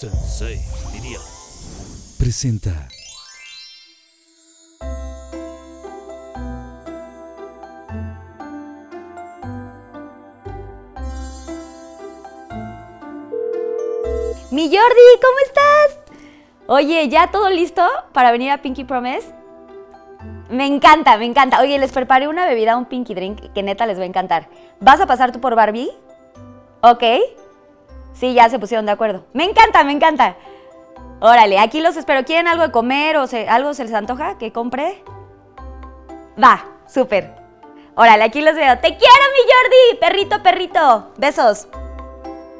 Sensei, diría. presenta Mi Jordi, ¿cómo estás? Oye, ¿ya todo listo para venir a Pinky Promise? Me encanta, me encanta. Oye, les preparé una bebida, un Pinky Drink, que neta les va a encantar. ¿Vas a pasar tú por Barbie? ¿Ok? Sí, ya se pusieron de acuerdo. Me encanta, me encanta. Órale, aquí los espero. ¿Quieren algo de comer o se- algo se les antoja que compre? Va, súper. Órale, aquí los veo. Te quiero, mi Jordi. Perrito, perrito. Besos.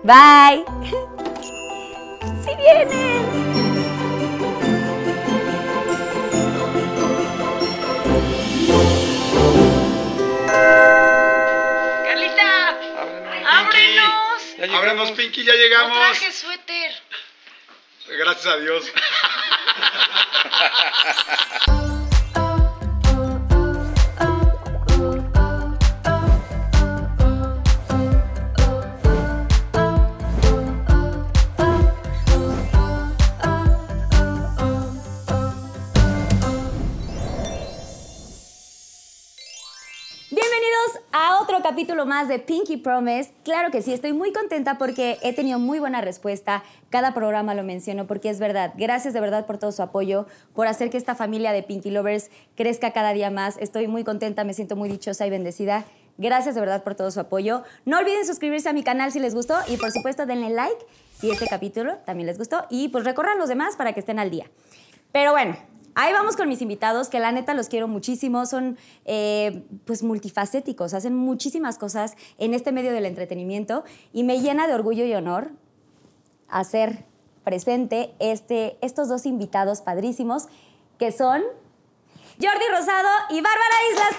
Bye. ¡Sí vienen! Ábrenos, Pinky, ya No llegamos. traje suéter. Gracias a Dios. capítulo más de Pinky Promise. Claro que sí, estoy muy contenta porque he tenido muy buena respuesta. Cada programa lo menciono porque es verdad. Gracias de verdad por todo su apoyo, por hacer que esta familia de Pinky Lovers crezca cada día más. Estoy muy contenta, me siento muy dichosa y bendecida. Gracias de verdad por todo su apoyo. No olviden suscribirse a mi canal si les gustó y por supuesto denle like si este capítulo también les gustó y pues recorran los demás para que estén al día. Pero bueno, ahí vamos con mis invitados, que la neta los quiero muchísimo, son eh, pues multifacéticos, hacen muchísimas cosas en este medio del entretenimiento y me llena de orgullo y honor hacer presente este, estos dos invitados padrísimos que son Jordi Rosado y Bárbara Islas.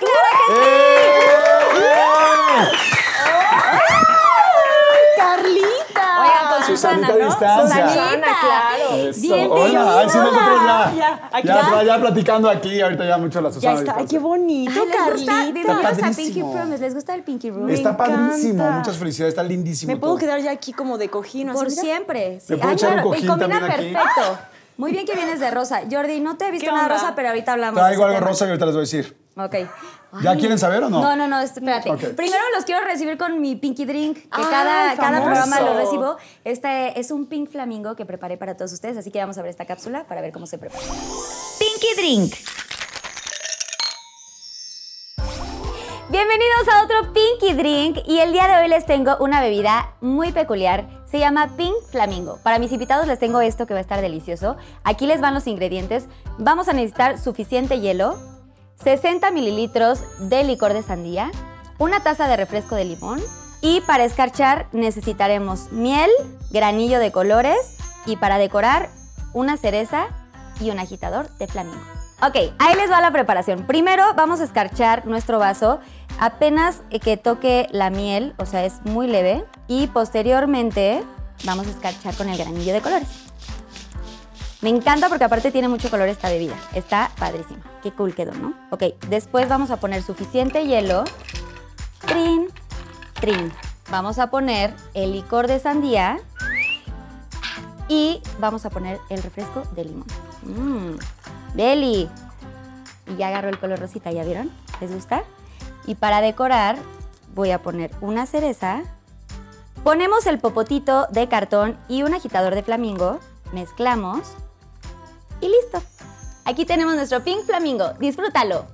¡Claro que sí! Carlita. Oigan, con Susana, Susanita a ¿no? distancia. Susanita, claro. Eso. Bienvenida. Hola, ay, sí, nosotros ya. Ya, aquí ya, ya. ya platicando aquí, ahorita ya mucho la Ya Susana. está. Ay, qué bonito, Ay, ¿les gusta? Carlita. Bienvenidos a Pinky padrísimo. Promise. ¿Les gusta el Pinky Room? Está padrísimo, muchas felicidades, está lindísimo. Me puedo todo. quedar ya aquí como de cojín. así, Por mira. siempre. Sí. ¿Me puedo Ay, echar un claro, y cojín combina también aquí? perfecto. Muy bien que vienes de rosa. Jordi, no te he visto ¿Qué nada rosa, pero ahorita hablamos. Traigo algo rosa y ahorita les voy a decir. Ok. ¿Ya quieren saber o no? No, no, no, espérate. Primero los quiero recibir con mi Pinky Drink, que Ay, cada, cada programa lo recibo. Este es un Pink Flamingo que preparé para todos ustedes, así que vamos a ver esta cápsula para ver cómo se prepara. Pinky Drink. Bienvenidos a otro Pinky Drink y el día de hoy les tengo una bebida muy peculiar. Se llama Pink Flamingo. Para mis invitados les tengo esto que va a estar delicioso. Aquí les van los ingredientes. Vamos a necesitar suficiente hielo, 60 mililitros de licor de sandía, una taza de refresco de limón y para escarchar necesitaremos miel, granillo de colores y para decorar una cereza y un agitador de flamingo. Ok, ahí les va la preparación. Primero vamos a escarchar nuestro vaso apenas que toque la miel, o sea, es muy leve, y posteriormente vamos a escarchar con el granillo de colores. Me encanta porque aparte tiene mucho color esta bebida. Está padrísima. Qué cool quedó, ¿no? Ok, después vamos a poner suficiente hielo. Trin, trin. Vamos a poner el licor de sandía. Y vamos a poner el refresco de limón. Mmm, deli. Y ya agarró el color rosita, ¿ya vieron? ¿Les gusta? Y para decorar voy a poner una cereza. Ponemos el popotito de cartón y un agitador de flamingo. Mezclamos. Y listo. Aquí tenemos nuestro Pink Flamingo. Disfrútalo.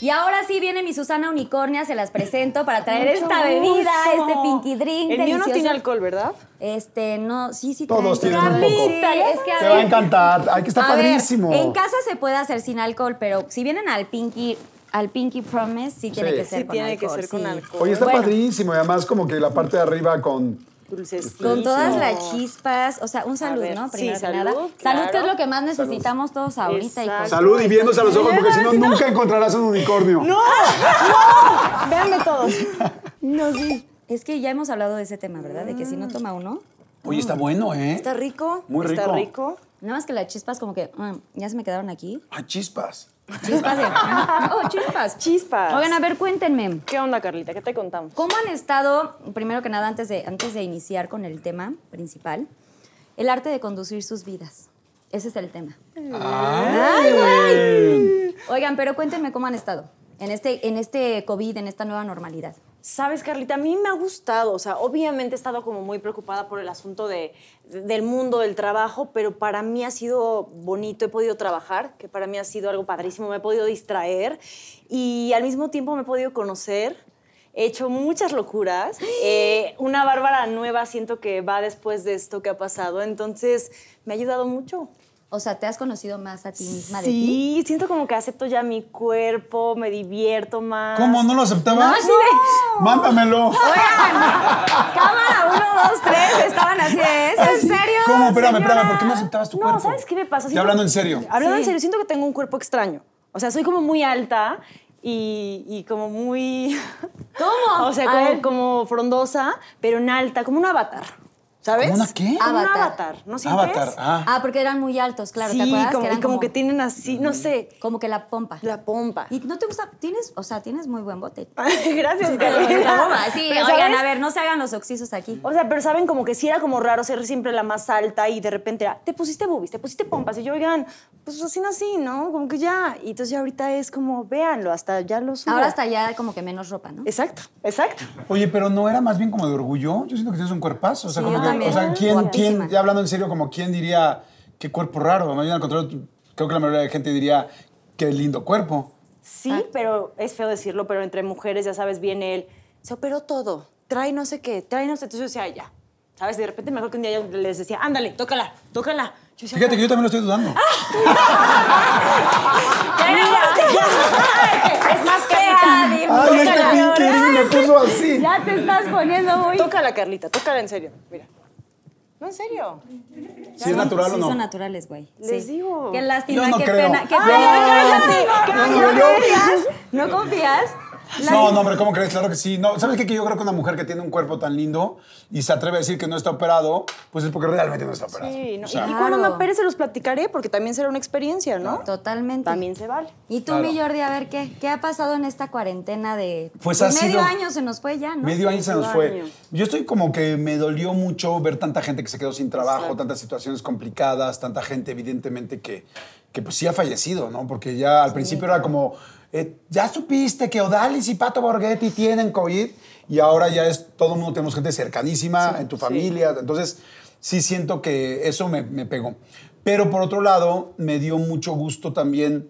Y ahora sí viene mi Susana Unicornia, se las presento para traer Mucho esta bebida, gusto. este Pinky Drink. El mío no tiene alcohol, ¿verdad? Este, no, sí, sí. Todos tienen un poco. Sí, es que a Te va a encantar. Ay, que está ver, padrísimo. en casa se puede hacer sin alcohol, pero si vienen al Pinky, al Pinky Promise, sí, tiene Sí. que ser Sí, con tiene que ser con sí. alcohol. Oye, está Bueno. padrísimo. Y además, como que la parte de arriba con. Dulcecito. Con todas las chispas, o sea, un salud, ver, ¿no? sí, Primero salud, nada. claro. Salud, que es lo que más necesitamos todos ahorita, hijos. Salud y viéndose a los ojos, porque si no, nunca encontrarás un unicornio. ¡No! ¡No! Véanme todos. No, sí. Es que ya hemos hablado de ese tema, ¿verdad? De que si no toma uno, Oye, está bueno, ¿eh? Está rico. Muy Está rico. rico. nada más que las chispas como que, mm, ya se me quedaron aquí. Ay, chispas. Chispas de... Oh, chispas. Chispas. Oigan, a ver, cuéntenme. ¿Qué onda, Carlita? ¿Qué te contamos? ¿Cómo han estado, primero que nada, antes de, antes de iniciar con el tema principal, el arte de conducir sus vidas. Ese es el tema. Ay, güey. Oigan, pero cuéntenme cómo han estado en este, en este COVID, en esta nueva normalidad. Sabes, Carlita, a mí me ha gustado, o sea, obviamente he estado como muy preocupada por el asunto de, del mundo del trabajo, pero para mí ha sido bonito, he podido trabajar, que para mí ha sido algo padrísimo, me he podido distraer y al mismo tiempo me he podido conocer, he hecho muchas locuras, eh, una Bárbara nueva siento que va después de esto que ha pasado, entonces me ha ayudado mucho. O sea, ¿te has conocido más a ti misma de ti? Sí, siento como que acepto ya mi cuerpo, me divierto más. ¿Cómo? ¿No lo aceptabas? No, sí de- Mándamelo. Cámara, uno, dos, tres, estaban así de eso, ¿en serio? ¿Cómo? Espérame, señora. espérame. ¿Por qué no aceptabas tu no, cuerpo? ¿sabes qué me pasa? Ya Siento- hablando en serio. Hablando en serio, siento que tengo un cuerpo extraño. O sea, soy como muy alta y, y como muy... ¿Cómo? O sea, A como, como frondosa, pero en alta, como un avatar. ¿Sabes? ¿Como una qué? Como un Avatar. avatar, ¿no sientes? Avatar. Ah. Ah, porque eran muy altos, claro, sí, ¿te acuerdas? como, que eran y como, que tienen así, no sé, como que la pompa. la pompa. ¿Y no te gusta? Tienes, o sea, tienes muy buen bote. Gracias, Sí, Pero, oigan, ¿sabes? a ver, no se hagan los oxisos aquí. O sea, pero saben como que sí era como raro ser siempre la más alta y de repente era, te pusiste boobies, te pusiste pompas. Y yo, oigan, pues así nací, ¿no? Como que ya. Y entonces ya ahorita es como, véanlo, hasta ya lo subo. Ahora hasta ya como que menos ropa, ¿no? Exacto, exacto. Oye, pero no era más bien como de orgullo. Yo siento que tienes un cuerpazo. O sea, Sí, como yo que, también. o sea, ¿quién, quién, ya hablando en serio, como quién diría qué cuerpo raro? Más bien al contrario, creo que la mayoría de gente diría qué lindo cuerpo. Sí, Ah. pero es feo decirlo, pero entre mujeres, ya sabes, viene él, se operó todo, trae no sé qué, trae no sé, entonces yo decía, ya. ¿Sabes? De repente me acuerdo que un día yo les decía, ándale, tócala, tócala. Yo decía, Fíjate que yo también lo estoy dudando. Es más que Ay, este Pinkerín me puso así. Ya te estás poniendo muy... Tócala, Carlita, tócala en serio. Mira. No, en serio. ¿Si es natural sí o no? son naturales, güey. Les Sí. digo. Qué lástima, Yo no qué creo. pena. Qué pena. No, ¿No no, yo- confías? ¿No? La- No, no, hombre, ¿cómo crees? Claro que sí. No, ¿Sabes qué? Que yo creo que una mujer que tiene un cuerpo tan lindo y se atreve a decir que no está operado, pues es porque realmente no está operado. Sí, no, O sea, y cuando me opere se los platicaré porque también será una experiencia, ¿no? Totalmente. También se vale. Y tú, Claro. mi Jordi, a ver, ¿qué, ¿qué ha pasado en esta cuarentena de... Pues ha medio sido- año se nos fue ya, ¿no? Medio año se nos fue. año. Yo estoy como que me dolió mucho ver tanta gente que se quedó sin trabajo, tantas situaciones complicadas, tanta gente evidentemente que, que pues sí ha fallecido, ¿no? Porque ya al principio era como, eh, ya supiste que Odalis y Pato Borghetti tienen COVID y ahora ya es, todo el mundo tenemos gente cercanísima en tu familia, entonces sí siento que eso me, me pegó. Pero por otro lado, me dio mucho gusto también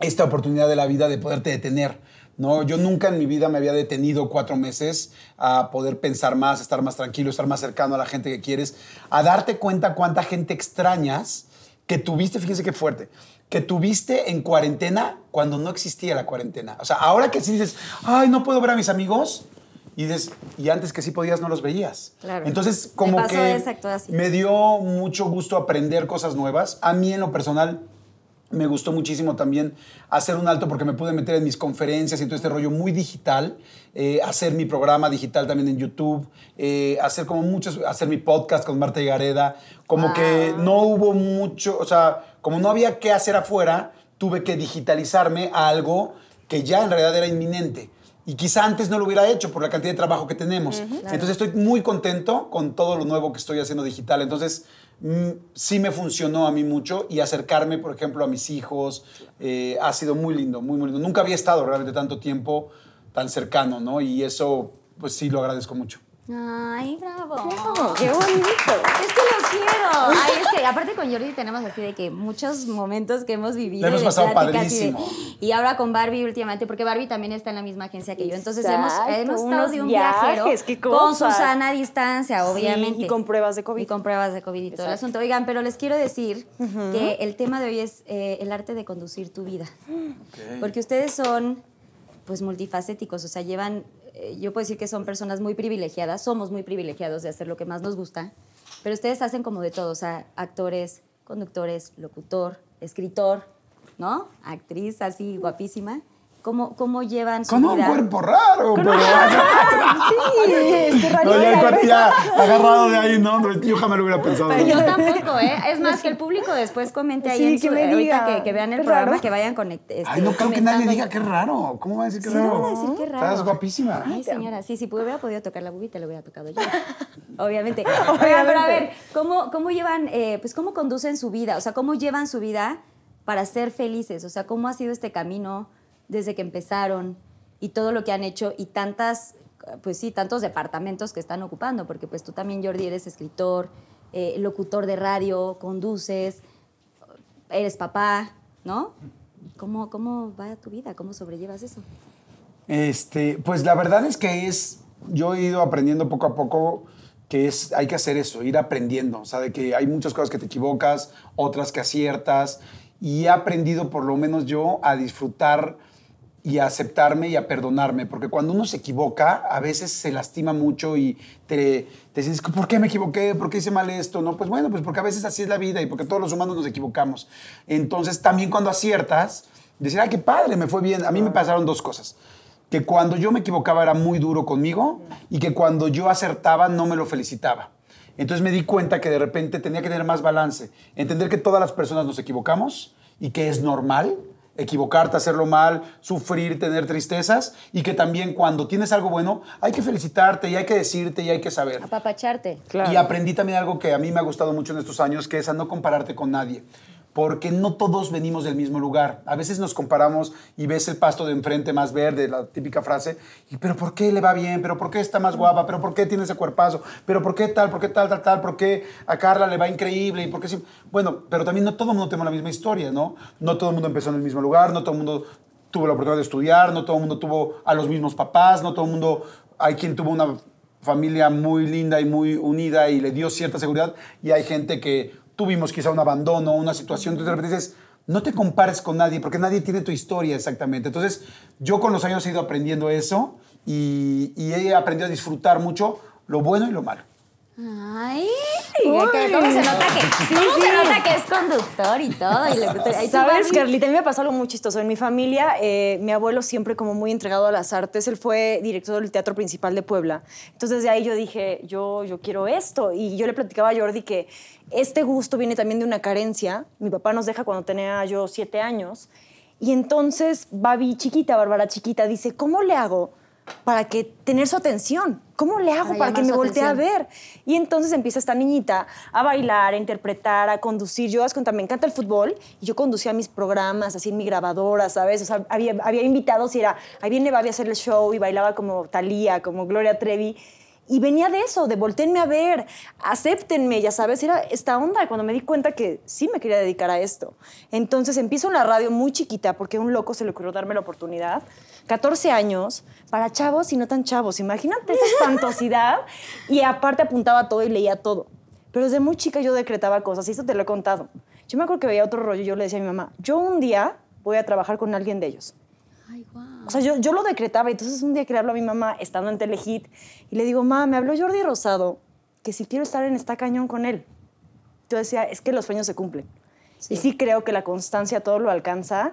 esta oportunidad de la vida de poderte detener. ¿no? Yo nunca en mi vida me había detenido cuatro meses a poder pensar más, estar más tranquilo, estar más cercano a la gente que quieres, a darte cuenta cuánta gente extrañas que tuviste, fíjense qué fuerte, que tuviste en cuarentena cuando no existía la cuarentena. O sea, ahora que sí dices, ay, no puedo ver a mis amigos, y dices, y antes que sí podías, no los veías. Claro. Entonces, Me como pasó que exacto así. me dio mucho gusto aprender cosas nuevas. A mí en lo personal me gustó muchísimo también hacer un alto porque me pude meter en mis conferencias y todo este rollo muy digital, eh, hacer mi programa digital también en YouTube, eh, hacer como muchos, hacer mi podcast con Marta y Gareda, como que no hubo mucho, o sea, como no había qué hacer afuera, tuve que digitalizarme a algo que ya en realidad era inminente. Y quizá antes no lo hubiera hecho por la cantidad de trabajo que tenemos. Entonces estoy muy contento con todo lo nuevo que estoy haciendo digital. Entonces mm, sí me funcionó a mí mucho y acercarme, por ejemplo, a mis hijos eh, ha sido muy lindo, muy, muy lindo. Nunca había estado realmente tanto tiempo tan cercano, ¿no? Y eso, pues sí, lo agradezco mucho. Ay, bravo. Oh, ¡Qué bonito! Es que los quiero. Ay, es que aparte con Jordi tenemos así de que muchos momentos que hemos vivido. Hemos de pasado así de- padrísimo. y ahora con Barbie últimamente, porque Barbie también está en la misma agencia que yo. Entonces hemos, Exacto, hemos estado de un viajero qué con cosas. Susana a distancia, Sí, obviamente. y con pruebas de COVID. Y con pruebas de COVID y todo el asunto. Oigan, pero les quiero decir que el tema de hoy es eh, el arte de conducir tu vida. Porque ustedes son, pues, multifacéticos, o sea, llevan, yo puedo decir que son personas muy privilegiadas, somos muy privilegiados de hacer lo que más nos gusta, pero ustedes hacen como de todo, o sea, actores, conductores, locutor, escritor, ¿no? Actriz así guapísima. ¿Cómo, cómo llevan su Con un vida? cuerpo raro, pero. Sí, este No, ya el de cuerpo ya agarrado de ahí, no, yo jamás lo hubiera pensado. Yo tampoco, ¿eh? Es más, que el público después comente ahí Sí, en que su, me ahorita diga. que, que vean el Qué programa, raro. que vayan conect, este, Ay, no creo que nadie diga que es raro. ¿Cómo va a decir que es Sí, raro? van a decir que es raro. Estás guapísima. Ay, señora, sí, si hubiera podido tocar la bubi, te lo hubiera tocado yo. Obviamente. Oigan, pero a ver, ¿cómo, cómo llevan, eh, pues cómo conducen su vida? O sea, ¿cómo llevan su vida para ser felices? O sea, ¿cómo ha sido este camino desde que empezaron y todo lo que han hecho y tantas, pues sí, tantos departamentos que están ocupando? Porque pues tú también, Jordi, eres escritor, eh, locutor de radio, conduces, eres papá, ¿no? ¿Cómo, ¿Cómo va tu vida? ¿Cómo sobrellevas eso? Este, pues la verdad es que es, yo he ido aprendiendo poco a poco que es, hay que hacer eso, ir aprendiendo, o sea, de que hay muchas cosas que te equivocas, otras que aciertas, y he aprendido por lo menos yo a disfrutar y a aceptarme y a perdonarme, porque cuando uno se equivoca, a veces se lastima mucho y te, te dices, ¿por qué me equivoqué? ¿Por qué hice mal esto? No, pues bueno, pues porque a veces así es la vida y porque todos los humanos nos equivocamos. Entonces, también cuando aciertas, decir, ay, qué padre, me fue bien. A mí me pasaron dos cosas. Que cuando yo me equivocaba era muy duro conmigo y que cuando yo acertaba no me lo felicitaba. Entonces me di cuenta que de repente tenía que tener más balance, entender que todas las personas nos equivocamos y que es normal equivocarte, hacerlo mal, sufrir, tener tristezas y que también cuando tienes algo bueno hay que felicitarte y hay que decirte y hay que saber. Apapacharte. Y aprendí también algo que a mí me ha gustado mucho en estos años, que es a no compararte con nadie. Porque no todos venimos del mismo lugar. A veces nos comparamos y ves el pasto de enfrente más verde, la típica frase, y pero ¿por qué le va bien? ¿Pero por qué está más guapa? ¿Pero por qué tiene ese cuerpazo? ¿Pero por qué tal? ¿Por qué tal, tal, tal? ¿Por qué a Carla le va increíble? ¿Y por qué sí? Bueno, pero también no todo el mundo tenemos la misma historia, ¿no? No todo el mundo empezó en el mismo lugar, no todo el mundo tuvo la oportunidad de estudiar, no todo el mundo tuvo a los mismos papás, no todo el mundo, hay quien tuvo una familia muy linda y muy unida y le dio cierta seguridad y hay gente que tuvimos quizá un abandono, una situación, entonces de repente dices, no te compares con nadie porque nadie tiene tu historia exactamente. Entonces yo con los años he ido aprendiendo eso y, y he aprendido a disfrutar mucho lo bueno y lo malo. Ay, ¿cómo se nota que, ¿cómo se nota que es conductor y todo? Y ¿Sabes. Carlita? A mí me pasó algo muy chistoso. En mi familia, eh, mi abuelo siempre como muy entregado a las artes. Él fue director del Teatro Principal de Puebla. Entonces de ahí yo dije, yo, yo quiero esto. Y yo le platicaba a Jordi que este gusto viene también de una carencia. Mi papá nos deja cuando tenía yo siete años. Y entonces Babi chiquita, Bárbara chiquita, dice, ¿cómo le hago para que tener su atención? ¿Cómo le hago Para para, que me voltee a ver? Y entonces empieza esta niñita a bailar, a interpretar, a conducir. Yo, me encanta el fútbol y yo conducía mis programas así en mi grabadora, ¿sabes? O sea, había, había invitados y era, ahí viene Babi a hacer el show y bailaba como Thalía, como Gloria Trevi. Y venía de eso, de volteenme a ver, acéptenme, ya sabes, era esta onda cuando me di cuenta que sí me quería dedicar a esto. Entonces empiezo en la radio muy chiquita porque a un loco se le ocurrió darme la oportunidad. 14 años, para chavos y no tan chavos, imagínate esa espantosidad. Y aparte apuntaba todo y leía todo. Pero desde muy chica yo decretaba cosas, y esto te lo he contado. Yo me acuerdo que veía otro rollo y yo le decía a mi mamá, yo un día voy a trabajar con alguien de ellos. Ay. O sea, yo, yo lo decretaba. y Entonces, un día que le hablo a mi mamá, estando en Telehit, y le digo, mamá, me habló Jordi Rosado, que si quiero estar en esta cañón con él. Yo decía, es que los sueños se cumplen. Y sí creo que la constancia todo lo alcanza.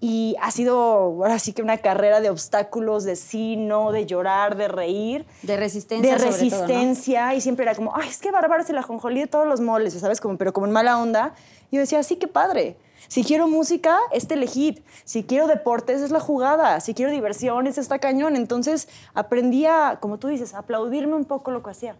Y ha sido ahora sí que una carrera de obstáculos, de sí, no, de llorar, de reír. De resistencia De sobre todo, ¿no? resistencia. Y siempre era como, ay, es que Bárbara es el ajonjolí de todos los moles, ¿sabes? Como, pero como en mala onda. Y yo decía, sí, qué padre. Si quiero música, es Telehit. Si quiero deportes, es la jugada. Si quiero diversión, es esta cañón. Entonces aprendí a, como tú dices, a aplaudirme un poco lo que hacía.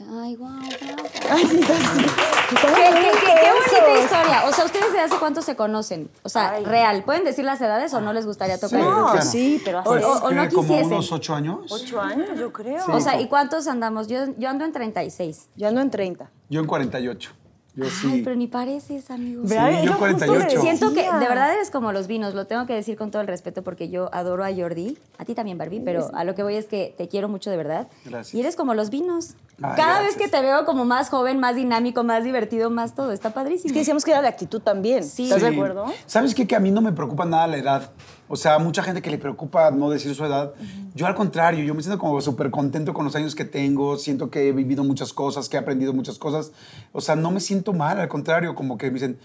Ay, guau, guau. Ay, sí, sí. ¿Qué, Estamos qué, muy qué- qué bonita historia. O sea, ¿ustedes desde hace cuánto se conocen? O sea, Ay. real. ¿Pueden decir las edades o no les gustaría tocar? No, ese tema? sí, pero hace O- o- o no Creo como unos ocho años. ocho años, yo creo. O sea, ¿y cuántos andamos? Yo, yo ando en 36. Yo ando en 30. Yo en 48. Yo Ay, sí. pero ni pareces, amigo. Yo Yo justo 48. le Siento que de verdad eres como los vinos, lo tengo que decir con todo el respeto porque yo adoro a Jordi, a ti también Barbie, pero a lo que voy es que te quiero mucho de verdad. Gracias. Y eres como los vinos. Ay, Cada vez que te veo como más joven, más dinámico, más divertido, más todo, está padrísimo. Es que decíamos que era de actitud también. Sí. ¿Estás de Sí. acuerdo? ¿Sabes qué? Que a mí no me preocupa nada la edad. O sea, mucha gente que le preocupa no decir su edad. Yo al contrario, yo me siento como súper contento con los años que tengo. Siento que he vivido muchas cosas, que he aprendido muchas cosas. O sea, no me siento mal, al contrario, como que me dicen,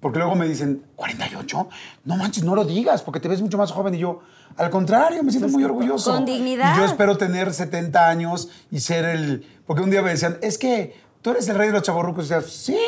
Porque luego me dicen, ¿48? No manches, no lo digas, porque te ves mucho más joven. Y yo, al contrario, me siento muy orgulloso. Con dignidad. Y yo espero tener 70 años y ser el... Porque un día me decían, es que tú eres el rey de los chavorrucos. Y yo, sí.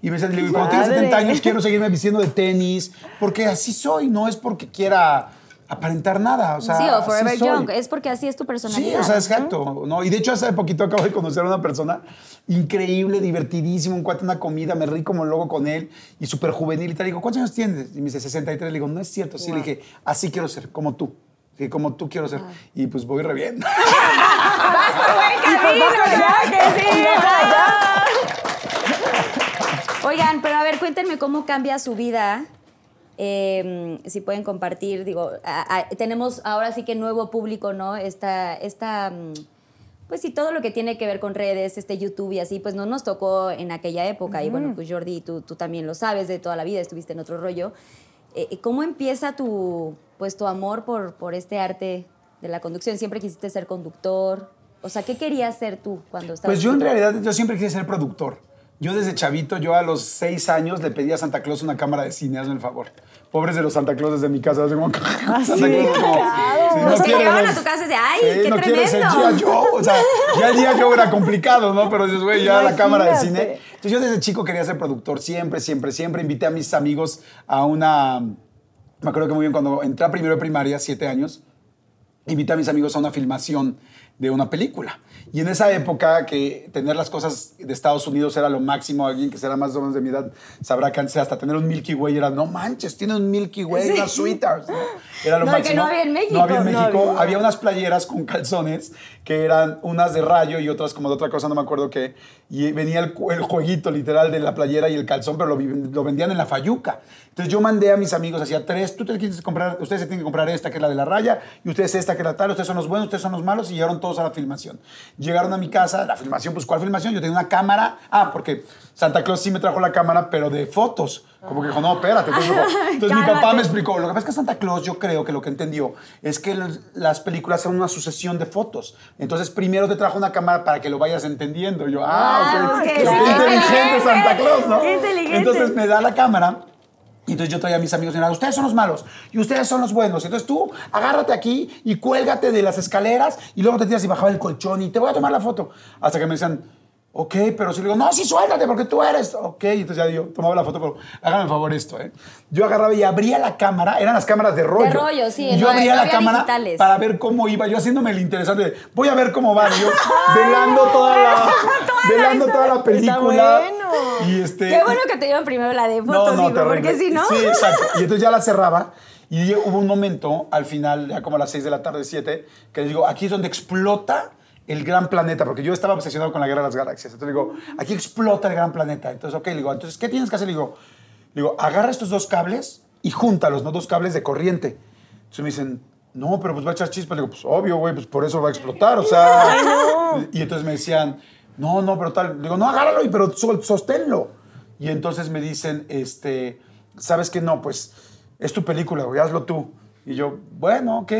Y me decían, le digo, "Y cuando tenga Padre. 70 años quiero seguirme vistiendo de tenis, porque así soy, no es porque quiera aparentar nada. O sea, sí, o Forever. Young. Es porque así es tu personalidad. Sí, o sea, es exacto. ¿no? Y de hecho, hace poquito acabo de conocer a una persona increíble, divertidísimo, un cuate, una comida, me reí como loco con él y súper juvenil y. Le digo, ¿cuántos años tienes? Y me dice 63. Le digo, no es cierto. Sí, le dije, así quiero ser, como tú. Que como tú quiero ser. Y pues voy re bien. ¡Vas por buen camino! ¡Claro que sí! Oigan, pero a ver, cuéntenme cómo cambia su vida. Eh, si pueden compartir, digo, a- a- tenemos ahora sí que nuevo público, ¿no? Esta, esta, mm, pues sí, todo lo que tiene que ver con redes, este YouTube y así, pues no nos tocó en aquella época. Y bueno, pues Jordi, tú, tú también lo sabes de toda la vida, estuviste en otro rollo. Eh, ¿Cómo empieza tu, pues, tu amor por, por este arte de la conducción? ¿Siempre quisiste ser conductor? O sea, ¿qué querías ser tú cuando estabas Pues yo en realidad, yo siempre quise ser productor. Yo desde chavito, yo a los seis años le pedí a Santa Claus una cámara de cine, hazme el favor. Pobres de los Santa Clauses de mi casa. así como, Santa Claus como, sí, Los que quieres llegaban a tu casa y decían, ¡ay, Sí, qué no quieres el tremendo! G.I. Joe. O sea, ya el G.I. Joe era complicado, ¿no? Pero dices, güey, ya la cámara de Imagínate. cine. Entonces yo desde chico quería ser productor, siempre, siempre, siempre. Invité a mis amigos a una... Me acuerdo que muy bien cuando entré a primero de primaria, siete años, invité a mis amigos a una filmación de una película. Y en esa época que tener las cosas de Estados Unidos era lo máximo, alguien que será más o menos de mi edad sabrá que antes hasta tener un Milky Way era, no manches, tiene un Milky Way, unas sweethearts. ¿no? Era lo No, que máximo. no había en México. No había en No México. había. había unas playeras con calzones que eran unas de rayo y otras como de otra cosa, no me acuerdo qué. Y venía el, el jueguito literal de la playera y el calzón, pero lo, lo vendían en la Fayuca. Entonces yo mandé a mis amigos, hacía tres, tú te que comprar, ustedes se tienen que comprar esta que es la de la raya, y ustedes esta que es la tal, ustedes son los buenos, ustedes son los malos, y llegaron todos a la filmación. Llegaron a mi casa, la filmación, pues ¿cuál filmación? Yo tenía una cámara, ah, porque Santa Claus sí me trajo la cámara, pero de fotos. Como que dijo, no, espérate. Entonces, entonces mi papá me explicó, lo que pasa es que Santa Claus yo creo que lo que entendió es que las películas son una sucesión de fotos. Entonces primero te trajo una cámara para que lo vayas entendiendo. Y yo, ah, Ah, ok. ok, Qué inteligente Santa Claus, ¿no? qué inteligente. Entonces me da la cámara. Y entonces yo traía a mis amigos y era, ustedes son los malos y ustedes son los buenos. Entonces tú agárrate aquí y cuélgate de las escaleras y luego te tiras y bajaba el colchón y te voy a tomar la foto. Hasta que me decían, ok, pero si le digo, no, sí, suéltate porque tú eres. Ok, entonces ya yo tomaba la foto, pero háganme el favor esto, ¿eh? Yo agarraba y abría la cámara, eran las cámaras de rollo. De rollo, sí, yo no- abría no la cámara digitales. para ver cómo iba, yo haciéndome el interesante, de, voy a ver cómo va, yo velando toda la, velando toda la película. bueno. Y este, Qué bueno que te dieron primero la de fotos, digo, terrible. porque si no... Sí, exacto. Y entonces ya la cerraba. Y hubo un momento, al final, ya como a las 6 de la tarde, 7, que les digo, aquí es donde explota el gran planeta, porque yo estaba obsesionado con la guerra de las galaxias. Entonces digo, aquí explota el gran planeta. Entonces, ok, le digo, entonces, ¿qué tienes que hacer? Le digo, le digo, agarra estos dos cables y júntalos, ¿no? Dos cables de corriente. Entonces me dicen, no, pero pues va a echar chispas. Le digo, pues obvio, güey, pues por eso va a explotar, o sea. Y entonces me decían, no, no, pero tal. Le digo, no, agárralo, y pero so- sosténlo. Y entonces me dicen, este, ¿sabes qué? No, pues es tu película, güey, hazlo tú. Y yo, bueno, ok.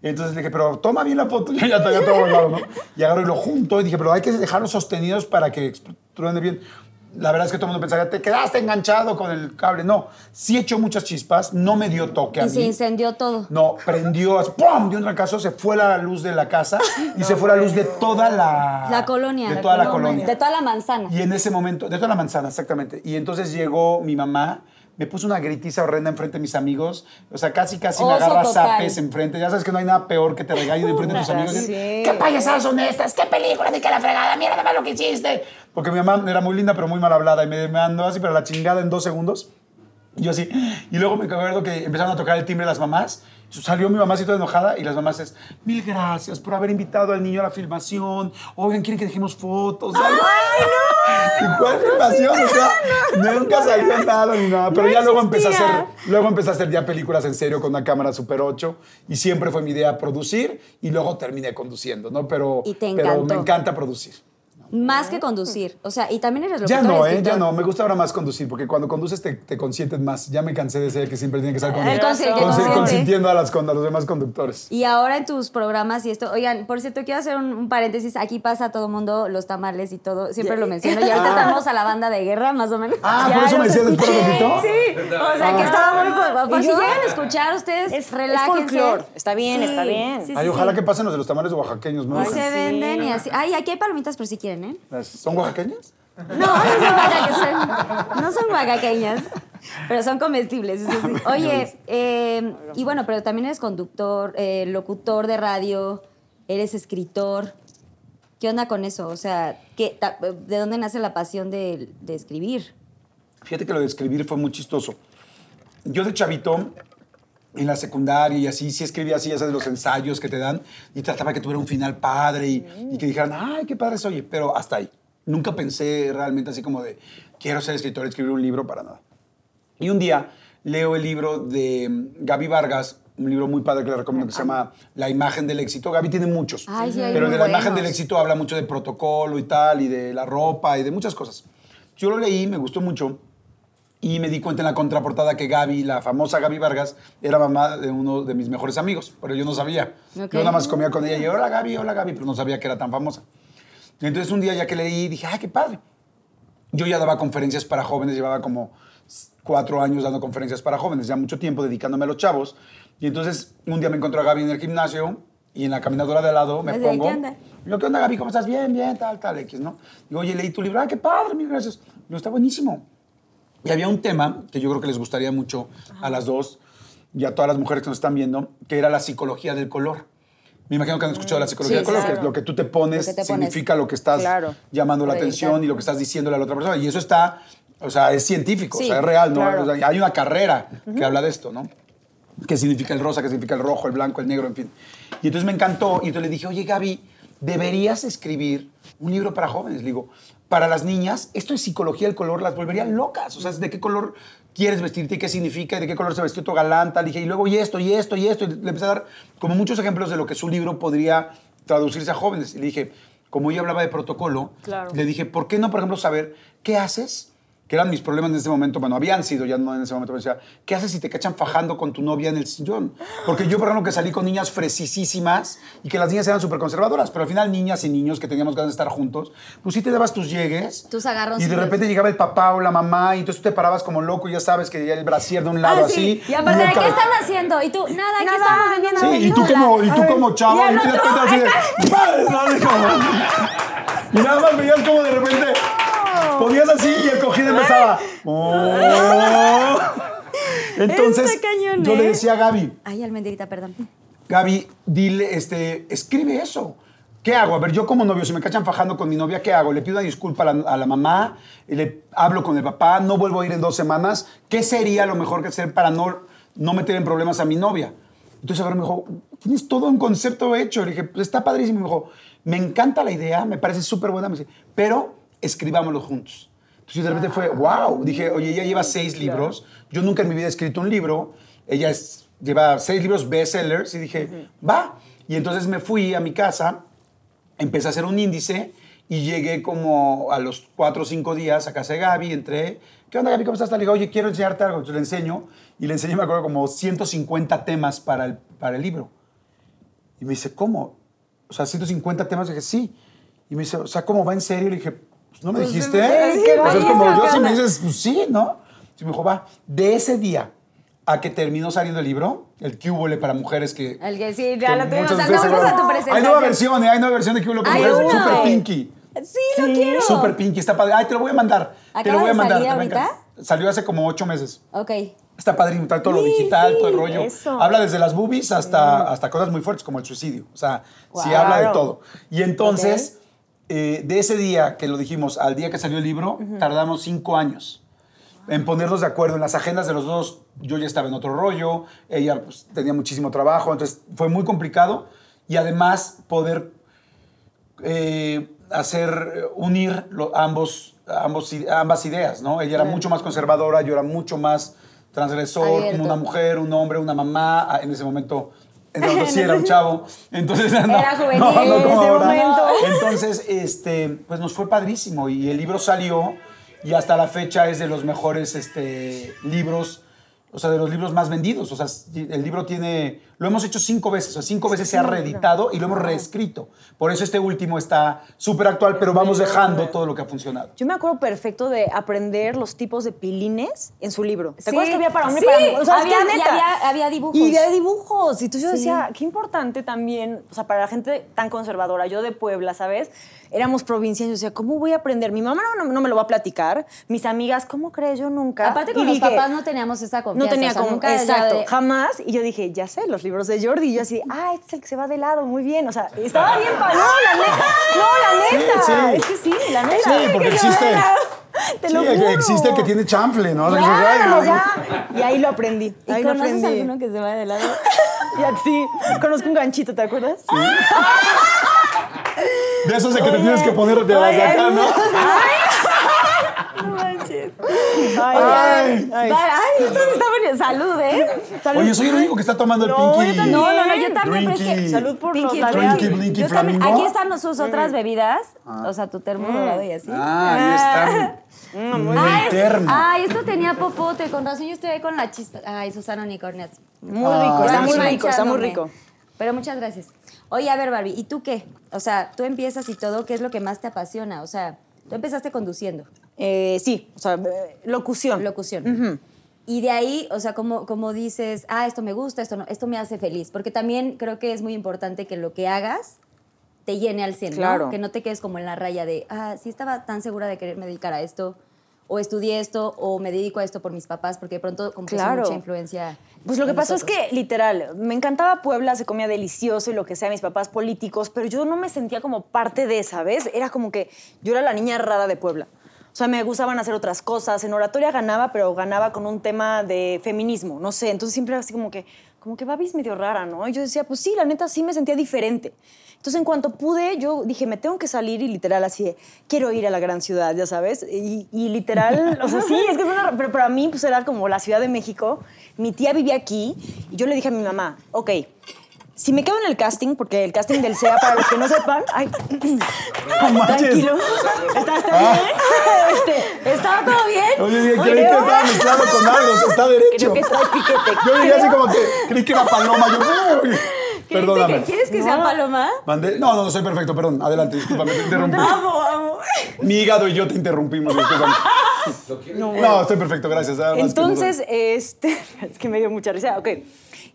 Entonces le dije, pero toma bien la foto. Yo ya tenía todo volado, ¿no? Y agarro y lo junto y dije, pero hay que dejarlos sostenidos para que truene bien. La verdad es que todo el mundo pensaría, te quedaste enganchado con el cable. No, sí echó muchas chispas, no me dio toque a Y mí. se incendió todo. No, prendió, así, ¡pum! De un trancazo, se fue la luz de la casa y se fue la luz de toda la... La colonia. De toda la colonia. De toda la manzana. Y en ese momento, de toda la manzana, exactamente. Y entonces llegó mi mamá, me puso una gritiza horrenda enfrente de mis amigos. O sea, casi, casi me Oso agarra total. zapes enfrente. Ya sabes que no hay nada peor que te regañen enfrente de tus amigos. Sí. ¿Qué payasadas son estas? ¿Qué película? ¿De qué la fregada? Mira nada más lo que hiciste. Porque mi mamá era muy linda, pero muy mal hablada. Y me mandó así, pero la chingada en dos segundos. Y yo así. Y luego me acuerdo que empezaron a tocar el timbre las mamás. Salió mi toda enojada y las mamás es, mil gracias por haber invitado al niño a la filmación. Oigan, ¿quieren que dejemos fotos? ¡Ay, no! ¿Y cuál filmación? O sea, nunca salió nada ni nada. Pero ya luego empecé, a hacer, luego empecé a hacer ya películas en serio con una cámara Super 8 y siempre fue mi idea producir y luego terminé conduciendo, ¿no? Pero, Y te pero me encanta producir. Más que conducir. O sea, y también eres Ya locutor. no, ¿eh? Ya no. Me gusta ahora más conducir, porque cuando conduces te, te consienten más. Ya me cansé de ser el que siempre tiene que estar con- El el que consiente. consintiendo a, las, a los demás conductores. Y ahora en tus programas y esto, oigan, por cierto, quiero hacer un, un paréntesis. Aquí pasa todo el mundo, los tamales y todo, siempre lo menciono. Y ahorita estamos a la banda de guerra, más o menos. Ah, Ya por eso me los decías después de escuché. poquito. Sí, o sea que estaba muy. Por, por ¿Y si llegan a escuchar, ustedes Es- es relájense. Está bien, está bien. Sí, Ay, sí, ojalá sí. que pasen los de los tamales oaxaqueños. gustan. se venden y así. Ay, aquí hay palomitas, pero si quieren, ¿Son oaxaqueñas? No, no son oaxaqueñas. No son oaxaqueñas, pero son comestibles. eso sí. Oye, eh, y bueno, pero también eres conductor, eh, locutor de radio, eres escritor. ¿Qué onda con eso? O sea, ¿qué, ta- ¿de dónde nace la pasión de, de escribir? Fíjate que lo de escribir fue muy chistoso. Yo de chavito, en la secundaria y así, sí escribía así, ya sabes, los ensayos que te dan y trataba que tuviera un final padre y, y que dijeran, ay, qué padre soy, pero hasta ahí. Nunca pensé realmente así como de, quiero ser escritor, escribir un libro, para nada. Y un día leo el libro de mm, Gaby Vargas, un libro muy padre que le recomiendo que se llama La imagen del éxito. Gaby tiene muchos, Ay, sí, pero de la imagen buenos. del éxito habla mucho de protocolo y tal, y de la ropa y de muchas cosas. Yo lo leí, me gustó mucho. Y me di cuenta en la contraportada que Gaby, la famosa Gaby Vargas, era mamá de uno de mis mejores amigos, pero yo no sabía. Yo nada más comía con ella y hola Gaby, hola Gaby, pero no sabía que era tan famosa. Y entonces un día ya que leí, dije, ay, qué padre. Yo ya daba conferencias para jóvenes, llevaba como cuatro años dando conferencias para jóvenes, ya mucho tiempo dedicándome a los chavos. Y entonces un día me encontré a Gaby en el gimnasio y en la caminadora de al lado me Así, pongo. ¿qué onda? Digo, ¿qué onda Gaby? ¿Cómo estás? Bien, bien, tal, tal, X, ¿no? Digo, oye, leí tu libro, ay, qué padre, mil gracias. Digo, está buenísimo. Y había un tema que yo creo que les gustaría mucho a las dos y a todas las mujeres que nos están viendo, que era la psicología del color. Me imagino que han escuchado la psicología Sí, del color, que es lo que tú te pones, significa lo que estás Claro. llamando la atención y lo que estás diciéndole a la otra persona. Y eso está, o sea, es científico, Sí, o sea, es real, ¿no? claro. O sea, hay una carrera que habla de esto, ¿no? ¿Qué significa el rosa? ¿Qué significa el rojo, el blanco, el negro, en fin? Y entonces me encantó y entonces le dije, oye Gaby, deberías escribir un libro para jóvenes. Le digo, para las niñas, esto es psicología del color, las volvería locas. O sea, ¿de qué color quieres vestirte y qué significa y de qué color se vestió tu galanta? Dije, y luego y esto, y esto, y esto. Y le empecé a dar como muchos ejemplos de lo que su libro podría traducirse a jóvenes. Y le dije, como ella hablaba de protocolo, Claro. le dije, ¿por qué no, por ejemplo, saber qué haces? Que eran mis problemas en ese momento, bueno, habían sido ya no en ese momento, me decía, ¿qué haces si te cachan fajando con tu novia en el sillón? Porque yo, por ejemplo, que salí con niñas fresísimas y que las niñas eran súper conservadoras, pero al final niñas y niños que teníamos ganas de estar juntos, pues sí te dabas tus llegues. Tus Y agarroncitos. de repente llegaba el papá o la mamá y entonces tú te parabas como loco y ya sabes que ya el brasier de un lado Ah, sí. así. Y aparte, ¿qué están haciendo? Y tú, nada, aquí Nada, estamos vendiendo Sí, y tú como, y tú como chavo, Y y, tú de repente así de, "Vale", ¿no? Y como- y nada más veías como de repente ponías así y el cojín empezaba. "Oh". Entonces, Está cañón, yo le ¿eh? decía a Gaby, Ay, almendrita, perdón. Gaby, dile, este, escribe eso. ¿Qué hago? A ver, yo como novio, si me cachan fajando con mi novia, ¿qué hago? ¿Le pido una disculpa a la, a la mamá? ¿Le hablo con el papá? ¿No vuelvo a ir en dos semanas? ¿Qué sería lo mejor que hacer para no, no meter en problemas a mi novia? Entonces ahora me dijo, tienes todo un concepto hecho. Le dije, pues está padrísimo. Me dijo, me encanta la idea, me parece súper buena, me dice, pero escribámoslo juntos. Entonces de repente fue, wow. Dije, oye, ella lleva seis libros. Yo nunca en mi vida he escrito un libro. Ella es, lleva seis libros bestsellers. Y dije, va. Y entonces me fui a mi casa, empecé a hacer un índice y llegué como a los cuatro o cinco días a casa de Gaby. Entré, ¿qué onda Gaby? ¿Cómo estás? Le digo, oye, quiero enseñarte algo. Entonces le enseño y le enseñé, me acuerdo, como 150 temas para el, para el libro. Y me dice, ¿cómo? O sea, 150 temas. Le dije, sí. Y me dice, o sea, ¿cómo va en serio? Le dije, pues no me dijiste. es que Pues es como, yo ¿qué si me dices, pues sí, ¿no? Y me dijo, va, de ese día a que terminó saliendo el libro, el Cubole para mujeres que... El que sí, ya lo tuvimos. O sea, no vamos a tu presentación. Hay nueva versión, ¿eh? hay nueva versión de Cubole para mujeres, uno. super pinky. Sí, lo quiero. Super pinky, está padre. Ay, te lo voy a mandar. te ¿Acaba lo voy a mandar. salir te ahorita? Salió hace como ocho meses. Ok. Está padrísimo, trae todo lo Sí, digital, sí, todo el rollo. eso. Habla desde las boobies hasta, hasta cosas muy fuertes como el suicidio. O sea, sí Wow. habla de todo. Y entonces, eh, de ese día que lo dijimos al día que salió el libro, tardamos cinco años en ponernos de acuerdo en las agendas de los dos. Yo ya estaba en otro rollo, ella pues, tenía muchísimo trabajo, entonces fue muy complicado. Y además poder eh, hacer, eh, unir lo- ambos, ambas ideas, ¿no? Ella era mucho más conservadora, yo era mucho más transgresor, Abierto. una mujer, un hombre, una mamá, en ese momento Entonces, sí, era un chavo. Entonces, no, Era juvenil no, no en ese momento. Entonces, este, pues nos fue padrísimo y el libro salió y hasta la fecha es de los mejores este, libros, o sea, de los libros más vendidos. O sea, el libro tiene, lo hemos hecho cinco veces, o sea, cinco veces se ha reeditado y lo hemos reescrito. Por eso este último está súper actual, pero vamos dejando todo lo que ha funcionado. Yo me acuerdo perfecto de aprender los tipos de pilines en su libro. ¿Te Sí. acuerdas que había para hombre y Sí, para mujer? O sea, es que había- es y neta. había- había dibujos. Y había dibujos. Y entonces yo Sí. decía, qué importante también, o sea, para la gente tan conservadora, yo de Puebla, ¿sabes? Éramos provincias, yo decía, ¿cómo voy a aprender? Mi mamá no, no- no me lo va a platicar. Mis amigas, ¿cómo crees? Yo nunca. Aparte con Y los dije, papás no teníamos esa confianza. no tenía o sea, como, nunca era exacto, de- jamás. Y yo dije, ya sé, los libros de Jordi. Y yo así, ah, este es el que se va de lado, muy bien. O sea, estaba bien para. No, la neta. No, la neta. Sí, sí. Es que sí, la neta. Sí, porque existe-. Te Sí, lo juro. existe el que tiene chanfle, ¿no? Ya. Y ahí lo aprendí. ¿Y Ahí lo conoces aprendí. alguno que se va de lado? Ya, sí, conozco un ganchito, ¿te acuerdas? De esos de que te tienes que poner de las de acá, ¿no? Ay, Ay. ay. Ay, esto está bueno. Salud, ¿eh? Salud. Oye, soy el único que está tomando el No, pinky. yo también. No, no, no, yo también, pero es que-. Salud por los Pinky, blinky, flamingo. Aquí están sus otras bebidas. O sea, tu termo dorado y así. Ah, ahí está. Mm, Ah, es- termo. ay, esto tenía popote, con razón yo estoy ahí con la chispa. Ay, Susana Unicornias. Muy Ah, rico, está muy rico, está muy rico. Pero muchas gracias. Oye, a ver, Barbie, ¿y tú qué? O sea, tú empiezas y todo, ¿qué es lo que más te apasiona? O sea, tú empezaste conduciendo, Eh, sí, o sea, eh, locución. locución. Y de ahí, o sea, como, como dices, ah, esto me gusta, esto no, esto me hace feliz. Porque también creo que es muy importante que lo que hagas te llene al 100, ¿no? Claro. Que no te quedes como en la raya de, ah, sí estaba tan segura de quererme dedicar a esto, o estudié esto, o me dedico a esto por mis papás, porque de pronto como Claro. mucha influencia. Pues lo que pasó es que, literal, me encantaba Puebla, se comía delicioso y lo que sea, mis papás políticos, pero yo no me sentía como parte de, ¿sabes? Era como que yo era la niña rara de Puebla. O sea, me gustaban hacer otras cosas. En oratoria ganaba, pero ganaba con un tema de feminismo, no sé. Entonces siempre era así como que, como que Babi es medio rara, ¿no? Y yo decía, pues sí, la neta sí me sentía diferente. Entonces, en cuanto pude, yo dije, me tengo que salir y literal así, quiero ir a la gran ciudad, ya sabes. Y, y literal, o sea, sí, es que es una, pero para mí pues era como la Ciudad de México. Mi tía vivía aquí y yo le dije a mi mamá, ok, si me quedo en el casting, porque el casting del SEA, para los que no sepan, ay, No tranquilo, ¿estás está bien? Este, ¿Estaba todo bien? Oye, creí que estaba mezclado con algo, está derecho. creo que trae piquete. Yo dije así como que creí que era paloma. Yo, uy, perdóname. ¿Quieres que sea No. paloma? Mandé- No, no, no, soy perfecto, perdón. Adelante, discúlpame, te interrumpí. Amo, amo. Mi hígado y yo te interrumpimos, discúlpame. No, estoy perfecto, gracias. Entonces, este, es que me dio mucha risa, ok.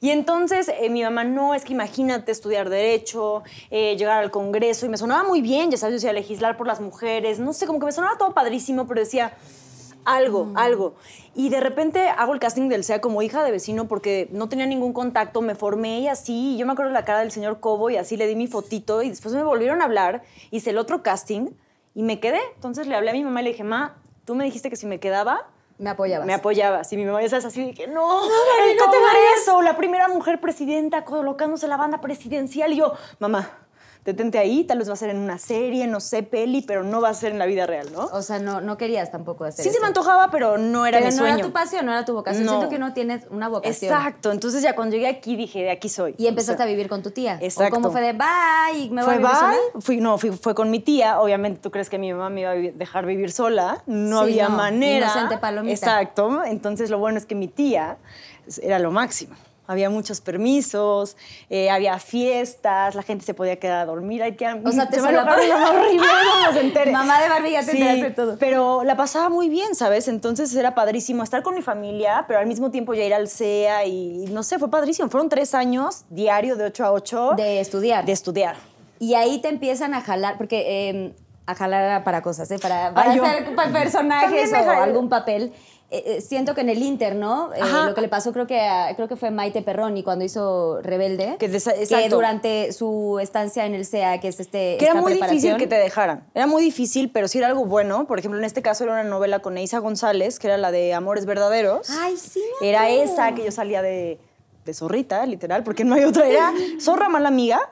Y entonces eh, mi mamá, no, es que imagínate estudiar Derecho, eh, llegar al Congreso, y me sonaba muy bien, ya sabes, yo decía, legislar por las mujeres, no sé, como que me sonaba todo padrísimo, pero decía, algo, algo. Y de repente hago el casting del SEA como hija de vecino porque no tenía ningún contacto, me formé y así, y yo me acuerdo de la cara del señor Cobo y así le di mi fotito, y después me volvieron a hablar, hice el otro casting, y me quedé. Entonces le hablé a mi mamá y le dije, ma, tú me dijiste que si me quedaba, Me apoyabas. me apoyaba. Si mi mamá ya sabes así de que no, no te ¿cómo vayas. eso? La primera mujer presidenta colocándose la banda presidencial. Y yo, mamá, detente ahí, tal vez va a ser en una serie, no sé, peli, pero no va a ser en la vida real, ¿no? O sea, no, no querías tampoco hacer Sí se me antojaba, pero no era Pero mi no sueño. era tu pasión, no era tu vocación. No. Siento que no tienes una vocación. Exacto. Entonces ya cuando llegué aquí dije, de aquí soy. Y empezaste O sea, a vivir con tu tía. Exacto. ¿O cómo fue de bye? ¿Me voy Fue a vivir sola? bye, fui, no, fui- fue con mi tía. Obviamente, ¿tú crees que mi mamá me iba a dejar vivir sola? No Sí, había no, manera. inocente palomita. Exacto. Entonces, lo bueno es que mi tía era lo máximo. Había muchos permisos, eh, había fiestas, la gente se podía quedar a dormir. Ay, que, O sea, te se me mamá horrible, no entere. Mamá de Barbie, ya te Sí, enteraste todo. Pero la pasaba muy bien, ¿sabes? Entonces era padrísimo estar con mi familia, pero al mismo tiempo ya ir al CEA y no sé, fue padrísimo. Fueron tres años diario de 8 a 8 De estudiar. de estudiar. Y ahí te empiezan a jalar, porque eh, a jalar para cosas, ¿eh? Para, para Ay, hacer personajes o algún papel. Eh, eh, siento que en el Inter, ¿no? Eh, lo que le pasó creo que a- creo que fue Maite Perroni cuando hizo Rebelde. Que durante su estancia en el CEA, que es este Que era muy difícil que te dejaran. Era muy difícil, pero sí era algo bueno. Por ejemplo, en este caso era una novela con Eiza González, que era la de Amores Verdaderos. Ay, sí. Era esa que yo salía de, de zorrita, literal, porque no hay otra. Era zorra mala amiga,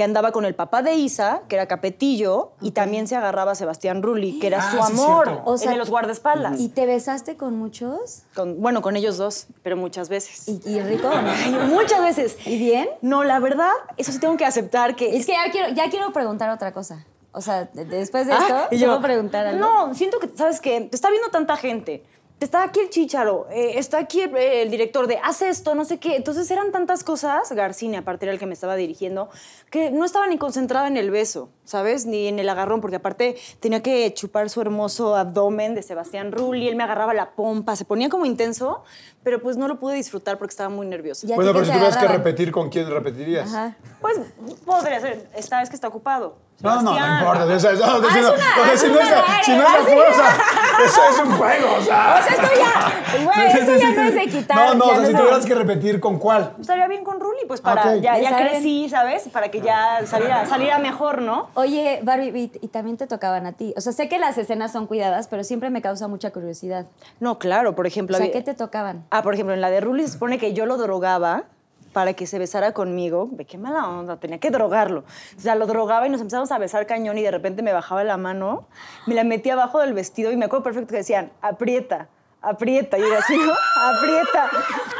que andaba con el papá de Isa, que era Capetillo, y también se agarraba a Sebastián Rulli, que era Ah, su amor. O sea, de los guardaespaldas. ¿Y te besaste con muchos? Con- bueno, con ellos dos, pero muchas veces. ¿Y, y rico? Ay, muchas veces. ¿Y bien? No, la verdad, eso sí tengo que aceptar que... Es que ya quiero, ya quiero preguntar otra cosa. O sea, de- después de Ah, esto, y yo, ¿puedo preguntar algo? No, siento que, ¿sabes qué? Te está viendo tanta gente. Está aquí el chicharo, eh, está aquí el, eh, el director de haz esto, no sé qué. Entonces eran tantas cosas, Garcini aparte era el que me estaba dirigiendo, que no estaba ni concentrada en el beso, ¿sabes? Ni en el agarrón, porque aparte tenía que chupar su hermoso abdomen de Sebastián Rulli, él me agarraba la pompa, se ponía como intenso, pero pues no lo pude disfrutar porque estaba muy nerviosa. ¿Y a Bueno, pero si tuvieras que repetir, ¿con quién repetirías? Ajá. Pues podría ser, esta vez que está ocupado. No, no, no importa. O sea, no, Haz si no- una- o si es la- si no es la fuerza, eso es un juego, o sea. O sea, esto ya, güey, esto ya no es de quitar. No, no, o sea, si tuvieras que repetir, ¿con cuál? Estaría bien con Rulli, pues para Ok. ya, crecí, ¿sabes? Para que ya saliera, saliera mejor, ¿no? Oye, Barbie, y, y también te tocaban a ti. O sea, sé que las escenas son cuidadas, pero siempre me causa mucha curiosidad. No, claro, por O ejemplo. sea, había- ¿qué te tocaban? Ah, por ejemplo, en la de Rulli se supone que yo lo drogaba para que se besara conmigo. Ve qué mala onda, tenía que drogarlo. O sea, lo drogaba y nos empezamos a besar cañón y de repente me bajaba la mano, me la metía abajo del vestido y me acuerdo perfecto que decían, aprieta. Aprieta, y así, ¿no? Aprieta.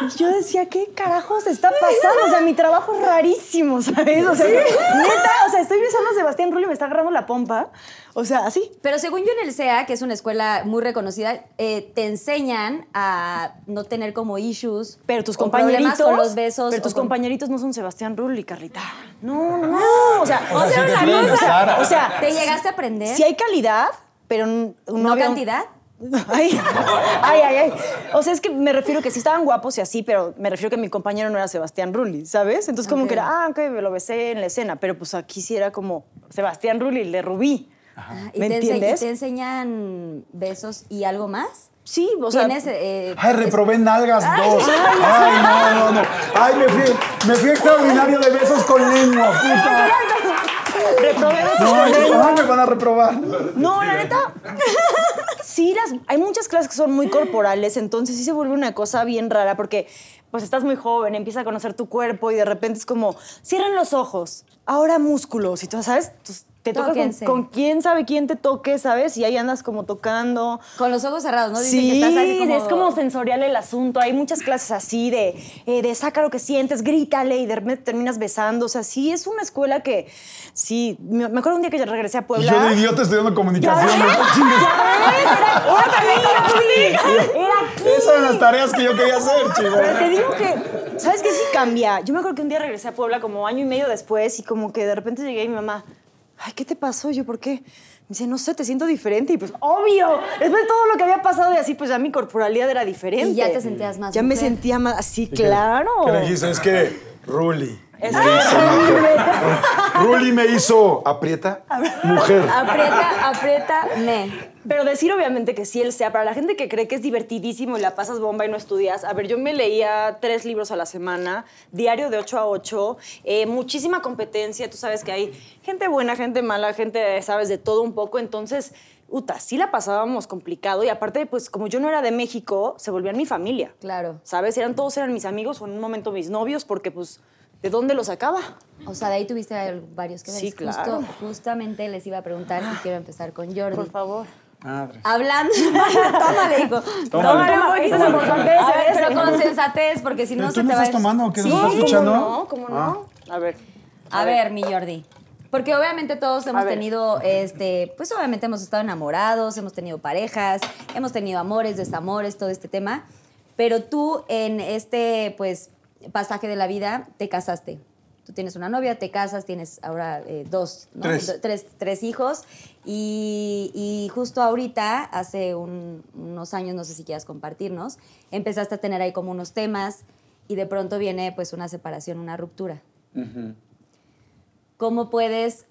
Y yo decía, ¿qué carajos está pasando? O sea, mi trabajo es rarísimo, ¿sabes? O sea, neta, o sea, estoy besando a Sebastián Rulli y me está agarrando la pompa. O sea, así. Pero según yo en el CEA, que es una escuela muy reconocida, eh, te enseñan a no tener como issues. Pero tus compañeritos. con los besos. Pero tus con- compañeritos no son Sebastián Rulli, Carlita. No, no, no. O sea, O sea, sí te cosa. O sea, ¿Te llegaste a aprender? si hay calidad, pero ¿No había- cantidad? Ay, ay, ay, ay. O sea, es que me refiero que sí estaban guapos y así, pero me refiero que mi compañero no era Sebastián Rulli, ¿sabes? Entonces, como que era, ah, ok, me lo besé en la escena, pero pues aquí sí era como Sebastián Rulli, el de Rubí. Ah, ¿Y ¿Me te entiendes? ¿Y te enseñan besos y algo más? Sí, o sea. ¿Tienes, eh, Ay, reprobé nalgas dos. Ay, no, no, no. Ay, me fui, me fui extraordinario de besos con lengua, puta. reprobé besos No, con ay, lengua. ay, me van a reprobar. No, la neta. Sí, las, hay muchas clases que son muy corporales, entonces sí se vuelve una cosa bien rara porque pues estás muy joven, empiezas a conocer tu cuerpo y de repente es como, cierran los ojos, ahora músculos y tú sabes, Entonces, te toca con, quién sabe quién te toque, ¿sabes? Y ahí andas como tocando. Con los ojos cerrados, ¿no? Dicen Sí, que estás así como... es como sensorial el asunto. Hay muchas clases así de, eh, de saca lo que sientes, grítale y de repente terminas besando. O sea, sí, es una escuela que, sí, me, me acuerdo un día que yo regresé a Puebla. yo de idiota estudiando ¿Ya comunicación. ves? ¿no? Chingues. ¿Ya ves? Era, era aquí, era aquí. Esas eran las tareas que yo quería hacer, chico. Pero te digo que, ¿sabes qué? Sí cambia. Yo me acuerdo que un día regresé a Puebla como año y medio después y como que de repente llegué y mi mamá, ay, ¿qué te pasó? Yo, ¿por qué? Me dice, no sé, te siento diferente. Y pues, obvio, después de todo lo que había pasado y así, pues ya mi corporalidad era diferente. Y ya te sentías más Ya me sentía más así, claro. ¿Qué le dijiste? Es que Ruli. Es me que hizo. Ruli me hizo aprieta mujer. Aprieta, aprieta, me. Pero decir obviamente que sí él sea, para la gente que cree que es divertidísimo y la pasas bomba y no estudias, a ver, yo me leía tres libros a la semana, diario de 8 a 8, eh, muchísima competencia, tú sabes que hay gente buena, gente mala, gente, sabes, de todo un poco, entonces, uta, sí la pasábamos complicado y aparte, pues como yo no era de México, se volvían mi familia. Claro. ¿Sabes? Eran todos eran mis amigos o en un momento mis novios porque pues ¿de dónde los sacaba? O sea, de ahí tuviste varios que ver. Sí, claro. Justo- justamente les iba a preguntar y quiero empezar con Jordi. Por favor. Madre. Hablando, tómale, hijo. Tómale. un poquito de importante A ver, ese. pero con sensatez, porque si ¿Pero no se no te va a estás ir- tomando o qué? ¿No Sí. estás ¿Cómo escuchando? no? ¿Cómo no? A ver. A ver, mi Jordi. Porque obviamente todos hemos tenido, este, pues obviamente hemos estado enamorados, hemos tenido parejas, hemos tenido amores, desamores, todo este tema. Pero tú en este, pues, pasaje de la vida te casaste. Tú tienes una novia, te casas, tienes ahora eh, dos, ¿no? Tres. Tres, tres hijos. Y, y justo ahorita, hace un- unos años, no sé si quieras compartirnos, empezaste a tener ahí como unos temas y de pronto viene pues una separación, una ruptura. ¿Cómo puedes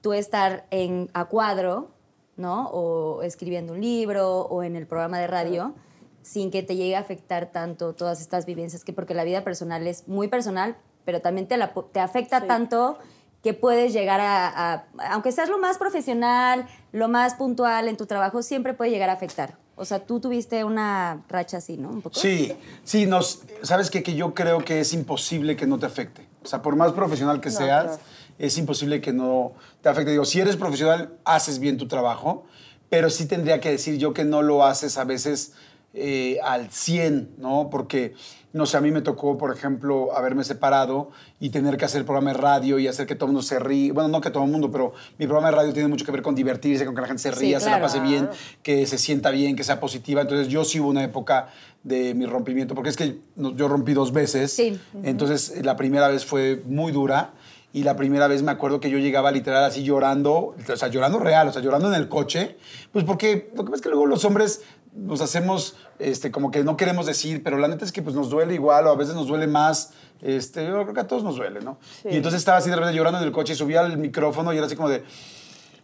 tú estar en, a cuadro, ¿no? O escribiendo un libro o en el programa de radio sin que te llegue a afectar tanto todas estas vivencias, que porque la vida personal es muy personal, pero también te, la, te afecta tanto que puedes llegar a, a- aunque seas lo más profesional, lo más puntual en tu trabajo, siempre puede llegar a afectar. O sea, tú tuviste una racha así, ¿no? Un poco. Sí, sí, nos, ¿sabes qué? Que yo creo que es imposible que no te afecte. O sea, por más profesional que seas, es imposible que no te afecte. Digo, si eres profesional, haces bien tu trabajo, pero sí tendría que decir yo que no lo haces a veces eh, al 100, ¿no? Porque, no sé, a mí me tocó, por ejemplo, haberme separado y tener que hacer el programa de radio y hacer que todo el mundo se ríe. Bueno, no que todo el mundo, pero mi programa de radio tiene mucho que ver con divertirse, con que la gente se Sí, ría, se la pase bien, que se sienta bien, que sea positiva. Entonces, yo sí hubo una época de mi rompimiento, porque es que yo rompí dos veces. Sí. Entonces, la primera vez fue muy dura. Y la primera vez me acuerdo que yo llegaba literal así llorando, o sea, llorando real, o sea, llorando en el coche. Pues porque lo que pasa es que luego los hombres nos hacemos este, como que no queremos decir, pero la neta es que pues, nos duele igual o a veces nos duele más. Este, yo creo que a todos nos duele, ¿no? Y entonces estaba así de repente llorando en el coche y subía al micrófono y era así como de,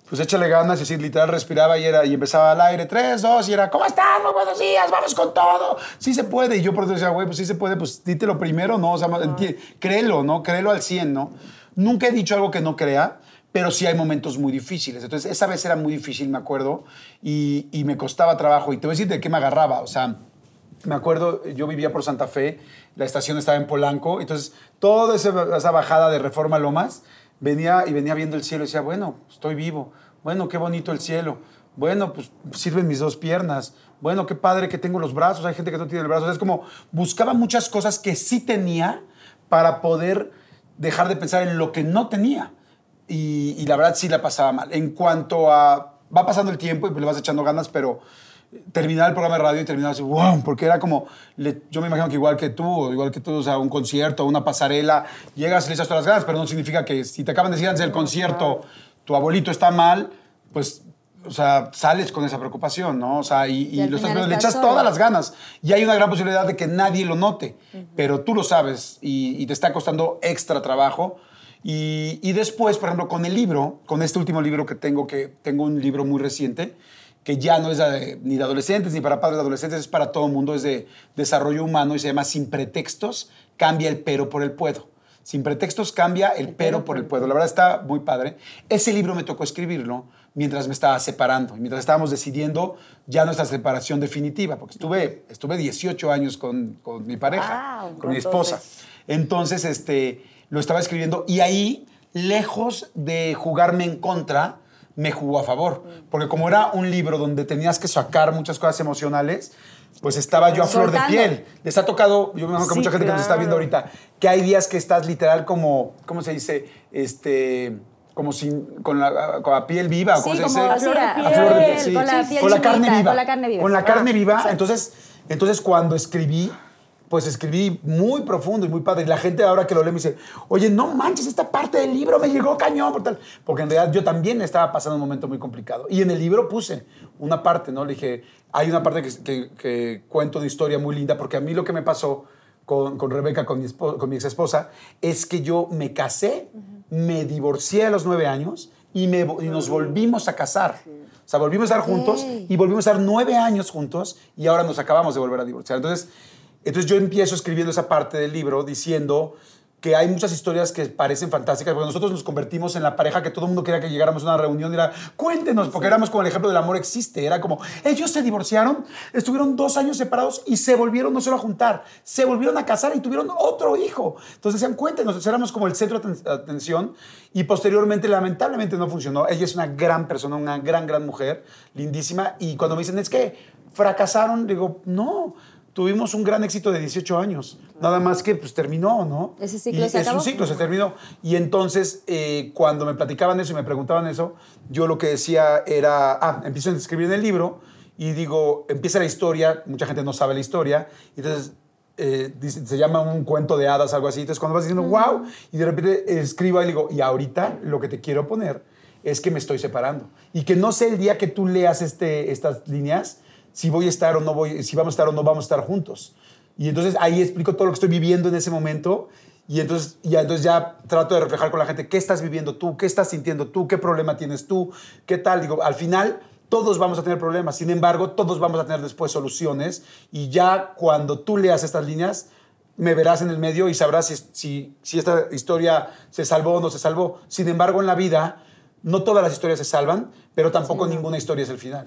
pues échale ganas, y así literal respiraba y, era, y empezaba al aire, tres, dos, y era, ¿cómo están? Muy buenos días, vamos con todo. Sí se puede. Y yo por eso decía, güey, pues sí se puede, pues dítelo primero, ¿no? O sea, enti- créelo, ¿no? Créelo al 100, ¿no? Nunca he dicho algo que no crea, pero sí hay momentos muy difíciles. Entonces, esa vez era muy difícil, me acuerdo, y, me costaba trabajo. Y te voy a decir de qué me agarraba, o sea... Me acuerdo, yo vivía por Santa Fe, la estación estaba en Polanco, entonces toda esa bajada de Reforma Lomas venía y venía viendo el cielo y decía, bueno, estoy vivo, bueno, qué bonito el cielo, bueno, pues sirven mis dos piernas, bueno, qué padre que tengo los brazos, hay gente que no tiene el brazo, es como buscaba muchas cosas que sí tenía para poder dejar de pensar en lo que no tenía. Y, y la verdad sí la pasaba mal. En cuanto a, va pasando el tiempo y pues le vas echando ganas, pero terminar el programa de radio y terminar así, wow, porque era como, le- yo me imagino que igual que tú, igual que tú, o sea, un concierto, una pasarela, llegas y le echas todas las ganas, pero no significa que si te acaban de decir antes del concierto, tu abuelito está mal, pues, o sea, sales con esa preocupación, ¿no? O sea, y, y Y al lo estás final viendo, le echas solo. todas las ganas. Y hay una gran posibilidad de que nadie lo note, pero tú lo sabes y, y te está costando extra trabajo. Y, y después, por ejemplo, con el libro, con este último libro que tengo, que tengo un libro muy reciente, que ya no es de- ni de adolescentes ni para padres de adolescentes, es para todo el mundo, es de desarrollo humano y se llama Sin pretextos, cambia el pero por el puedo. Sin pretextos cambia el pero por el puedo. La verdad está muy padre. Ese libro me tocó escribirlo mientras me estaba separando mientras estábamos decidiendo ya nuestra separación definitiva, porque estuve, estuve 18 años con, con mi pareja, Wow. con mi esposa. Entonces, este, lo estaba escribiendo y ahí, lejos de jugarme en contra, me jugó a favor. Porque como era un libro donde tenías que sacar muchas cosas emocionales, pues estaba yo a flor de piel. Les ha tocado, yo me imagino que Sí, mucha gente que nos está viendo claro. ahorita, que hay días que estás literal como, ¿cómo se dice? Este, como sin, con la, con la piel viva, ¿cómo Sí, se como dice? así, a- A flor de piel, sí. con la piel Con la carne viva. con la carne viva. Con la carne Ah, viva. Entonces, entonces, cuando escribí, pues escribí muy profundo y muy padre. Y la gente ahora que lo lee me dice, oye, no manches, esta parte del libro me llegó cañón. Por tal. Porque en realidad yo también estaba pasando un momento muy complicado. Y en el libro puse una parte, ¿no? Le dije, hay una parte que, que- que cuento una historia muy linda, porque a mí lo que me pasó con, con Rebeca, con mi, con mi ex esposa, es que yo me casé, me divorcié a los nueve años y, me, vo- y nos volvimos a casar. O sea, volvimos a estar juntos y volvimos a estar nueve años juntos y ahora nos acabamos de volver a divorciar. Entonces, entonces yo empiezo escribiendo esa parte del libro diciendo que hay muchas historias que parecen fantásticas, porque nosotros nos convertimos en la pareja que todo el mundo quería que llegáramos a una reunión y era, cuéntenos, porque éramos como el ejemplo del amor existe, era como, ellos se divorciaron, estuvieron dos años separados y se volvieron no solo a juntar, se volvieron a casar y tuvieron otro hijo. Entonces decían, cuéntenos, Entonces, éramos como el centro de aten- atención y posteriormente lamentablemente no funcionó. Ella es una gran persona, una gran, gran mujer, lindísima, y cuando me dicen, es que fracasaron, digo, no. Tuvimos un gran éxito de 18 años, nada más que pues terminó, ¿no? Ese ciclo Y se es acabó. un ciclo, se terminó. Y entonces, eh, cuando me platicaban eso y me preguntaban eso, yo lo que decía era, ah, empiezo a escribir en el libro y digo, empieza la historia, mucha gente no sabe la historia, entonces eh, dice- se llama un cuento de hadas, algo así. Entonces, cuando vas diciendo, wow, y de repente escribo y digo, y ahorita lo que te quiero poner es que me estoy separando. Y que no sé el día que tú leas este, estas líneas, si voy a estar o no voy, si vamos a estar o no vamos a estar juntos. Y entonces ahí explico todo lo que estoy viviendo en ese momento. Y entonces ya, entonces ya trato de reflejar con la gente qué estás viviendo tú, qué estás sintiendo tú, qué problema tienes tú, qué tal. Digo, al final todos vamos a tener problemas. Sin embargo, todos vamos a tener después soluciones. Y ya cuando tú leas estas líneas, me verás en el medio y sabrás si, si, si esta historia se salvó o no se salvó. Sin embargo, en la vida, no todas las historias se salvan, pero tampoco ninguna historia es el final.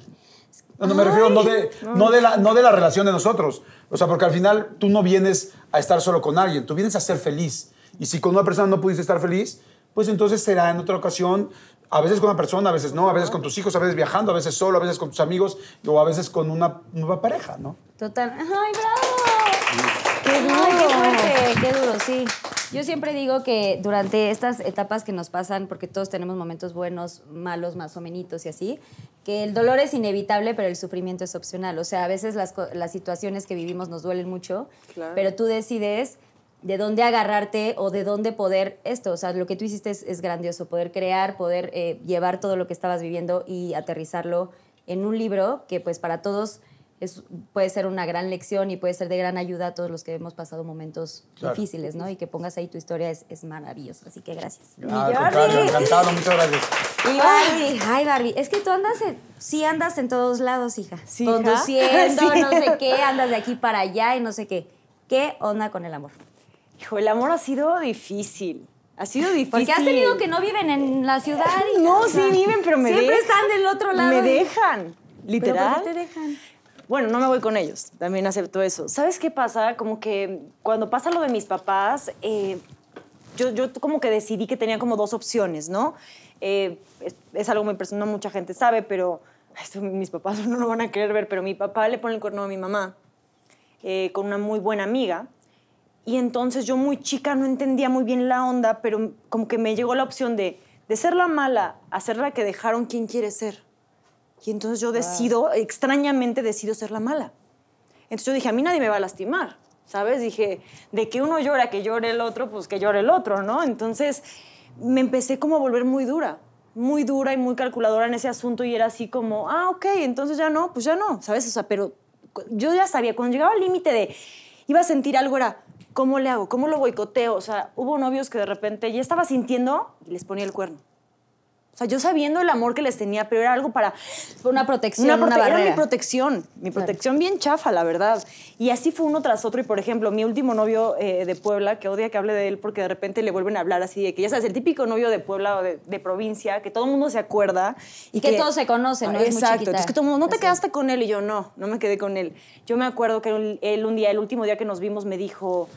No, no me refiero no de, no, de la, no de la relación de nosotros. O sea, porque al final tú no vienes a estar solo con alguien, tú vienes a ser feliz. Y si con una persona no pudiste estar feliz, pues entonces será en otra ocasión, a veces con una persona, a veces no, a veces con tus hijos, a veces viajando, a veces solo, a veces con tus amigos o a veces con una nueva pareja, ¿no? Total. ¡Ay, bravo! ¡Qué duro! ¡Ay, qué fuerte! ¡Qué duro, sí! Yo siempre digo que durante estas etapas que nos pasan, porque todos tenemos momentos buenos, malos, más o menos y así, que el dolor es inevitable, pero el sufrimiento es opcional. O sea, a veces las, las situaciones que vivimos nos duelen mucho, Claro. pero tú decides de dónde agarrarte o de dónde poder esto. O sea, lo que tú hiciste es, es grandioso, poder crear, poder eh, llevar todo lo que estabas viviendo y aterrizarlo en un libro que pues para todos es, puede ser una gran lección y puede ser de gran ayuda a todos los que hemos pasado momentos Claro. difíciles, ¿no? Y que pongas ahí tu historia es, es maravilloso. Así que gracias. Ah, contrario, encantado, muchas gracias. Y Barbie, ay Barbie, es que tú andas en, sí andas en todos lados, hija. Sí. Conduciendo, Sí. no sé qué, andas de aquí para allá y no sé qué. ¿Qué onda con el amor? Hijo, el amor ha sido difícil. Ha sido difícil. Porque has tenido que no viven en la ciudad. hija. No, sí viven, pero me Siempre dejan. están del otro lado. Me y- dejan, ¿Pero por literal. qué te dejan? Bueno, no me voy con ellos, también acepto eso. ¿Sabes qué pasa? Como que cuando pasa lo de mis papás, eh, yo, yo como que decidí que tenía como dos opciones, ¿no? Eh, es, algo muy personal, no mucha gente sabe, pero esto mis papás no lo van a querer ver, pero mi papá le pone el cuerno a mi mamá eh, con una muy buena amiga. Y entonces yo muy chica no entendía muy bien la onda, pero como que me llegó la opción de, de ser la mala a la que dejaron quien quiere ser. Y entonces yo decido, extrañamente decido ser la mala. Entonces yo dije, a mí nadie me va a lastimar, ¿sabes? Dije, de que uno llora, que llore el otro, pues que llore el otro, ¿no? Entonces me empecé como a volver muy dura, muy dura y muy calculadora en ese asunto y era así como, ah, ok, entonces ya no, pues ya no, ¿sabes? O sea, pero yo ya sabía, cuando llegaba al límite de, iba a sentir algo, era, ¿cómo le hago? ¿Cómo lo boicoteo? O sea, hubo novios que de repente ya estaba sintiendo y les ponía el cuerno. O sea, yo sabiendo el amor que les tenía, pero era algo para Una protección, una, una, prote- era barrera. mi protección, mi protección bien chafa, la verdad. Y así fue uno tras otro. Y por ejemplo, mi último novio eh, de Puebla, que odia que hable de él porque de repente le vuelven a hablar así de que ya sabes, el típico novio de Puebla o de, de provincia, que todo el mundo se acuerda. Y que todos se conocen, ¿no? Es muy Exacto. chiquita. Entonces que todo el mundo, ¿no te Así. quedaste con él? Y yo, no, no me quedé con él. Yo me acuerdo que él un día, el último día que nos vimos, me dijo,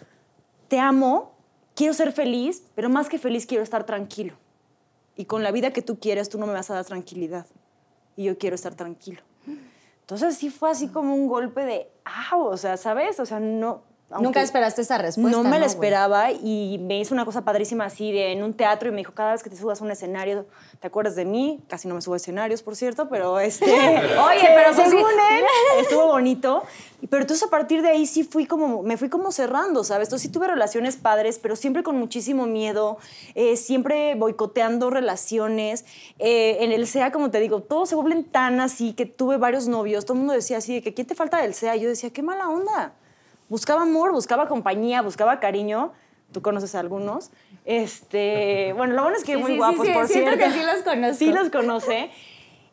te amo, quiero ser feliz, pero más que feliz quiero estar tranquilo. Y con la vida que tú quieres, tú no me vas a dar tranquilidad. Y yo quiero estar tranquilo. Entonces sí fue así como un golpe de, ah, o sea, ¿sabes? O sea, no... Nunca aunque esperaste esa respuesta. No me la güey? esperaba y me hizo una cosa padrísima así de en un teatro y me dijo, cada vez que te subas a un escenario, ¿te acuerdas de mí? Casi no me subo a escenarios, por cierto, pero este... Oye, pero según él, estuvo bonito. Pero entonces a partir de ahí sí fui como, me fui como cerrando, ¿sabes? Entonces sí tuve relaciones padres, pero siempre con muchísimo miedo, eh, siempre boicoteando relaciones. Eh, en el SEA, como te digo, todos se vuelven tan así que tuve varios novios, todo el mundo decía así de que ¿quién te falta del SEA? Y yo decía, qué mala onda. Buscaba amor, buscaba compañía, buscaba cariño. Tú conoces a algunos. Este, bueno, lo bueno es que Sí, muy sí, guapos, sí, por siento cierto. que sí los conozco. Sí los conoce.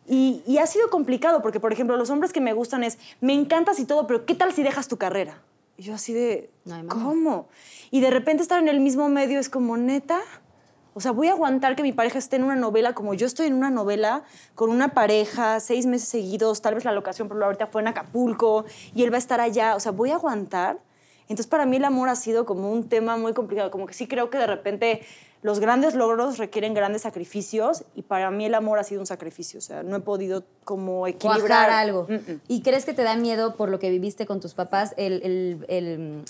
Y, y ha sido complicado porque, por ejemplo, los hombres que me gustan es, me encantas y todo, pero ¿qué tal si dejas tu carrera? Y yo así de, No. ¿cómo? Y de repente estar en el mismo medio es como, neta. O sea, voy a aguantar que mi pareja esté en una novela como yo estoy en una novela con una pareja, seis meses seguidos, tal vez la locación, por ahorita fue en Acapulco y él va a estar allá. O sea, voy a aguantar. Entonces, para mí el amor ha sido como un tema muy complicado. Como que sí creo que de repente los grandes logros requieren grandes sacrificios y para mí el amor ha sido un sacrificio. O sea, no he podido como equilibrar Cuajar algo. Mm, mm. ¿Y crees que te da miedo por lo que viviste con tus papás? El, el- el, mm,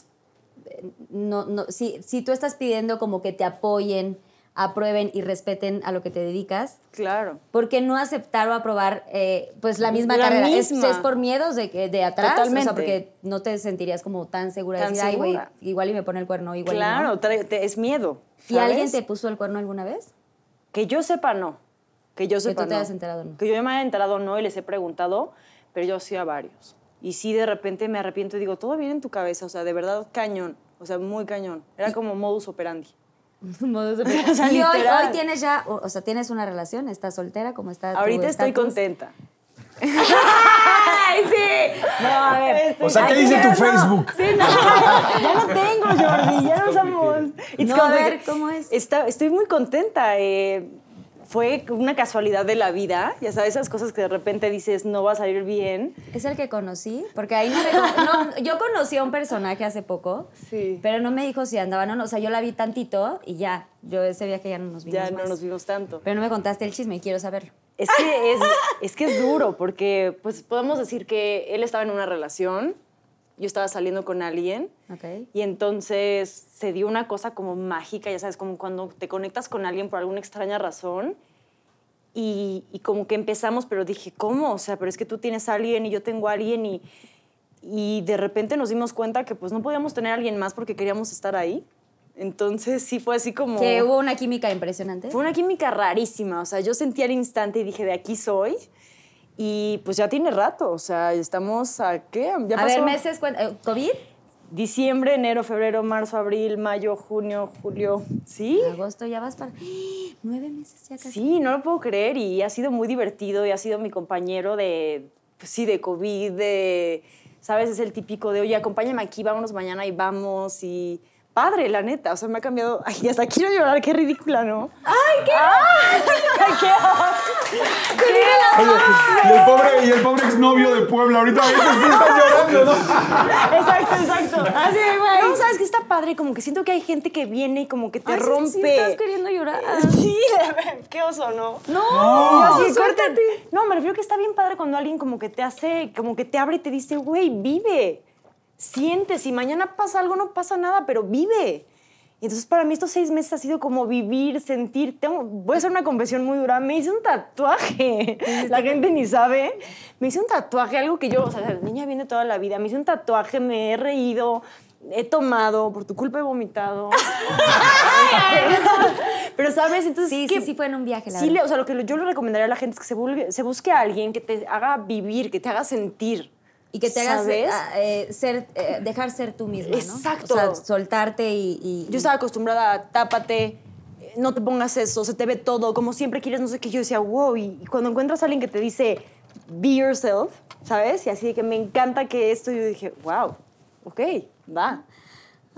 no, no, si, si tú estás pidiendo como que te apoyen, aprueben y respeten a lo que te dedicas, Claro. ¿por qué no aceptar o aprobar eh, pues la misma La carrera? ¿Es, misma. es por miedos de, que- de atrás? Totalmente. O sea, porque no te sentirías como tan segura de Tan decir, ay, güey, segura. igual y me pone el cuerno, igual y Claro, no. trae- te- es miedo. ¿Y ¿sabes? alguien te puso el cuerno alguna vez? Que yo sepa, no. Que yo sepa, tú te no. hayas enterado, no. Que yo me haya enterado, no, y les he preguntado, pero yo sí a varios. Y sí, de repente me arrepiento y digo, todo bien en tu cabeza, o sea, de verdad, cañón. O sea, muy cañón. Era como modus operandi. Modus O sea, y hoy, hoy tienes ya, o, o sea, tienes una relación, estás soltera, ¿cómo está tu Ahorita estoy contenta. ¡Ay, sí! No, a ver. O sea, ¿qué dice tu no. Facebook? Sí, no, ya lo tengo, Jordi, ya lo somos. It's No, a ver, ¿cómo es? Está- estoy muy contenta. eh, fue una casualidad de la vida. Ya sabes, esas cosas que de repente dices no va a salir bien. Es el que conocí, porque ahí no, me no, yo conocí a un personaje hace poco, Sí. pero no me dijo si andaban o no, o sea, yo la vi tantito y ya, yo ese viaje ya no nos vimos Ya no nos vimos tanto. Pero no me contaste el chisme y quiero saberlo. Es que es, es que es duro, porque pues podemos decir que él estaba en una relación, yo estaba saliendo con alguien, Ok. y entonces se dio una cosa como mágica, ya sabes, como cuando te conectas con alguien por alguna extraña razón, y, y como que empezamos, pero dije, ¿cómo? O sea, pero es que tú tienes a alguien y yo tengo a alguien, y, y de repente nos dimos cuenta que pues no podíamos tener a alguien más porque queríamos estar ahí. Entonces sí fue así como... Que hubo una química impresionante. Fue una química rarísima, o sea, yo sentí al instante y dije, de aquí soy. Y pues ya tiene rato, o sea, estamos a qué? Ya a ver, meses, eh, ¿COVID? Diciembre, enero, febrero, marzo, abril, mayo, junio, julio. ¿Sí? Agosto, ya vas para... Nueve meses ya casi. Sí, no lo puedo creer y ha sido muy divertido y ha sido mi compañero de, pues sí, de COVID, de, ¿sabes? Es el típico de, oye, acompáñame aquí, vámonos mañana y vamos y... Padre, la neta, o sea, me ha cambiado. Ay, hasta quiero llorar, qué ridícula, ¿no? ¡Ay, qué! ¡Ay, qué! Oye, y el pobre, y el pobre exnovio de Puebla, ahorita ahorita sí está llorando, ¿no? Exacto, exacto. Así, güey. No, sabes que está padre, como que siento que hay gente que viene y como que te Ay, sí, rompe. sí estás queriendo llorar. Sí, qué oso, ¿no? No, Y así, suéltate. No, me refiero que está bien padre cuando alguien como que te hace, como que te abre y te dice, güey, vive. Siente, si mañana pasa algo, no pasa nada, pero vive. Y entonces para mí estos seis meses ha sido como vivir, sentir. Tengo, voy a hacer una confesión muy dura. Me hice un tatuaje. La gente ni sabe. Me hice un tatuaje, algo que yo, o sea, la niña viene toda la vida. Me hice un tatuaje, me he reído, he tomado, por tu culpa he vomitado. Pero, ¿sabes? Entonces, Sí, que- sí, sí fue en un viaje, la Sí, verdad. o sea, lo que yo le recomendaría a la gente es que se, vulgue- se busque a alguien que te haga vivir, que te haga sentir. Y que te hagas ¿Sabes? ah, eh, ser, eh, dejar ser tú misma, ¿no? Exacto. O sea, soltarte y... y- Yo estaba acostumbrada a tápate, eh, no te pongas eso, se te ve todo, como siempre quieres, no sé qué. Yo decía, wow, y cuando encuentras a alguien que te dice, be yourself, ¿sabes? Y así de que me encanta que esto, yo dije, wow, ok, va.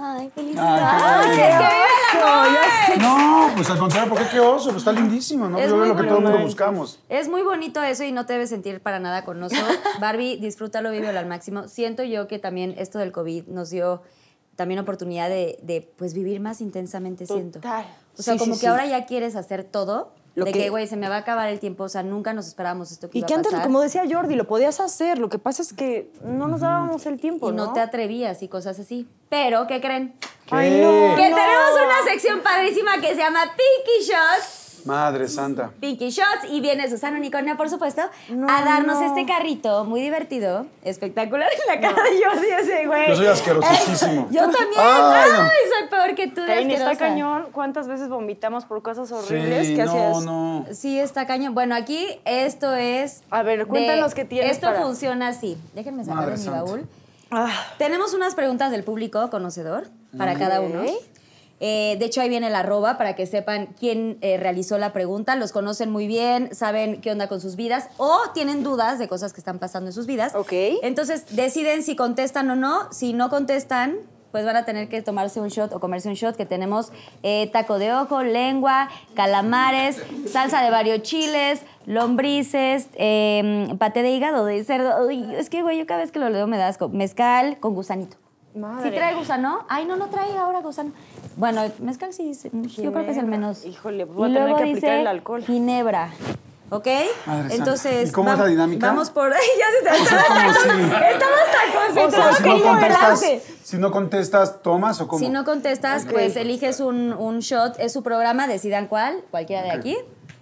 Ay, feliz. Ah, qué ¡Qué bueno. oso! Ya sé. No, pues al contrario, ¿por qué qué oso? Pues está lindísimo, ¿no? Es Yo muy veo lo que todo el mundo bonito. buscamos. Es muy bonito eso y no te debes sentir para nada con oso. Barbie, disfrútalo, vívelo al máximo. Siento yo que también esto del COVID nos dio también oportunidad de, de, pues vivir más intensamente, siento. Total. O sea, Sí, como sí, que sí. ahora ya quieres hacer todo. Lo de que- güey, se me va a acabar el tiempo. O sea, nunca nos esperábamos esto que Y iba que a antes, pasar. como decía Jordi, lo podías hacer. Lo que pasa es que no nos dábamos el tiempo, y no, ¿no? te atrevías y cosas así. Pero, ¿qué creen? Ay, no. Que no. tenemos una sección padrísima que se llama Pinky Shots. Madre santa. Pinky Shots y viene Susana Unicornia, por supuesto, No, a darnos no. este carrito muy divertido, espectacular en la cara de Jordi ese güey. Yo soy asquerosísimo. Yo también. Ay, Ay, soy peor que tú de Ey, está cañón. ¿Cuántas veces vomitamos por cosas horribles? Sí, ¿Qué no, hacías? no. Sí, está cañón. Bueno, aquí esto es. A ver, de- cuéntanos qué tienes Esto para- funciona así. Déjenme sacar Madre mi santa. baúl. Ah, Tenemos unas preguntas del público conocedor para cada uno. Eh, de hecho, ahí viene la arroba para que sepan quién eh, realizó la pregunta. Los conocen muy bien, saben qué onda con sus vidas o tienen dudas de cosas que están pasando en sus vidas. Ok. Entonces, deciden si contestan o no. Si no contestan, pues van a tener que tomarse un shot o comerse un shot que tenemos eh, taco de ojo, lengua, calamares, salsa de varios chiles, lombrices, eh, paté de hígado de cerdo. Uy, es que, güey, yo cada vez que lo leo me da asco. Mezcal con gusanito. Madre. ¿Sí trae gusano? Ay, no, no trae ahora gusano. Bueno, mezcal sí, sí, yo creo que es el menos. Híjole, pues voy a tener luego que aplicar dice el alcohol. Ginebra. ¿Ok? Madre. Entonces. ¿Y cómo es la dinámica? Vamos por. ya se te O sea, como si- Estamos tan O sea, concentrados si que no ni me contestas, lance. si no contestas, ¿tomas o cómo? Si no contestas, pues eliges un, un shot. Es su programa, decidan cuál, cualquiera de aquí.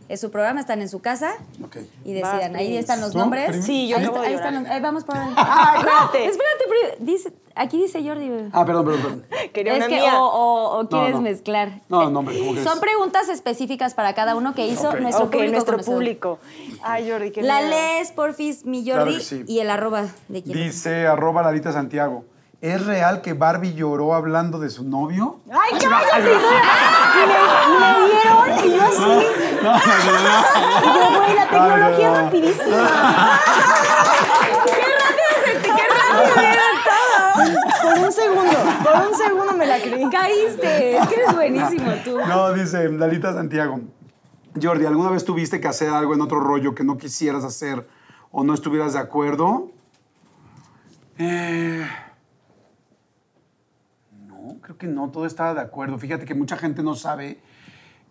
Es su programa, están en su casa Ok. y decidan. Vas, Ahí están los ¿Tú? nombres. Sí, yo ahí, está- ahí están los- ahí vamos por ahí. Ah, espérate. espérate, dice, aquí dice Jordi. Ah, perdón, perdón, perdón. Quería es una que mía. o, o- o quieres no. mezclar. No, no, hombre. Son preguntas específicas para cada uno que hizo Ok. nuestro ok, público. nuestro público. Ay, Jordi, qué La lees, porfis, mi Claro Jordi, que sí. y el arroba de quién. Dice arroba Larita Santiago. ¿Es real que Barbie lloró hablando de su novio? ¡Ay, cállate! Y me vieron y yo así. No, no, no, no. Y yo, güey, la tecnología Ay, no. es rapidísima. Por un segundo, por un segundo me la creí. Caíste, es que eres buenísimo tú. No, dice Lalita Santiago. Jordi, ¿alguna vez tuviste que hacer algo en otro rollo que no quisieras hacer o no estuvieras de acuerdo? Eh, creo que no, todo estaba de acuerdo. Fíjate que mucha gente no sabe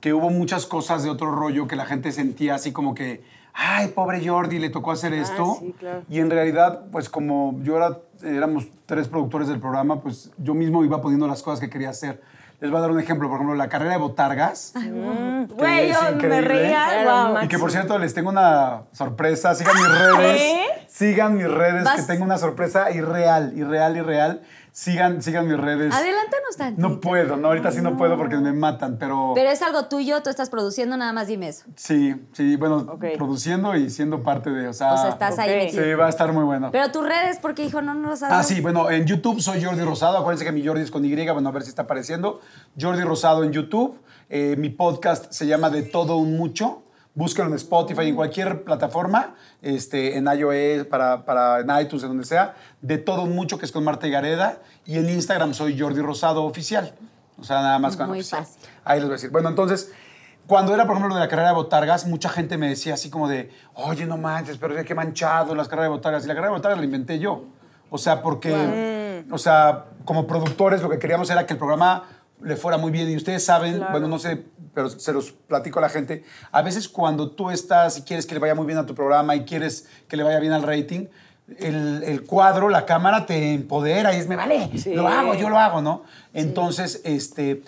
que hubo muchas cosas de otro rollo que la gente sentía así como que, ay, pobre Jordi, le tocó hacer esto. sí, claro. Y en realidad, pues como yo era, éramos tres productores del programa, pues yo mismo iba poniendo las cosas que quería hacer. Les voy a dar un ejemplo, por ejemplo, la carrera de Botargas. Güey, es yo me reía. Wow. Y que por cierto, les tengo una sorpresa. Sigan mis redes. ¿Qué? Sigan mis redes, Vas- que tengo una sorpresa irreal, irreal, irreal. Sigan, sigan mis redes. Adelántanos tantito. No puedo, no, ahorita sí no puedo porque me matan, pero, Pero es algo tuyo, tú estás produciendo, nada más dime eso. sí, sí, bueno, produciendo y siendo parte de, o sea, O sea, estás ahí metido. sí, va a estar muy bueno. Pero tus redes, porque hijo, no nos has Ah, dado? sí, bueno, en YouTube soy Jordi Rosado. Acuérdense que mi Jordi es con Y, bueno, a ver si está apareciendo. Jordi Rosado en YouTube. Eh, mi podcast se llama De Todo Un Mucho. Búsquenlo en Spotify, en cualquier plataforma, este, en iOS, para, para, en iTunes, en donde sea. De Todo Mucho, que es con Marta y Gareda. Y en Instagram soy Jordi Rosado Oficial. O sea, nada más con Muy oficial. fácil. Ahí les voy a decir. Bueno, entonces, cuando era, por ejemplo, lo de la carrera de botargas, mucha gente me decía así como de, oye, no manches, pero qué manchado las carreras de botargas. Y la carrera de botargas la inventé yo. O sea, porque, o sea, como productores lo que queríamos era que el programa le fuera muy bien. Y ustedes saben, bueno, no sé, pero se los platico a la gente. A veces cuando tú estás y quieres que le vaya muy bien a tu programa y quieres que le vaya bien al rating, el, el cuadro, la cámara te empodera y es, me vale, Sí. lo hago, yo lo hago, ¿no? Entonces, este,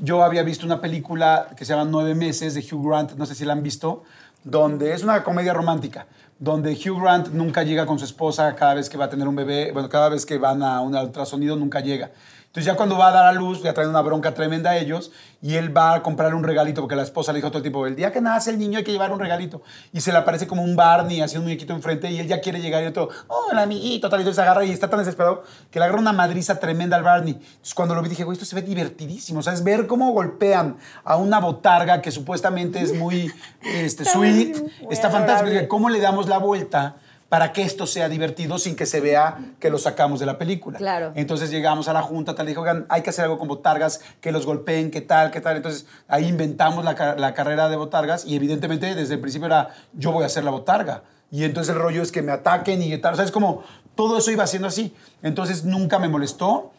yo había visto una película que se llama Nueve Meses de Hugh Grant, no sé si la han visto, donde es una comedia romántica, donde Hugh Grant nunca llega con su esposa cada vez que va a tener un bebé, bueno, cada vez que van a un ultrasonido nunca llega. Entonces ya cuando va a dar a luz, ya traen una bronca tremenda a ellos y él va a comprarle un regalito porque la esposa le dijo todo el tiempo, el día que nace el niño hay que llevar un regalito. Y se le aparece como un Barney, así un muñequito enfrente y él ya quiere llegar y otro, hola amiguito, tal y se agarra y está tan desesperado que le agarra una madriza tremenda al Barney. Entonces cuando lo vi dije, güey, esto se ve divertidísimo. O sea, es ver cómo golpean a una botarga que supuestamente es muy este, sweet. muy Está fantástico. ¿Cómo le damos la vuelta? Para que esto sea divertido sin que se vea que lo sacamos de la película. Claro. Entonces llegamos a la junta, tal, y dije, oigan, hay que hacer algo con botargas, que los golpeen, qué tal, qué tal. Entonces ahí inventamos la, la carrera de botargas y evidentemente desde el principio era, yo voy a hacer la botarga. Y entonces el rollo es que me ataquen y tal. O sea, es como, todo eso iba siendo así. Entonces nunca me molestó.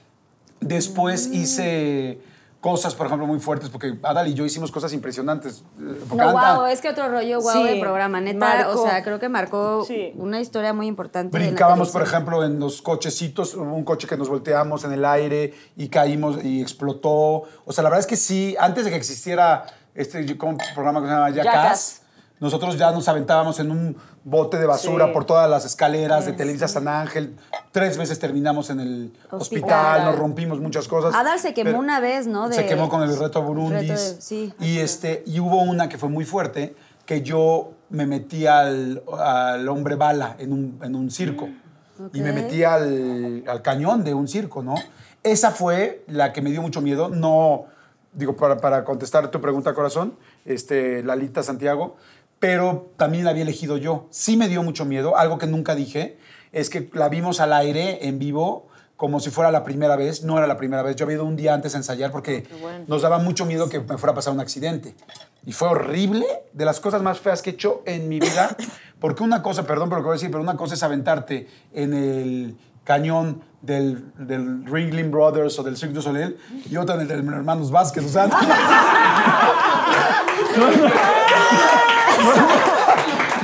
Después hice cosas, por ejemplo, muy fuertes, porque Adal y yo hicimos cosas impresionantes. Eh, No, wow, es que otro rollo wow Sí, de programa, neta. marcó. O sea, creo que marcó Sí. una historia muy importante. Brincábamos, por ejemplo, en los cochecitos, un coche que nos volteamos en el aire y caímos y explotó. O sea, la verdad es que sí, antes de que existiera este como un programa que se llama Jackass, Jackass. Nosotros ya nos aventábamos en un bote de basura Sí. por todas las escaleras de Televisa San Ángel. Tres veces terminamos en el hospital, Hospital. nos rompimos muchas cosas. Adal se quemó una vez, ¿no? De- se quemó con el reto Burundis. Reto de- sí. Y, este, y hubo una que fue muy fuerte, que yo me metí al, al hombre bala en un, en un circo. Y me metí al, al cañón de un circo, ¿no? Esa fue la que me dio mucho miedo. No, digo, para, para contestar tu pregunta, corazón, este, Lalita Santiago, pero también la había elegido yo. Sí me dio mucho miedo. Algo que nunca dije es que la vimos al aire, en vivo, como si fuera la primera vez. No era la primera vez. Yo había ido un día antes a ensayar porque nos daba mucho miedo que me fuera a pasar un accidente. Y fue horrible, de las cosas más feas que he hecho en mi vida. Porque una cosa, perdón por lo que voy a decir, pero una cosa es aventarte en el cañón del, del Ringling Brothers o del Cirque du Soleil y otra en el de hermanos Vázquez. O sea,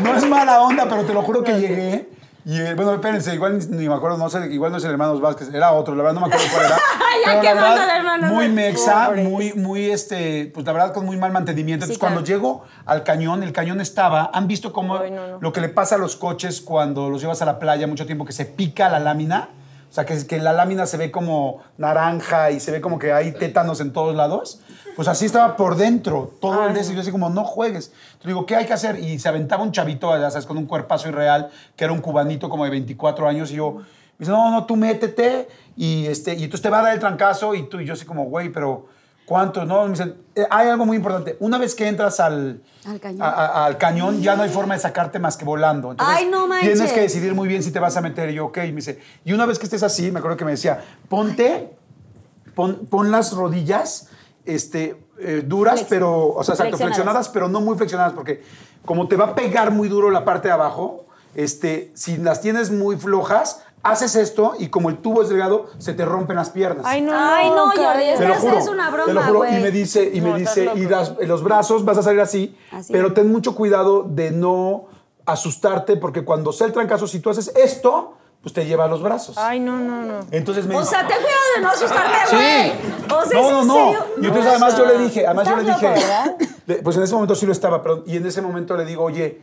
no es mala onda, pero te lo juro que llegué. Y eh, bueno, espérense, igual ni, ni me acuerdo, no sé, igual no es el Hermanos Vázquez, era otro, la verdad no me acuerdo cuál era. Pero la verdad, al Hermanos muy mexa, Pobres. muy, muy, este, pues la verdad con muy mal mantenimiento. Entonces Sí, cuando claro. llego al cañón, el cañón estaba, ¿han visto cómo Ay, no, no. lo que le pasa a los coches cuando los llevas a la playa mucho tiempo, que se pica la lámina? O sea, que, que la lámina se ve como naranja y se ve como que hay tétanos en todos lados. Pues así estaba por dentro, todo el ese. Y yo así como, no juegues. Entonces digo, ¿qué hay que hacer? Y se aventaba un chavito, ya sabes, con un cuerpazo irreal, que era un cubanito como de 24 años. Y yo, me dice, no, no, tú métete. Y, este, y entonces te va a dar el trancazo. Y tú y yo así como, güey, pero ¿cuánto? No, me dicen, "Eh, hay algo muy importante. Una vez que entras al, Al cañón. a- a- al cañón, ya no hay forma de sacarte más que volando. Entonces, Ay, no manches. Tienes que decidir muy bien si te vas a meter. Y yo, ok, y me dice, y una vez que estés así, me acuerdo que me decía, ponte, pon, pon las rodillas este, eh, duras, Flex- pero, o sea, exacto, flexionadas. flexionadas, pero no muy flexionadas, porque como te va a pegar muy duro la parte de abajo, este, si las tienes muy flojas, haces esto y como el tubo es delgado, se te rompen las piernas. Ay, no, Ay, no, Jordi, es Te que lo juro. es una broma, te lo juro. Y me dice, y me No, dice, y las- los brazos vas a salir así, Así. pero ten mucho cuidado de no asustarte, porque cuando sea el trancazo, si tú haces esto, pues te lleva a los brazos. Ay, no, no, no. Entonces me O dice, sea, ten cuidado de no asustarte, Sí. güey. O sea, no, ¿es no, no. serio? Y entonces No, además o yo le dije, además yo le dije, loco, pues en ese momento sí lo estaba, pero y en ese momento le digo, oye,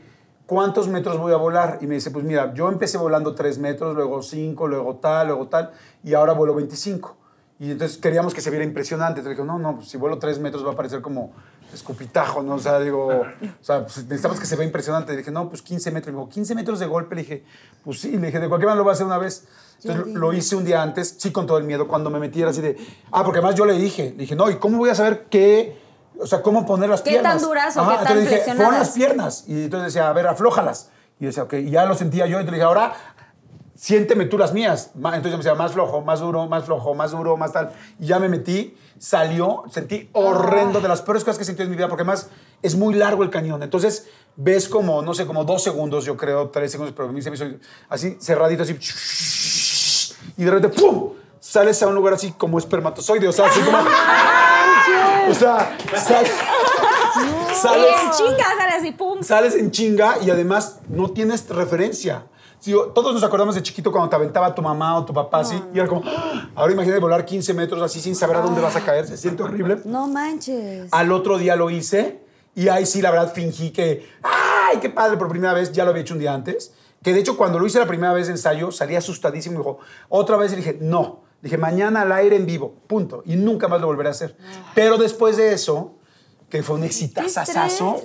¿cuántos metros voy a volar? Y me dice, pues mira, yo empecé volando 3 metros, luego 5, luego tal, luego tal, y ahora vuelo 25. Y entonces queríamos que se viera impresionante. Entonces dijo, no, no, pues si vuelo 3 metros va a parecer como escupitajo, ¿no? O sea, digo, o sea, pues necesitamos que se vea impresionante. Le dije, no, pues 15 metros. Y me dijo, 15 metros de golpe. Le dije, pues sí. Le dije, de cualquier manera lo voy a hacer una vez. Entonces lo hice un día antes, sí con todo el miedo, cuando me metiera así de... Ah, porque además yo le dije, le dije, no, ¿y cómo voy a saber qué... O sea, cómo poner las ¿Qué piernas? tan duras o Ajá, qué tan dije, pon flexionadas? las piernas. Y entonces decía, a ver, aflójalas. Y decía, ok, y ya lo sentía yo. Entonces dije, ahora siénteme tú las mías. Entonces yo me decía, más flojo, más duro, más flojo, más duro, más tal. Y ya me metí, salió, sentí horrendo, de las peores cosas que he sentido en mi vida, porque además es muy largo el cañón. Entonces ves como, no sé, como dos segundos, yo creo, tres segundos, pero a mí se me hizo así, cerradito, así. Y de repente, ¡pum! Sales a un lugar así como espermatozoide, o sea, así como... o sea, sal- Y sales en chinga sale así, pum. sales en chinga y además no tienes referencia. Sí, todos nos acordamos de chiquito cuando te aventaba tu mamá o tu papá así. Y era como, ¡ah! ahora imagínate volar 15 metros así sin saber a dónde vas a caer. Se siente horrible. No manches. Al otro día lo hice y ahí sí, la verdad, fingí que, ¡ay, qué padre! Por primera vez, ya lo había hecho un día antes. Que de hecho, cuando lo hice la primera vez de ensayo, salí asustadísimo y dijo, otra vez y le dije, no. Dije, mañana al aire en vivo, punto. Y nunca más lo volveré a hacer. Pero después de eso, que fue un exitazazazo.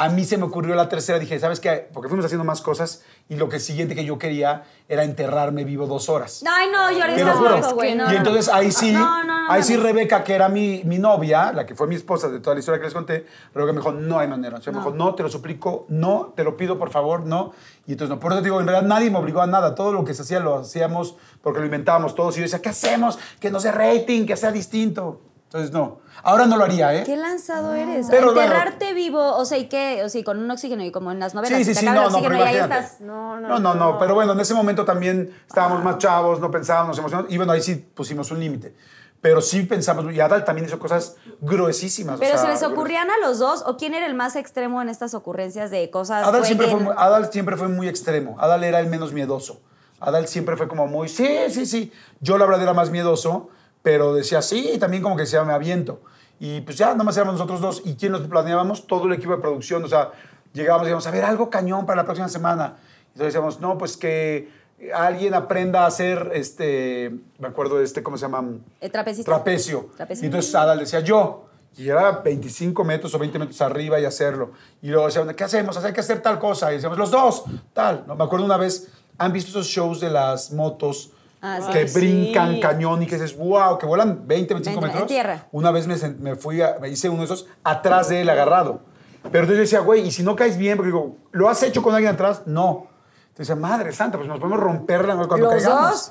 A mí se me ocurrió la tercera. Dije, ¿sabes qué? Porque fuimos haciendo más cosas y lo que siguiente que yo quería era enterrarme vivo dos horas. Ay, no, lo estás loco, güey. No, y entonces ahí sí, No, no, ahí sí. Rebeca, que era mi, mi novia, la que fue mi esposa de toda la historia que les conté, Rebeca me dijo, no hay manera. O sea, me dijo, no, te lo suplico, no, te lo pido, por favor, no. Y entonces, no, por eso te digo, en realidad nadie me obligó a nada. Todo lo que se hacía lo hacíamos porque lo inventábamos todos. Y yo decía, ¿qué hacemos? Que no sea rating, que sea distinto. Entonces, no. Ahora no lo haría, ¿eh? Qué lanzado eres. Pero bueno. Enterrarte vivo, o sea, ¿y qué? O sea, ¿y con un oxígeno y como en las novelas. Sí, sí, te sí, no, el no, oxígeno pero y ahí estás. No, no, No, no, no, pero bueno, en ese momento también estábamos más chavos, no pensábamos, nos y bueno, ahí sí pusimos un límite. Pero sí pensamos, y Adal también hizo cosas gruesísimas. o Pero sea, se les ocurrían a los dos, o quién era el más extremo en estas ocurrencias de cosas. Adal siempre, fue, muy- Adal siempre fue muy extremo. Adal era el menos miedoso. Adal siempre fue como muy, sí, sí, sí. Yo la verdad era más miedoso, pero decía sí, y también como que decía, me aviento. Y pues ya, nada más éramos nosotros dos. ¿Y quién nos planeábamos? Todo el equipo de producción. O sea, llegábamos y decíamos, a ver, algo cañón para la próxima semana. Entonces decíamos, no, pues que alguien aprenda a hacer, este, me acuerdo de este, ¿cómo se llama? Trapecista. Trapecio. Trapecio. Y entonces Adal decía yo. Y era 25 metros o 20 metros arriba y hacerlo. Y luego decían, ¿qué hacemos? Hay que hacer tal cosa. Y decíamos, los dos, tal. ¿no? Me acuerdo una vez, ¿han visto esos shows de las motos Ah, que sí. brincan cañón y que dices, wow, que vuelan 20, 25 En- en metros? tierra. Una vez me, me fui, a- me hice uno de esos atrás de él agarrado. Pero entonces yo decía, güey, ¿y si no caes bien? Porque digo, ¿lo has hecho con alguien atrás? No. Entonces decía, madre santa, pues nos podemos romper la cuando ¿Los caigamos. dos?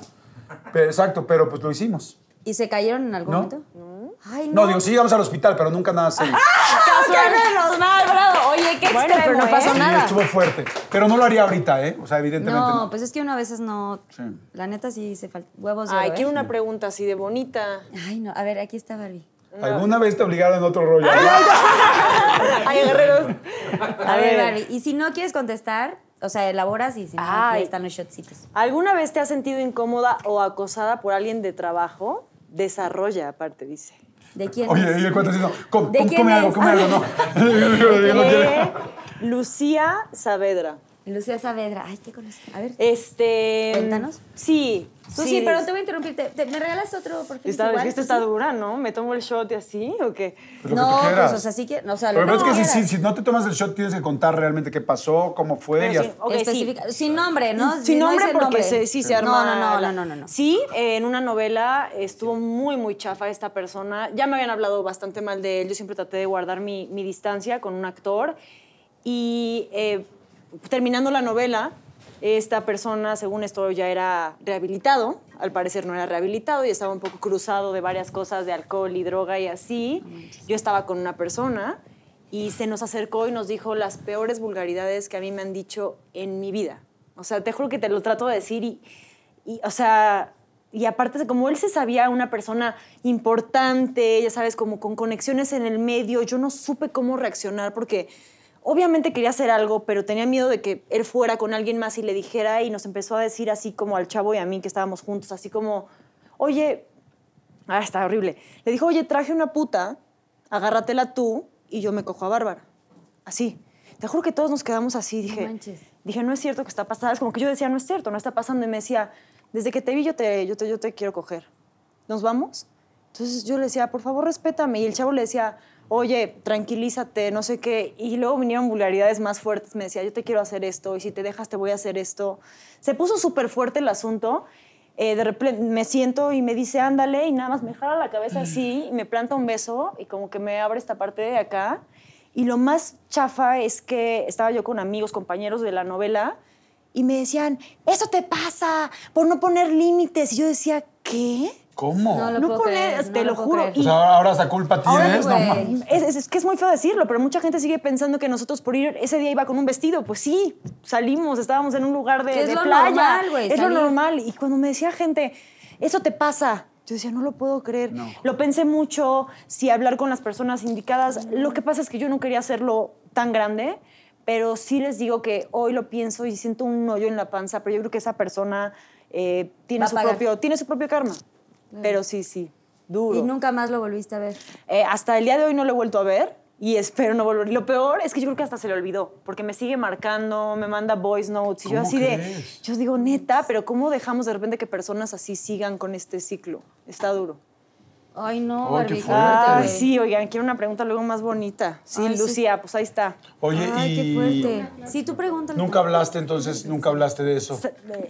Pero, exacto, pero pues lo hicimos. ¿Y se cayeron en algún No. momento? Ay, no. No, digo, sí llegamos al hospital, pero nunca nada serio. Oye, qué Bueno, extremo, pero no pasó ¿eh? Sí, nada. estuvo fuerte. Pero no lo haría ahorita, ¿eh? O sea, evidentemente no. No, pues es que uno a veces no. Sí. La neta sí se falta. Huevos de Ay, quiero ¿eh? una pregunta así de bonita. Ay, no. A ver, aquí está Barbie. ¿Alguna vez te obligaron en otro rollo? Ay, guerreros. A, ver, Barbie. Y si no quieres contestar, o sea, elaboras y si no, Ay. están los shotcitos. ¿Alguna vez te has sentido incómoda o acosada por alguien de trabajo? Desarrolla, aparte, dice. ¿De quién Oye, es? ella cuenta así, no. Com- ¿De quién come algo, come algo, no. Eh, Lucía Saavedra. Lucía Saavedra. Ay, ¿qué conoces? A ver. Este. Cuéntanos. Sí. Susi, pero te voy a interrumpir. ¿Te, te- me regalas otro por fin? Esta, esta está dura, ¿no? ¿Me tomo el shot y así o qué? Pues No, tú pues, o sea, sí que. O sea, Lo que pasa es que si, si, si no te tomas el shot, tienes que contar realmente qué pasó, cómo fue. Pero y sí, hasta- ok, sí. Sin nombre, ¿no? Sin No nombre porque nombre. se- sí se arma. No, no, no, la- no, no, no, no. Sí, eh, en una novela estuvo muy, muy chafa esta persona. Ya me habían hablado bastante mal de él. Yo siempre traté de guardar mi, mi distancia con un actor. Y eh, terminando la novela, Esta persona, según esto, ya era rehabilitado. Al parecer no era rehabilitado y estaba un poco cruzado de varias cosas de alcohol y droga y así. Yo estaba con una persona y se nos acercó y nos dijo las peores vulgaridades que a mí me han dicho en mi vida. O sea, te juro que te lo trato de decir y, y, o sea, y aparte, como él se sabía una persona importante, ya sabes, como con conexiones en el medio, yo no supe cómo reaccionar porque obviamente quería hacer algo, pero tenía miedo de que él fuera con alguien más y le dijera y nos empezó a decir así como al chavo y a mí que estábamos juntos, así como, oye, ah, está horrible. Le dijo, oye, traje una puta, agárratela tú y yo me cojo a Bárbara. Así. Te juro que todos nos quedamos así. Dije, manches. dije, no es cierto que está pasando. Es como que yo decía, no es cierto, no está pasando. Y me decía, desde que te vi yo te, yo te, yo te quiero coger. ¿Nos vamos? Entonces yo le decía, por favor, respétame. Y el chavo le decía, oye, tranquilízate, no sé qué. Y luego vinieron vulgaridades más fuertes. Me decía, yo te quiero hacer esto. Y si te dejas, te voy a hacer esto. Se puso súper fuerte el asunto. Eh, de repente me siento y me dice, ándale. Y nada más me jala la cabeza así. Y me planta un beso. Y como que me abre esta parte de acá. Y lo más chafa es que estaba yo con amigos, compañeros de la novela, y me decían, eso te pasa por no poner límites. Y yo decía, ¿qué? ¿Cómo? No lo No puedo creer, no te lo lo puedo juro. creer. O sea, ahora, ahora esa culpa tienes. no mames. Es, es- es que es muy feo decirlo, pero mucha gente sigue pensando que nosotros por ir ese día iba con un vestido. Pues sí, salimos, estábamos en un lugar de, de lo playa. normal, güey, Es lo normal. Y cuando me decía gente, eso te pasa. Yo decía, no lo puedo creer. No. Lo pensé mucho, si hablar con las personas indicadas. Lo que pasa es que yo no quería hacerlo tan grande, pero sí les digo que hoy lo pienso y siento un hoyo en la panza, pero yo creo que esa persona eh, tiene, su propio, tiene su propio karma. Pero sí, sí, duro. Y nunca más lo volviste a ver. Eh, hasta el día de hoy no lo he vuelto a ver y espero no volver. Lo peor es que yo creo que hasta se le olvidó, porque me sigue marcando, me manda voice notes y yo ¿Cómo así de, crees? yo digo neta, pero ¿cómo dejamos de repente que personas así sigan con este ciclo? Está duro. Ay, no, Ay, qué. Ay, sí, oigan, quiero una pregunta luego más bonita. Sí, Ay, sí. Lucía, pues ahí está. Oye, Ay, y qué fuerte. Sí, tú pregúntale. nunca hablaste entonces, nunca hablaste de eso.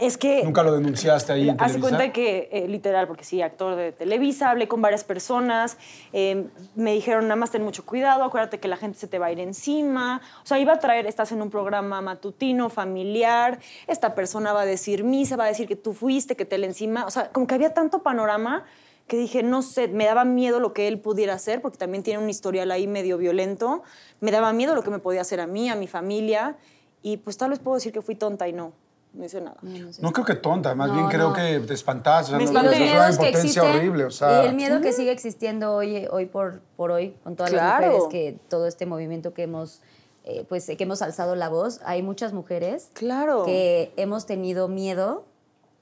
Es que Nunca lo denunciaste ahí en Hace Televisa. cuenta que, eh, literal, porque sí, actor de Televisa, hablé con varias personas, eh, me dijeron, nada más ten mucho cuidado, acuérdate que la gente se te va a ir encima. O sea, iba a traer, estás en un programa matutino, familiar, esta persona va a decir misa, va a decir que tú fuiste, que te le encima. O sea, como que había tanto panorama que dije, no sé, me daba miedo lo que él pudiera hacer, porque también tiene un historial ahí medio violento. Me daba miedo lo que me podía hacer a mí, a mi familia. Y pues tal vez puedo decir que fui tonta y no, no hice nada. No creo que tonta, más No, bien creo no. que te espantaste. O sea, Me espanté. es los una miedos que impotencia existen horrible, o sea. y el miedo que sigue existiendo hoy, hoy por, por hoy con todas Claro. las mujeres que todo este movimiento que hemos eh, pues que hemos alzado la voz hay muchas mujeres Claro. que hemos tenido miedo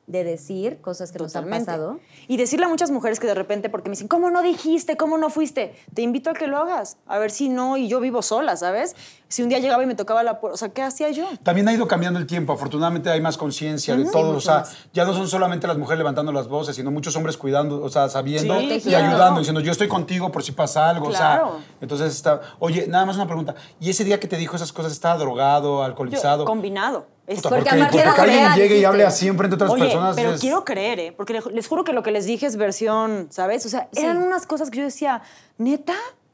de decir cosas que nos han Totalmente. pasado Y decirle a muchas mujeres que de repente, porque me dicen, ¿cómo no dijiste? ¿Cómo no fuiste? Te invito a que lo hagas. A ver si no, y yo vivo sola, ¿sabes? Si un día llegaba y me tocaba la puerta, o sea, ¿qué hacía yo? También ha ido cambiando el tiempo. Afortunadamente hay más conciencia de todo. O sea, ya no son solamente las mujeres levantando las voces, sino muchos hombres cuidando, o sea, sabiendo Sí, y ayudando, diciendo yo estoy contigo por si pasa algo. O Claro. sea, entonces está. Oye, nada más una pregunta. ¿Y ese día que te dijo esas cosas estaba drogado, Yo, alcoholizado? combinado. Es- Puta, Porque porque, alguien llegue y hable así enfrente de otras Oye, personas. pero es- quiero creer, ¿eh? Porque le- les juro que lo que les dije es versión, ¿sabes? O sea, Sí. eran unas cosas que yo decía, ¿neta?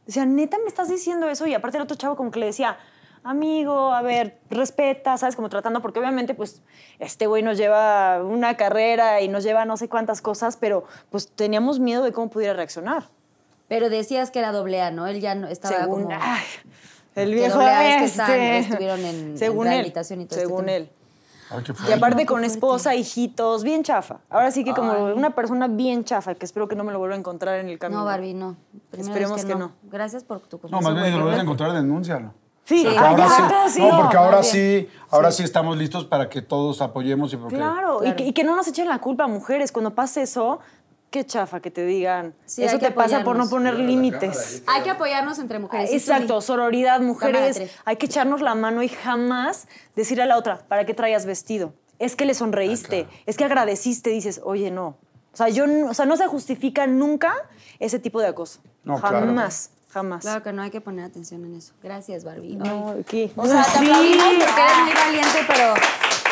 O sea, ¿neta me estás diciendo eso? Y aparte el otro chavo como que le decía, amigo, a ver, respeta, ¿sabes? Como tratando, porque obviamente, pues, este güey nos lleva una carrera y nos lleva no sé cuántas cosas, pero pues teníamos miedo de cómo pudiera reaccionar. pero decías que era doble A no él ya no estaba según, como ay, el que viejo doble A es que este. están- estuvieron en- en según él, y todo este según él. Y aparte con esposa, hijitos, bien chafa. Ahora sí que como Ay. una persona bien chafa, que espero que no me lo vuelva a encontrar en el camino. no Barbie no Primero Esperemos es que no. gracias por tu No, confianza más bien si lo vuelves a encontrar, denúncialo. Sí, Sí. Porque ah, ahora ya, sí, no, porque ahora sí, ahora sí estamos listos para que todos apoyemos y porque Claro, Y, que, y que no nos echen la culpa mujeres. Cuando pase eso, qué chafa que te digan. Sí, eso te pasa por no poner límites. hay que apoyarnos entre mujeres sí, Exacto, sí. sororidad, mujeres. Hay que echarnos la mano y jamás decirle a la otra, ¿para qué traías vestido? Es que le sonreíste, es que agradeciste, dices, oye, no. O sea, yo, no- o sea, no se justifica nunca ese tipo de acoso. No, claro. jamás, jamás. Claro que no hay que poner atención en eso. Gracias, Barbie. No, Ay. ¿qué? O sea, te Sí. aplaudimos porque eres muy valiente, pero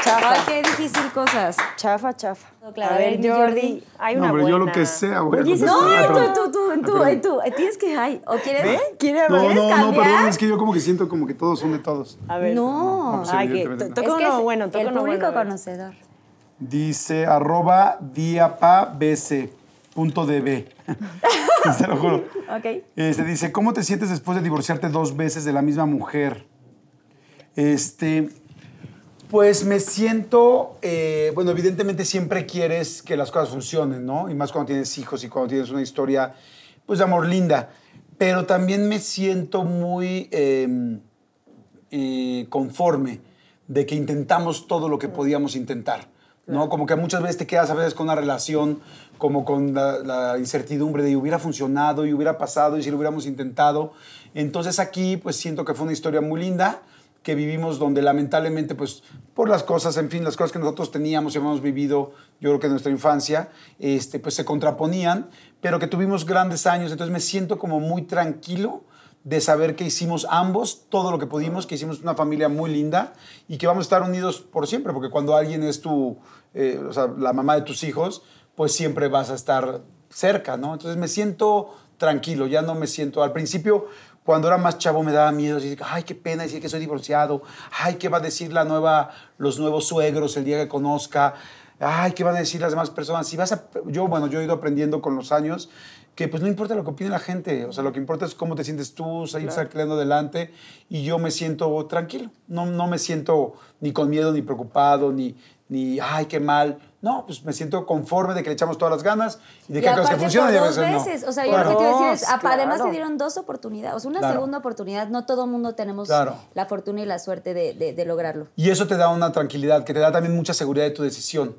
Chafa. Ay, qué difícil cosas. Chafa, chafa. Claro, a a ver, Jordi, Jordi. hay No, una hombre, yo lo que sea, güey, Oye, pues, no, No, tú, tú, tú, tú, perdón. tú. Tienes que, ay, o quieres. ¿Ve? ¿Quiere No, hablar? no, no, perdón, es que yo como que siento como que todos son de todos. A ver. No. pues, Ay, que no. toca Es que uno es bueno, toca el uno público bueno. conocedor. Dice arroba diapabc punto db. Se lo juro. Ok. Este, dice, ¿cómo te sientes después de divorciarte dos veces de la misma mujer? Este, pues me siento, eh, bueno, evidentemente siempre quieres que las cosas funcionen, ¿no? Y más cuando tienes hijos y cuando tienes una historia, pues de amor linda. Pero también me siento muy eh, eh, conforme de que intentamos todo lo que podíamos intentar. ¿no? Como que muchas veces te quedas a veces con una relación, como con la, la incertidumbre de hubiera funcionado y hubiera pasado y si lo hubiéramos intentado. Entonces aquí pues siento que fue una historia muy linda que vivimos donde lamentablemente pues por las cosas, en fin, las cosas que nosotros teníamos y habíamos vivido, yo creo que en nuestra infancia, este, pues se contraponían, pero que tuvimos grandes años, entonces me siento como muy tranquilo de saber que hicimos ambos todo lo que pudimos, que hicimos una familia muy linda y que vamos a estar unidos por siempre, porque cuando alguien es tu, eh, o sea, la mamá de tus hijos, pues siempre vas a estar cerca, ¿no? Entonces me siento tranquilo, ya no me siento, al principio, cuando era más chavo me daba miedo, decir, ay, qué pena decir que soy divorciado, ay, qué va a decir la nueva, los nuevos suegros el día que conozca, ay, ¿qué van a decir las demás personas? Si vas a, yo, bueno, yo he ido aprendiendo con los años que pues no importa lo que opine la gente, o sea, lo que importa es cómo te sientes tú, seguir saliendo adelante. Y yo me siento tranquilo, no, no me siento ni con miedo, ni preocupado, ni, ni, ay, qué mal, no, pues me siento conforme de que le echamos todas las ganas y de que y hay cosas que aparte funcionan por y a dos veces no. veces. O sea, yo Claro. lo que te iba a decir es, Dos, apa- además claro. te dieron dos oportunidades. O sea, una Claro. segunda oportunidad. No todo el mundo tenemos Claro. la fortuna y la suerte de, de- de lograrlo. Y eso te da una tranquilidad, que te da también mucha seguridad de tu decisión.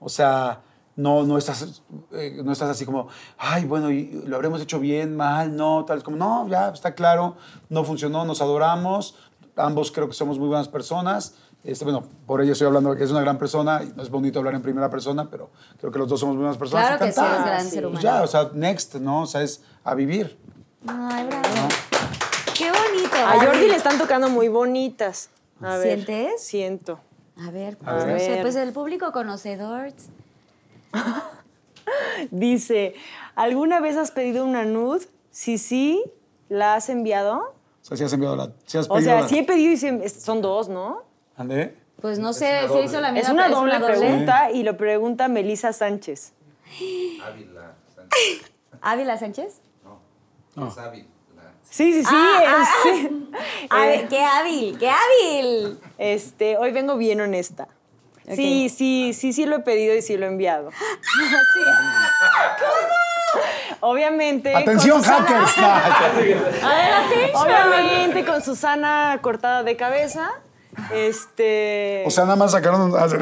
O sea, no, no, estás, eh, no estás así como, ay, bueno, y lo habremos hecho bien, mal, no, tal. Es como, no, ya está claro, no funcionó, nos adoramos, ambos creo que somos muy buenas personas. Este, bueno, por ello estoy hablando que es una gran persona, y no es bonito hablar en primera persona, pero creo que los dos somos buenas personas. Claro que sí, eres gran ser Pues humano. ya, o sea, next, ¿no? O sea, es a vivir. Ay, bravo. Qué bonito. A. Jordi le están tocando muy bonitas. A ver, ¿Sientes? Siento. A ver, pues, A no ver. sé, pues el público conocedor. Dice, ¿alguna vez has pedido una nude? Si sí, ¿la has enviado? O sea, si has enviado la... Si has O sea, la- sí he pedido y se- son dos, ¿no? ¿Ande? Pues no sé, si hizo la misma Es una ¿es doble pregunta y lo pregunta Melissa Sánchez. Ávila Sánchez. ¿Ávila Sánchez? No, es Ávila. Sí, sí, sí. Ah, es- sí. A Eh, ver, qué hábil, qué hábil. Este, hoy vengo bien honesta. Sí, sí, sí, sí lo he pedido y sí lo he enviado. Sí. Obviamente. con ¡Atención, Susana- hackers! Obviamente con Susana cortada de cabeza. Este. O sea, nada más sacaron... No estoy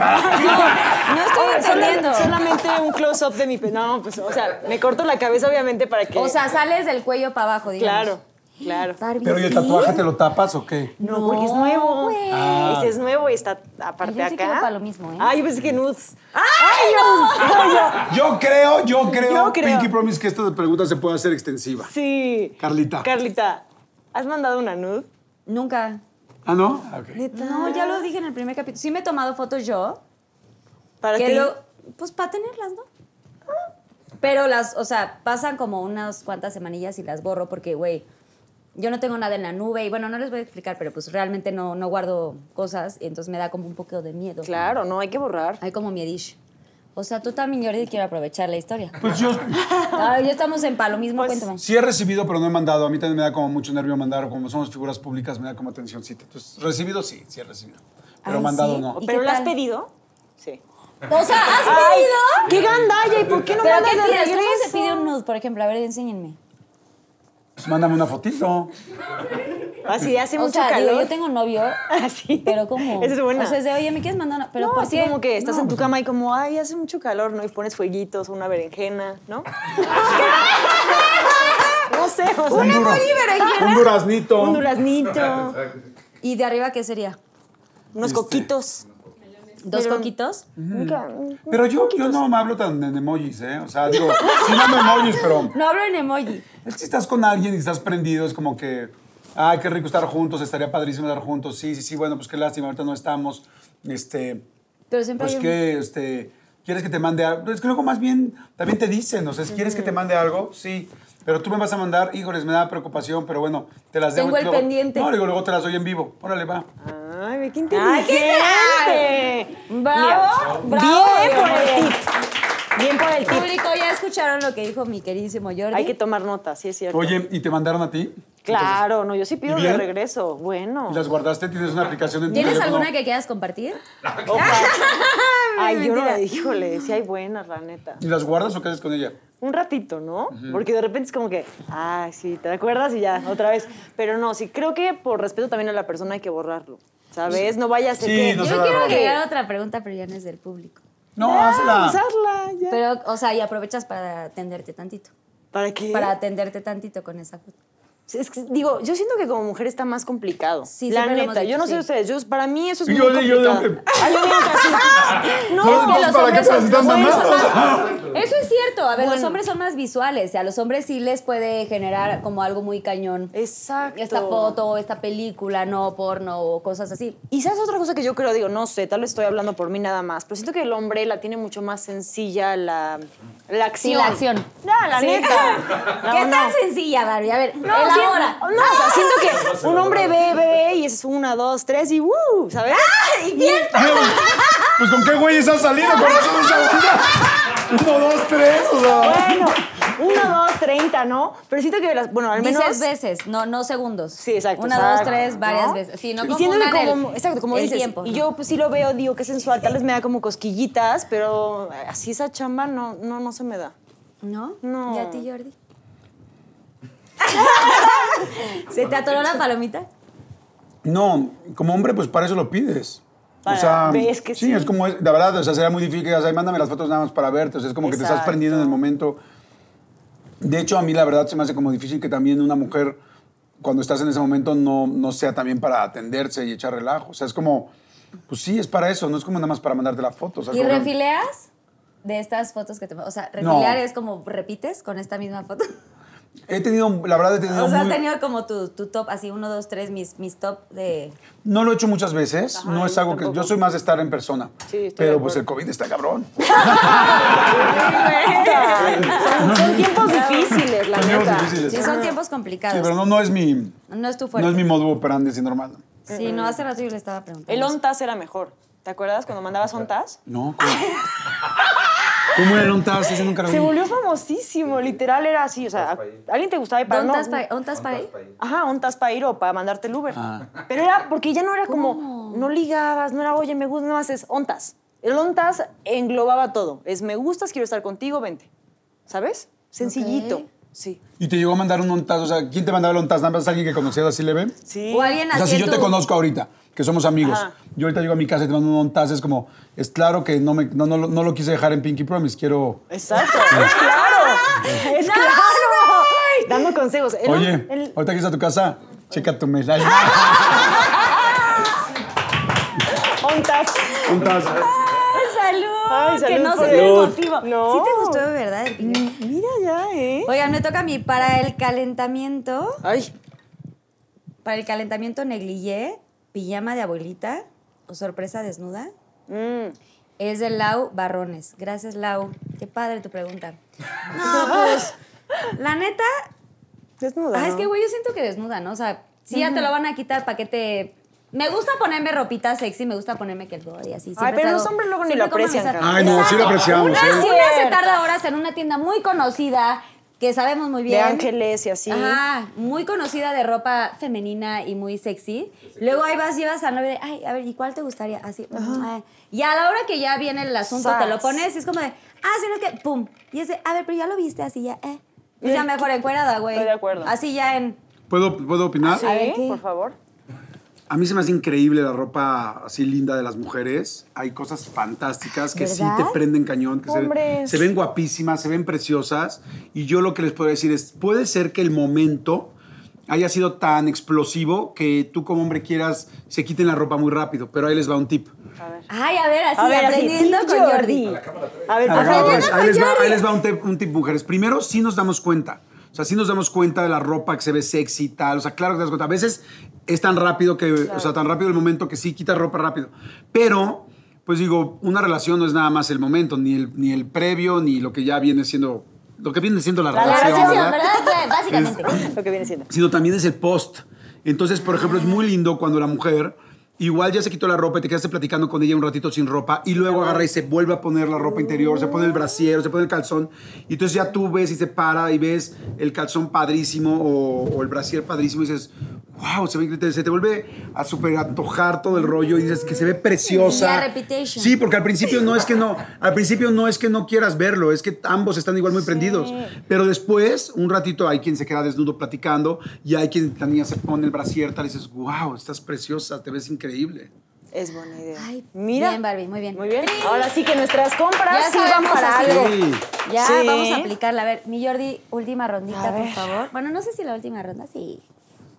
Oh, sola- entendiendo. solamente un close-up de mi. pe- No, pues, o sea, me corto la cabeza, obviamente, para que. O sea, sales del cuello para abajo, digamos. claro, claro. Barbie, Pero ¿y el ¿sí? tatuaje te lo tapas o qué? No, porque es nuevo. Ah. Ese es nuevo y está aparte Yo sí acá. para lo mismo, ¿eh? Yo pensé que nudes. ¡Ay, no! Yo creo, yo creo, Yo creo. Pinky Promise, que esta pregunta se puede hacer extensiva. Sí. Carlita. Carlita, ¿has mandado una nude? Nunca. ¿Ah, no? Ok. No, ya lo dije en el primer capítulo. Sí me he tomado fotos yo. Para que lo, pues para tenerlas, ¿no? Pero las, o sea, pasan como unas cuantas semanillas y las borro porque, güey, yo no tengo nada en la nube y bueno, no les voy a explicar, pero pues realmente no, no guardo cosas y entonces me da como un poco de miedo. Claro, no, hay que borrar. Hay como miedish. O sea, tú también, Jordi, quiero aprovechar la historia. Pues yo Ah, ya estamos en palo mismo, Pues, cuéntame. sí he recibido, pero no he mandado. A mí también me da como mucho nervio mandar, o como somos figuras públicas, me da como atencióncita. Entonces, recibido sí, sí he recibido. Pero Ay, mandado ¿sí? no. ¿Y ¿Pero la has pedido? Sí. O sea, ¿has Ay, pedido? ¡Qué gandalla! ¿Y por qué no ¿Pero mandas qué de? ¿Cómo se pide un nude, por ejemplo? A ver, enséñenme. Pues mándame una fotito. Así hace o mucho sea, calor. digo, yo tengo novio, Así. pero ¿cómo? Esa es buena. O sea, es de, oye, ¿me quieres mandar una? Pero no, ¿por así qué? como que estás en tu cama y como, ay, hace mucho calor, ¿no? Y pones fueguitos, una berenjena, ¿no? no sé, o sea, Un dura- Un duraznito. un duraznito, ¿Y de arriba qué sería? unos Este, coquitos. ¿Dos Pero- coquitos? Nunca- Pero yo, yo no me hablo tan en emojis, ¿eh? O sea, digo, sí mando emojis, pero No hablo en emoji. es que si estás con alguien y estás prendido, es como que, ay, qué rico estar juntos, estaría padrísimo estar juntos. Sí, sí, sí, bueno, pues qué lástima, ahorita no estamos. Este, Pero siempre Pues hay un- que, este, ¿quieres que te mande algo? Es que luego más bien también te dicen, o sea, ¿quieres que te mande algo? Sí. Pero tú me vas a mandar, híjoles, me da preocupación, pero bueno, te las debo. Tengo el Luego- pendiente. No, digo, luego te las doy en vivo. Órale, va. Ay, qué Ay, ¿qué inteligente. Bravo, Mira, bravo, Bien por el tip. Bien por el tip. Público, ya escucharon lo que dijo mi queridísimo Jordi. Hay que tomar nota, sí es cierto. Oye, ¿y te mandaron a ti? Claro, no, yo sí pido ¿Y de regreso. Bueno. ¿Y las guardaste? ¿Tienes una aplicación en tu ¿Tienes teléfono? alguna que quieras compartir? Ojalá. Ay, yo híjole, sí hay buenas, la neta. ¿Y las guardas o qué haces con ella? Un ratito, ¿no? Porque de repente es como que, ay, sí, te acuerdas y ya, otra vez. Pero no, sí, creo que por respeto también a la persona hay que borrarlo. ¿Sabes? No vaya a ser Sí, que. no Yo se quiero agregar otra pregunta, pero ya no es del público. No, Ah, hazla. usarla, ya. Pero, o sea, y aprovechas para atenderte tantito. ¿Para qué? Para atenderte tantito con esa foto. Es que, digo, yo siento que como mujer está más complicado. Sí, la neta. dicho, yo no sí. sé ustedes, yo, para mí eso es muy yo yo complicado. Ay, yo hombre así. No, es que los ¿para qué hombres son- necesitas los hombres mamá? son O sea, más- Eso es cierto. A ver, los hombres son más visuales. y A los hombres sí les puede generar como algo muy cañón. Exacto. Esta foto, esta película, no porno o cosas así. Y sabes otra cosa que yo creo, digo, no sé, tal vez estoy hablando por mí nada más, pero siento que el hombre la tiene mucho más sencilla la, la acción. Sí, la acción. La Sí. neta. No, ¿Qué no. tan sencilla, Barbie? A ver, No, sí, ahora. No, o sea, siento que un hombre ve, ve, ve y es una, dos, tres y ¡uh! ¿Sabes? ¡Y fiesta! Pues con qué güeyes has salido con esa onda. Uno, dos, tres. O sea. Bueno, uno, dos, treinta, ¿no? Pero siento que, las, bueno, al menos... Dices veces, no, no segundos. Sí, exacto. Una, exacto, dos, tres, varias ¿no? veces. Sí, no y siento que como, el, exacto, como el dices, tiempo. y ¿no? yo pues sí lo veo, digo que es sensual, tal vez me da como cosquillitas, pero así esa chamba no, no, no se me da. ¿No? No. ¿Y a ti, Jordi? ¿Se te atoró la palomita? No, como hombre, pues para eso lo pides. Para- o sea, ves que sí. es como, es- la verdad, o sea, será muy difícil que digas, "Ay, mándame las fotos nada más para verte. O sea, es como que te estás Exacto. prendiendo en el momento. De hecho, a mí la verdad se me hace como difícil que también una mujer, cuando estás en ese momento, no, no sea también para atenderse y echar relajo. O sea, es como, pues sí, es para eso, no es como nada más para mandarte la foto. O sea, ¿Y como- refileas de estas fotos que te... O sea, refilear es como repites con esta misma foto. He tenido, la verdad, he tenido O sea, has tenido como tu, tu top, así uno, dos, tres, mis, mis top de... No lo he hecho muchas veces, Ajá, no es algo que... Yo soy más de estar en persona. Sí, estoy pero pues el COVID está cabrón. son, son tiempos difíciles, la Son tiempos neta. difíciles. Sí, son tiempos complicados. Sí, pero no, no es mi... No es tu No fuerte. es mi modo operandi así normal. Sí, no, hace rato yo le estaba preguntando. El ontas era mejor. ¿Te acuerdas cuando mandabas ontas? No, ¿cómo? ¿Cómo era el ontas? Ese nunca lo vi. Se volvió famosísimo, literal era así, o sea, ir. ¿a alguien te gustaba y para no? ¿Ontas pa- ontas para ahí? Ajá, ontas para ir o para mandarte el Uber. Ah. Pero era porque ya no era como, no ligabas, no era, oye, me gusta, nada más es ontas. El ontas englobaba todo. Es, me gustas, quiero estar contigo, vente. ¿Sabes? Sencillito. Sí. Y te llegó a mandar un ontas, o sea, ¿quién te mandaba el ontas? ¿Nada más alguien que conocías así leve? Sí. O alguien O sea, así si yo te conozco ahorita, que somos amigos, Ajá. yo ahorita llego a mi casa y te mando un ontas, es como, es claro que no, me, no, no, lo- no lo quise dejar en Pinky Promise, quiero... Exacto. es claro. Es claro. Dando consejos. El- Oye, el- ahorita que estás a tu casa, checa tu mail. Ay, ontas. ontas. ¡Salud! Ay, que salud no por se ve él. emotivo. No. ¿Sí te gustó de verdad el piñón? Mira ya, ¿eh? Oigan, me toca a mí para el calentamiento. Ay. Para el calentamiento negligé, pijama de abuelita o sorpresa desnuda. Mm. Es de Lau Barrones. Gracias, Lau. Qué padre tu pregunta. No, pues, la neta, Desnuda. ah, es que, güey, yo siento que desnuda, ¿no? O sea, si ya te lo van a quitar, ¿para qué te...? Me gusta ponerme ropita sexy, me gusta ponerme que el body así. siempre pero traigo- los hombres luego ni lo aprecian. Ay, no, sí lo apreciamos, Una, ¿eh? una se tarda horas en una tienda muy conocida, que sabemos muy De bien. ángeles y así. Ajá, muy conocida de ropa femenina y muy sexy. Luego ahí vas, llevas a novia de, ay, a ver, ¿y cuál te gustaría? Así. ay. Y a la hora que ya viene el asunto, te lo pones y es como de, ah, sí, no es que, pum. Y es de, a ver, pero ya lo viste así, ya, eh. Pues ya mejor encuerada, güey. Estoy de acuerdo. Así ya en. ¿Puedo, ¿Puedo opinar? Sí, A ver, ¿qué? por favor. A mí se me hace increíble la ropa así linda de las mujeres. Hay cosas fantásticas que sí te prenden cañón, que se, Hombres. se ven guapísimas, se ven preciosas. Y yo lo que les puedo decir es, puede ser que el momento haya sido tan explosivo que tú como hombre quieras se quiten la ropa muy rápido. Pero ahí les va un tip. A ver. Ay, a ver, así, A ver, aprendiendo con Jordi. A ver, A por ver, favor. Aprendiendo ahí, con les va, Jordi. ahí les va un tip, un tip, mujeres. Primero, sí nos damos cuenta. O sea, sí nos damos cuenta de la ropa que se ve sexy y tal. O sea, claro que te das cuenta. A veces es tan rápido que, o sea, tan rápido el momento que sí quitas ropa rápido. Pero pues digo, una relación no es nada más el momento, ni el, ni el previo, ni lo que ya viene siendo, lo que viene siendo la, La relación, relación, ¿verdad? ¿verdad? Básicamente. Lo que viene siendo. sino también es el post. Entonces, por ejemplo, es muy lindo cuando la mujer igual ya se quitó la ropa y te quedaste platicando con ella un ratito sin ropa y luego agarra y se vuelve a poner la ropa interior, se pone el brasier, se pone el calzón y entonces ya tú ves y se para y ves el calzón padrísimo o, o el brasier padrísimo y dices, wow, se, ve- te- se te vuelve a super antojar todo el rollo y dices que se ve preciosa. Sí, porque al principio no es que no, al principio no es que no quieras verlo, es que ambos están igual muy prendidos. Pero después, un ratito, hay quien se queda desnudo platicando y hay quien la niña se pone el brasier tal y dices, wow, estás preciosa, te ves increíble. Es buena idea. Ay, Mira. bien, Barbie, muy bien. Muy bien. Ahora sí que nuestras compras Ya sirvan sabemos para así. algo. Sí. Ya, Sí. vamos a aplicarla. A ver, mi Jordi, última rondita, por favor. Bueno, no sé si la última ronda, sí.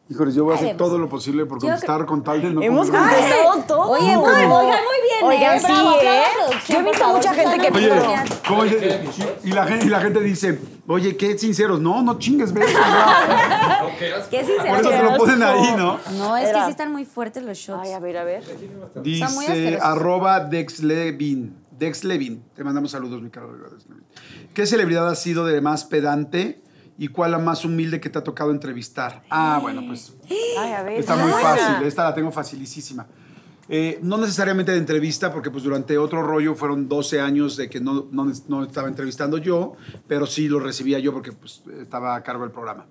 Híjole, yo voy a hacer Haremos. todo lo posible por contestar con tal de no Hemos contestado todo. Oye, muy, oigan, muy bien, Oigan, ¿eh? sí, Bravo, ¿eh? Yo he visto mucha gente que Oye, Miriam. ¿cómo dice? y, la gente, y la gente dice, oye, qué sinceros. No, no chingues, ve. Qué Por eso te lo ponen ahí, ¿no? No, es que sí están muy fuertes los shots. Ay, a ver, a ver. muy Dice arroba Dex Levin. Dex Levin. Te mandamos saludos, mi caro. ¿Qué celebridad ha sido de más pedante y cuál la más humilde que te ha tocado entrevistar? Ah, bueno, pues Ay, a ver. está muy buena. fácil. Esta la tengo facilísima. Eh, no necesariamente de entrevista, porque pues durante otro rollo fueron 12 años de que no, no, no estaba entrevistando yo, pero sí lo recibía yo porque pues, estaba a cargo del programa.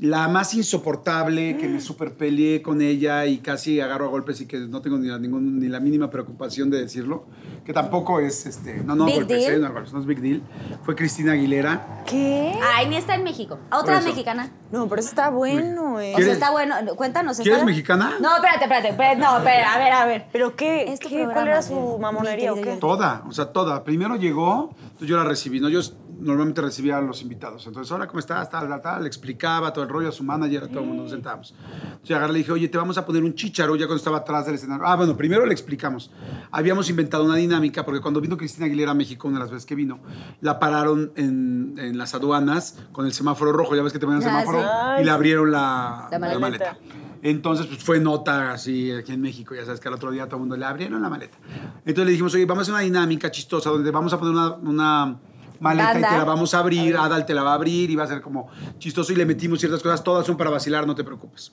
La más insoportable, que me super peleé con ella y casi agarro a golpes y que no tengo ni la, ningún- ni la mínima preocupación de decirlo, que tampoco es, este, no, no, golpes, eh, no, golpes, no es big deal, fue Cristina Aguilera. ¿Qué? Ay, ni está en México. Otra mexicana. No, pero eso está bueno, eh. O ¿Quieres- sea, está bueno. Cuéntanos. ¿está ¿Quieres bien? mexicana? No, espérate, espérate. espérate, No, espérate, a ver, a ver. ¿Pero qué? Es tu ¿Qué? programa, ¿Cuál era su mamonería o qué? Toda, o sea, toda. Primero llegó, entonces yo la recibí, ¿no? Yo normalmente recibía a los invitados. Entonces, hola, ¿cómo estás? Tal, tal, tal. Le explicaba todo el rollo a su manager, a todo el mundo, nos sentábamos. Entonces, agarré, le dije, oye, te vamos a poner un chicharo ya cuando estaba atrás del escenario. Ah, bueno, primero le explicamos. Habíamos inventado una dinámica, porque cuando vino Cristina Aguilera a México, una de las veces que vino, la pararon en, en las aduanas con el semáforo rojo, ya ves que te ponen el Ah, semáforo, y le abrieron la, La maleta. maleta. Entonces, pues fue nota así aquí en México, ya sabes que al otro día todo el mundo le abrieron la maleta. Entonces le dijimos, oye, vamos a hacer una dinámica chistosa donde vamos a poner una, una maleta y Banda. te la vamos a abrir, Adal te la va a abrir y va a ser como chistoso y le metimos ciertas cosas, todas son para vacilar, no te preocupes.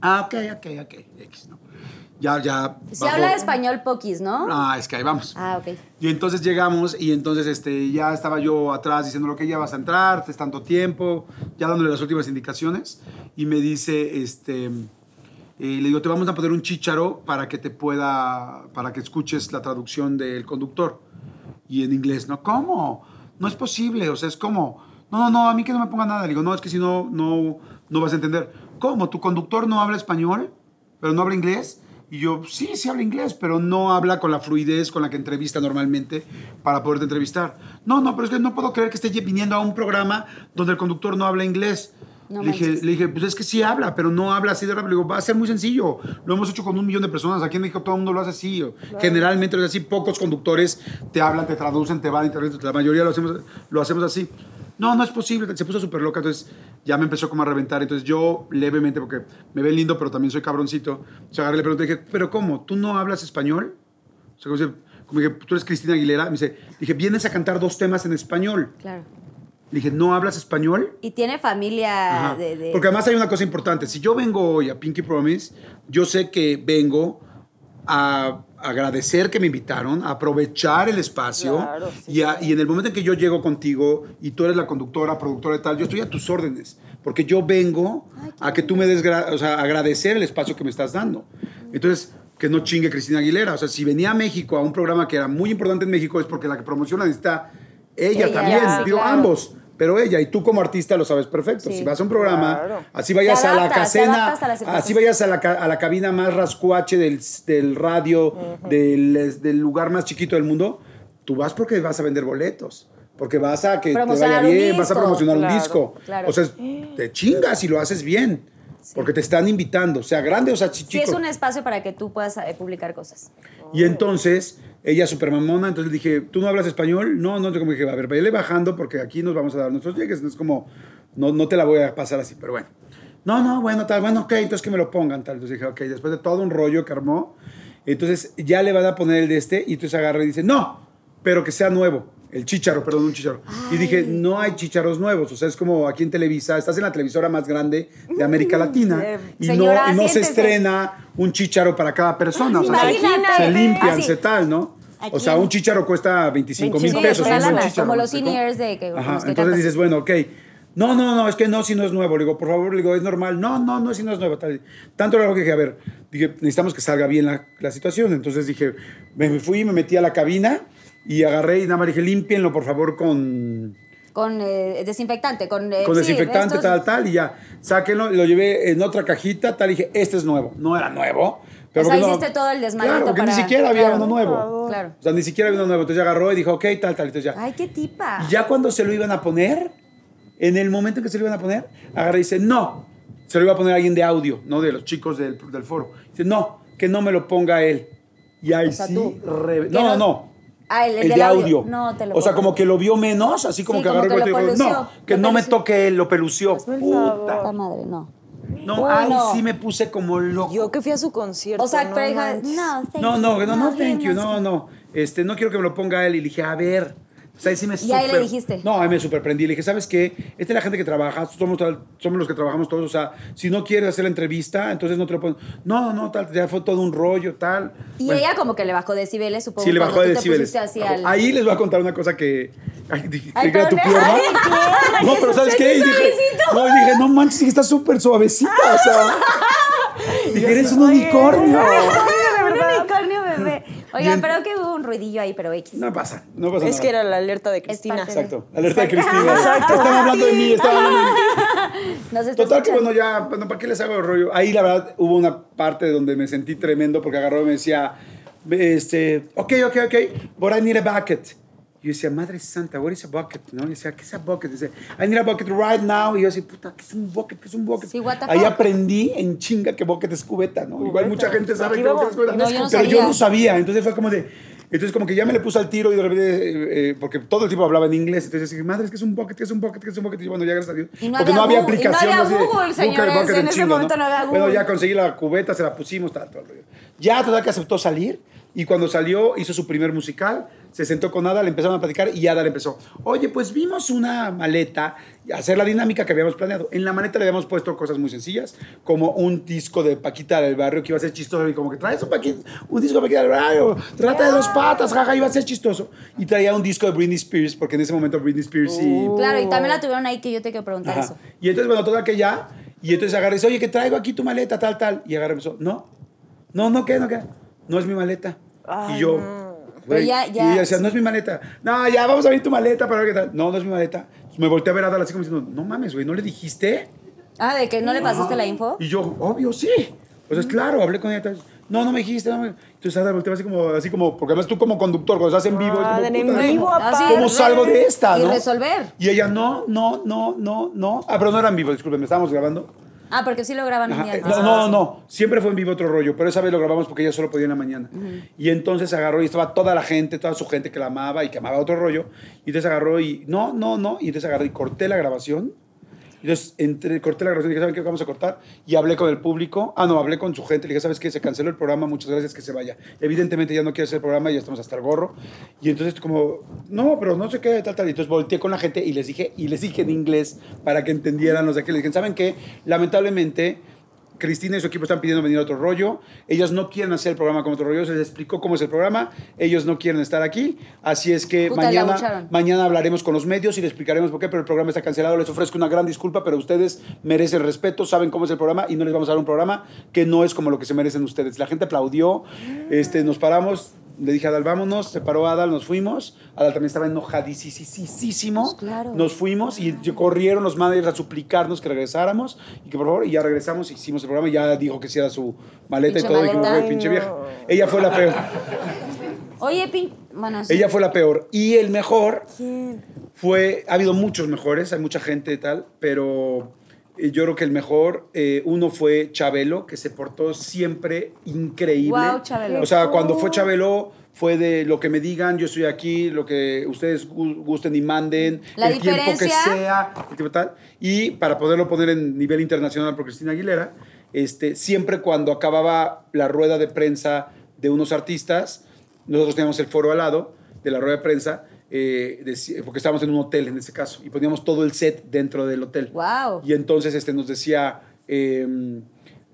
Ah, ok, ok, ok, X, ¿no? Ya, ya. Se bajó. habla español poquis, ¿no? Ah, es que ahí vamos. Ah, ok. Y entonces llegamos y entonces este, ya estaba yo atrás diciendo lo que ya vas a entrar, es tanto tiempo, ya dándole las últimas indicaciones. Y me dice, este, eh, le digo, te vamos a poner un chícharo para que te pueda, para que escuches la traducción del conductor. Y en inglés, ¿no? ¿Cómo? No es posible, o sea, es como, no, no, no, a mí que no me ponga nada. Le digo, no, es que si no, no, no vas a entender. ¿Cómo? ¿Tu conductor no habla español, pero no habla inglés? Y yo, sí, sí habla inglés, pero no habla con la fluidez con la que entrevista normalmente para poderte entrevistar. No, no, pero es que no puedo creer que esté viniendo a un programa donde el conductor no habla inglés. No le, dije, le dije, pues es que sí habla, pero no habla así de rápido. Le digo, va a ser muy sencillo. Lo hemos hecho con un millón de personas. Aquí en México todo el mundo lo hace así. Generalmente lo hace así. Pocos conductores te hablan, te traducen, te van, te traducen. La mayoría lo hacemos, lo hacemos así. No, no es posible. Se puso súper loca. Entonces ya me empezó como a reventar. Entonces yo levemente, porque me ve lindo, pero también soy cabroncito. O sea, agarré le pregunté, dije, ¿pero cómo? ¿Tú no hablas español? O sea, como dije, tú eres Cristina Aguilera. Me dice, dije, vienes a cantar dos temas en español. Claro. Le dije, ¿no hablas español? Y tiene familia de, de- Porque además hay una cosa importante. Si yo vengo hoy a Pinky Promise, yo sé que vengo a agradecer que me invitaron, a aprovechar el espacio. Claro, sí, y, a- y en el momento en que yo llego contigo y tú eres la conductora, productora y tal, yo estoy a tus órdenes. Porque yo vengo a que tú me des, o sea, agradecer el espacio que me estás dando. Entonces, que no chingue Cristina Aguilera. O sea, si venía a México a un programa que era muy importante en México es porque la que promociona está ella, Ella, también. sí, Digo, claro. ambos. Pero ella, y tú como artista lo sabes perfecto. Sí. Si vas a un programa, Claro. así vayas a la casena, a así vayas a la, a la cabina más rascuache del, del radio, del, del lugar más chiquito del mundo, tú vas porque vas a vender boletos. Porque vas a que te vaya bien, vas a disco. promocionar Claro, un disco. claro. O sea, te chingas y lo haces bien. Porque te están invitando, sea grande o sea chi- Sí, chico. es un espacio para que tú puedas eh, publicar cosas. Y entonces, ella super mamona, entonces le dije, ¿tú no hablas español? No, no, como dije, a ver, vele bajando porque aquí nos vamos a dar nuestros llegues. No es como, no, no te la voy a pasar así, pero bueno. No, no, bueno, tal, bueno, ok, entonces que me lo pongan, tal. Entonces dije, ok, después de todo un rollo que armó, Entonces ya le van a poner el de este y entonces agarra y dice, no, pero que sea nuevo. El chícharo, perdón, un chícharo. Y dije, no hay chícharos nuevos. O sea, es como aquí en Televisa, estás en la televisora más grande de América Latina y, no, Señora, y no se estrena un chícharo para cada persona. O sea, se- limpian, Así. se tal, ¿no? O sea, un chícharo cuesta 25 mil 25 pesos. lana, como ¿me los seniors de que- Ajá, que entonces cantas. dices, bueno, ok. No, no, no, es que no, si no es nuevo. Le digo, por favor, le digo, es normal. No, no, no, si no es nuevo. Tal. Tanto largo que dije, a ver, dije, necesitamos que salga bien la, la situación. Entonces dije, me, me fui, me metí a la cabina y agarré y nada más dije, límpienlo, por favor, con, Con eh, desinfectante, con... eh, con sí, desinfectante, estos- tal, tal, y ya. Sáquenlo, lo llevé en otra cajita, tal, y dije, este es nuevo. No era nuevo. Pero O sea, porque no- hiciste todo el desmadrito Claro, porque para- ni siquiera había claro. uno nuevo. Claro. O sea, ni siquiera había uno nuevo. Entonces ya agarró y dijo, ok, tal, tal, entonces ya. Ay, qué tipa. Y ya cuando se lo iban a poner, en el momento en que se lo iban a poner, agarra y dice, no, se lo iba a poner alguien de audio, no de los chicos del, del foro. Dice, no, que no me lo ponga él. Y ahí sea, sí, tú. re- no, no, no-. Ah, el- el el de audio. audio. No, te lo O sea, como que lo vio menos, así como Sí, que como agarró que y lo dijo, no, que lo no me pelució. toque él, lo pelució. Puta madre, no. No, ahí no. sí me puse como loco. Yo que fui a su concierto. O sea, no no, thank No, you. no, no, no, thank you, no, no. Este, no quiero que me lo ponga él. Y le dije, a ver. O sea, ahí sí me Y ahí le dijiste. No, ahí me superprendí. Le dije, ¿sabes qué? Esta es la gente que trabaja, somos, somos los que trabajamos todos. O sea, si no quieres hacer la entrevista, entonces no te lo ponen. No, no, tal, ya fue todo un rollo, tal. Y Bueno, ella como que le bajó decibeles, supongo. Sí, le bajó de decibeles. al- Ahí les voy a contar una cosa que. Ay, dije, Ay, que era tu pierna. ay, no, pero ¿sabes qué? Y dije, no, dije, no manches, está súper suavecita. O sea. dije, eres un unicornio. Un unicornio bebé. Oigan, pero que hubo un ruidillo ahí, pero X. No pasa, no pasa Es nada. que era la alerta de Cristina. de- Exacto. Alerta de Cristina. Están hablando de mí, están hablando de mí. Nos está Total que bueno, ya, bueno, ¿para qué les hago el rollo? Ahí la verdad hubo una parte donde me sentí tremendo porque agarró y me decía, este, ok, ok, ok, but I need a bucket. Yo decía, madre santa, what is a bucket? ¿No? Y decía, ¿qué es a bucket? Dice, I need a bucket right now. Y yo decía, puta, ¿qué es un bucket? ¿Qué es un bucket? Sí, Ahí aprendí en chinga que bucket es cubeta, ¿no? Igual mucha gente sabe que bucket es cubeta. No, yo no pero yo sabía. no sabía. Entonces fue como de, entonces como que ya me le puse al tiro y de repente, eh, eh, porque todo el tiempo hablaba en inglés, entonces dije, madre, es que es un bucket, que es un bucket, que es un bucket. Y bueno, ya gracias a Dios. No porque había no había y no aplicación. había Google, señores, en en ese momento no había Bueno, Google. ya conseguí la cubeta, se la pusimos, tal, todo el rollo. Ya, total que aceptó salir y cuando salió hizo su primer musical, se sentó con Ada, le empezaron a platicar y Ada le empezó, oye, pues vimos una maleta, hacer la dinámica que habíamos planeado. En la maleta le habíamos puesto cosas muy sencillas, como un disco de Paquita del Barrio que iba a ser chistoso y como que traes un, Paquita- un disco de Paquita del Barrio, trata de dos patas, jaja, iba a ser chistoso. Y traía un disco de Britney Spears, porque en ese momento Britney Spears y... Claro, y también la tuvieron ahí que yo te quiero preguntar Ajá. eso. Y entonces, bueno, toda que ya. Y entonces agarra y dice, oye, que traigo aquí tu maleta, tal, tal. Y agarra y empezó, no, no, no, ¿qué? No, ¿qué? No es mi maleta. y yo, güey. ya- Y ya- ella decía, no es mi maleta. No, ya, vamos a ver tu maleta para ver qué tal. No, no es mi maleta. Entonces me volteé a ver a Adal así como diciendo, no mames, güey, ¿no le dijiste? Ah, de que no le pasaste la info. Y yo, obvio, sí. O sea, es claro, hablé con ella. No, no me dijiste. No me... Entonces Adal volteaba así como, así como, porque además tú como conductor, cuando estás en vivo, es como, Madre puta, mía, ¿cómo- Ah, ¿Cómo salgo de esta, y no? resolver. Y ella, no, no, no, no, no. Ah, pero no era en vivo, disculpen, estábamos grabando. Ah, porque sí lo graban un Ajá, día eh. No, no, no, siempre fue en vivo otro rollo, pero esa vez lo grabamos porque ella solo podía en la mañana. Y entonces agarró y estaba toda la gente, toda su gente que la amaba y que amaba otro rollo. Y entonces agarró y, no, no, no. Y entonces agarré y corté la grabación. Entonces corté la grabación y dije, ¿saben qué? Vamos a cortar. Y hablé con el público. Ah, no, hablé con su gente. Le dije, ¿sabes qué? Se canceló el programa, muchas gracias, que se vaya. Evidentemente ya no quiere hacer el programa, ya estamos hasta el gorro. Y entonces como, no, pero no sé qué, tal, tal. Y entonces volteé con la gente y les dije, y les dije en inglés para que entendieran los de aquí. Les dije, ¿saben qué? Lamentablemente... Cristina y su equipo están pidiendo venir a otro rollo. Ellos no quieren hacer el programa como otro rollo. Se les explicó cómo es el programa. Ellos no quieren estar aquí. Así es que Puta, mañana, mañana hablaremos con los medios y les explicaremos por qué, pero el programa está cancelado. Les ofrezco una gran disculpa, pero ustedes merecen respeto, saben cómo es el programa y no les vamos a dar un programa que no es como lo que se merecen ustedes. La gente aplaudió, este, nos paramos. Le dije a Adal, vámonos, se paró Adal, nos fuimos. Adal también estaba enojadísimo. Pues claro. Nos fuimos y corrieron los managers a suplicarnos que regresáramos y que por favor, y ya regresamos, hicimos el programa y ya dijo que sí era su maleta Pinche y todo. Y dijimos. "Güey, pinche vieja. Ella fue la peor. Oye, Pin. Bueno, sí. Ella fue la peor. Y el mejor fue. Ha habido muchos mejores, hay mucha gente y tal, pero yo creo que el mejor, eh, uno fue Chabelo, que se portó siempre increíble. Guau, Chabelo. O sea, cuando fue Chabelo, fue de lo que me digan, yo estoy aquí, lo que ustedes gu- gusten y manden, La el tiempo que sea, el tiempo tal. Y para poderlo poner en nivel internacional por Cristina Aguilera, este, siempre cuando acababa la rueda de prensa de unos artistas. Nosotros teníamos el foro al lado de la rueda de prensa, eh, porque estábamos en un hotel en ese caso, y poníamos todo el set dentro del hotel. Wow. Y entonces este, nos decía, eh,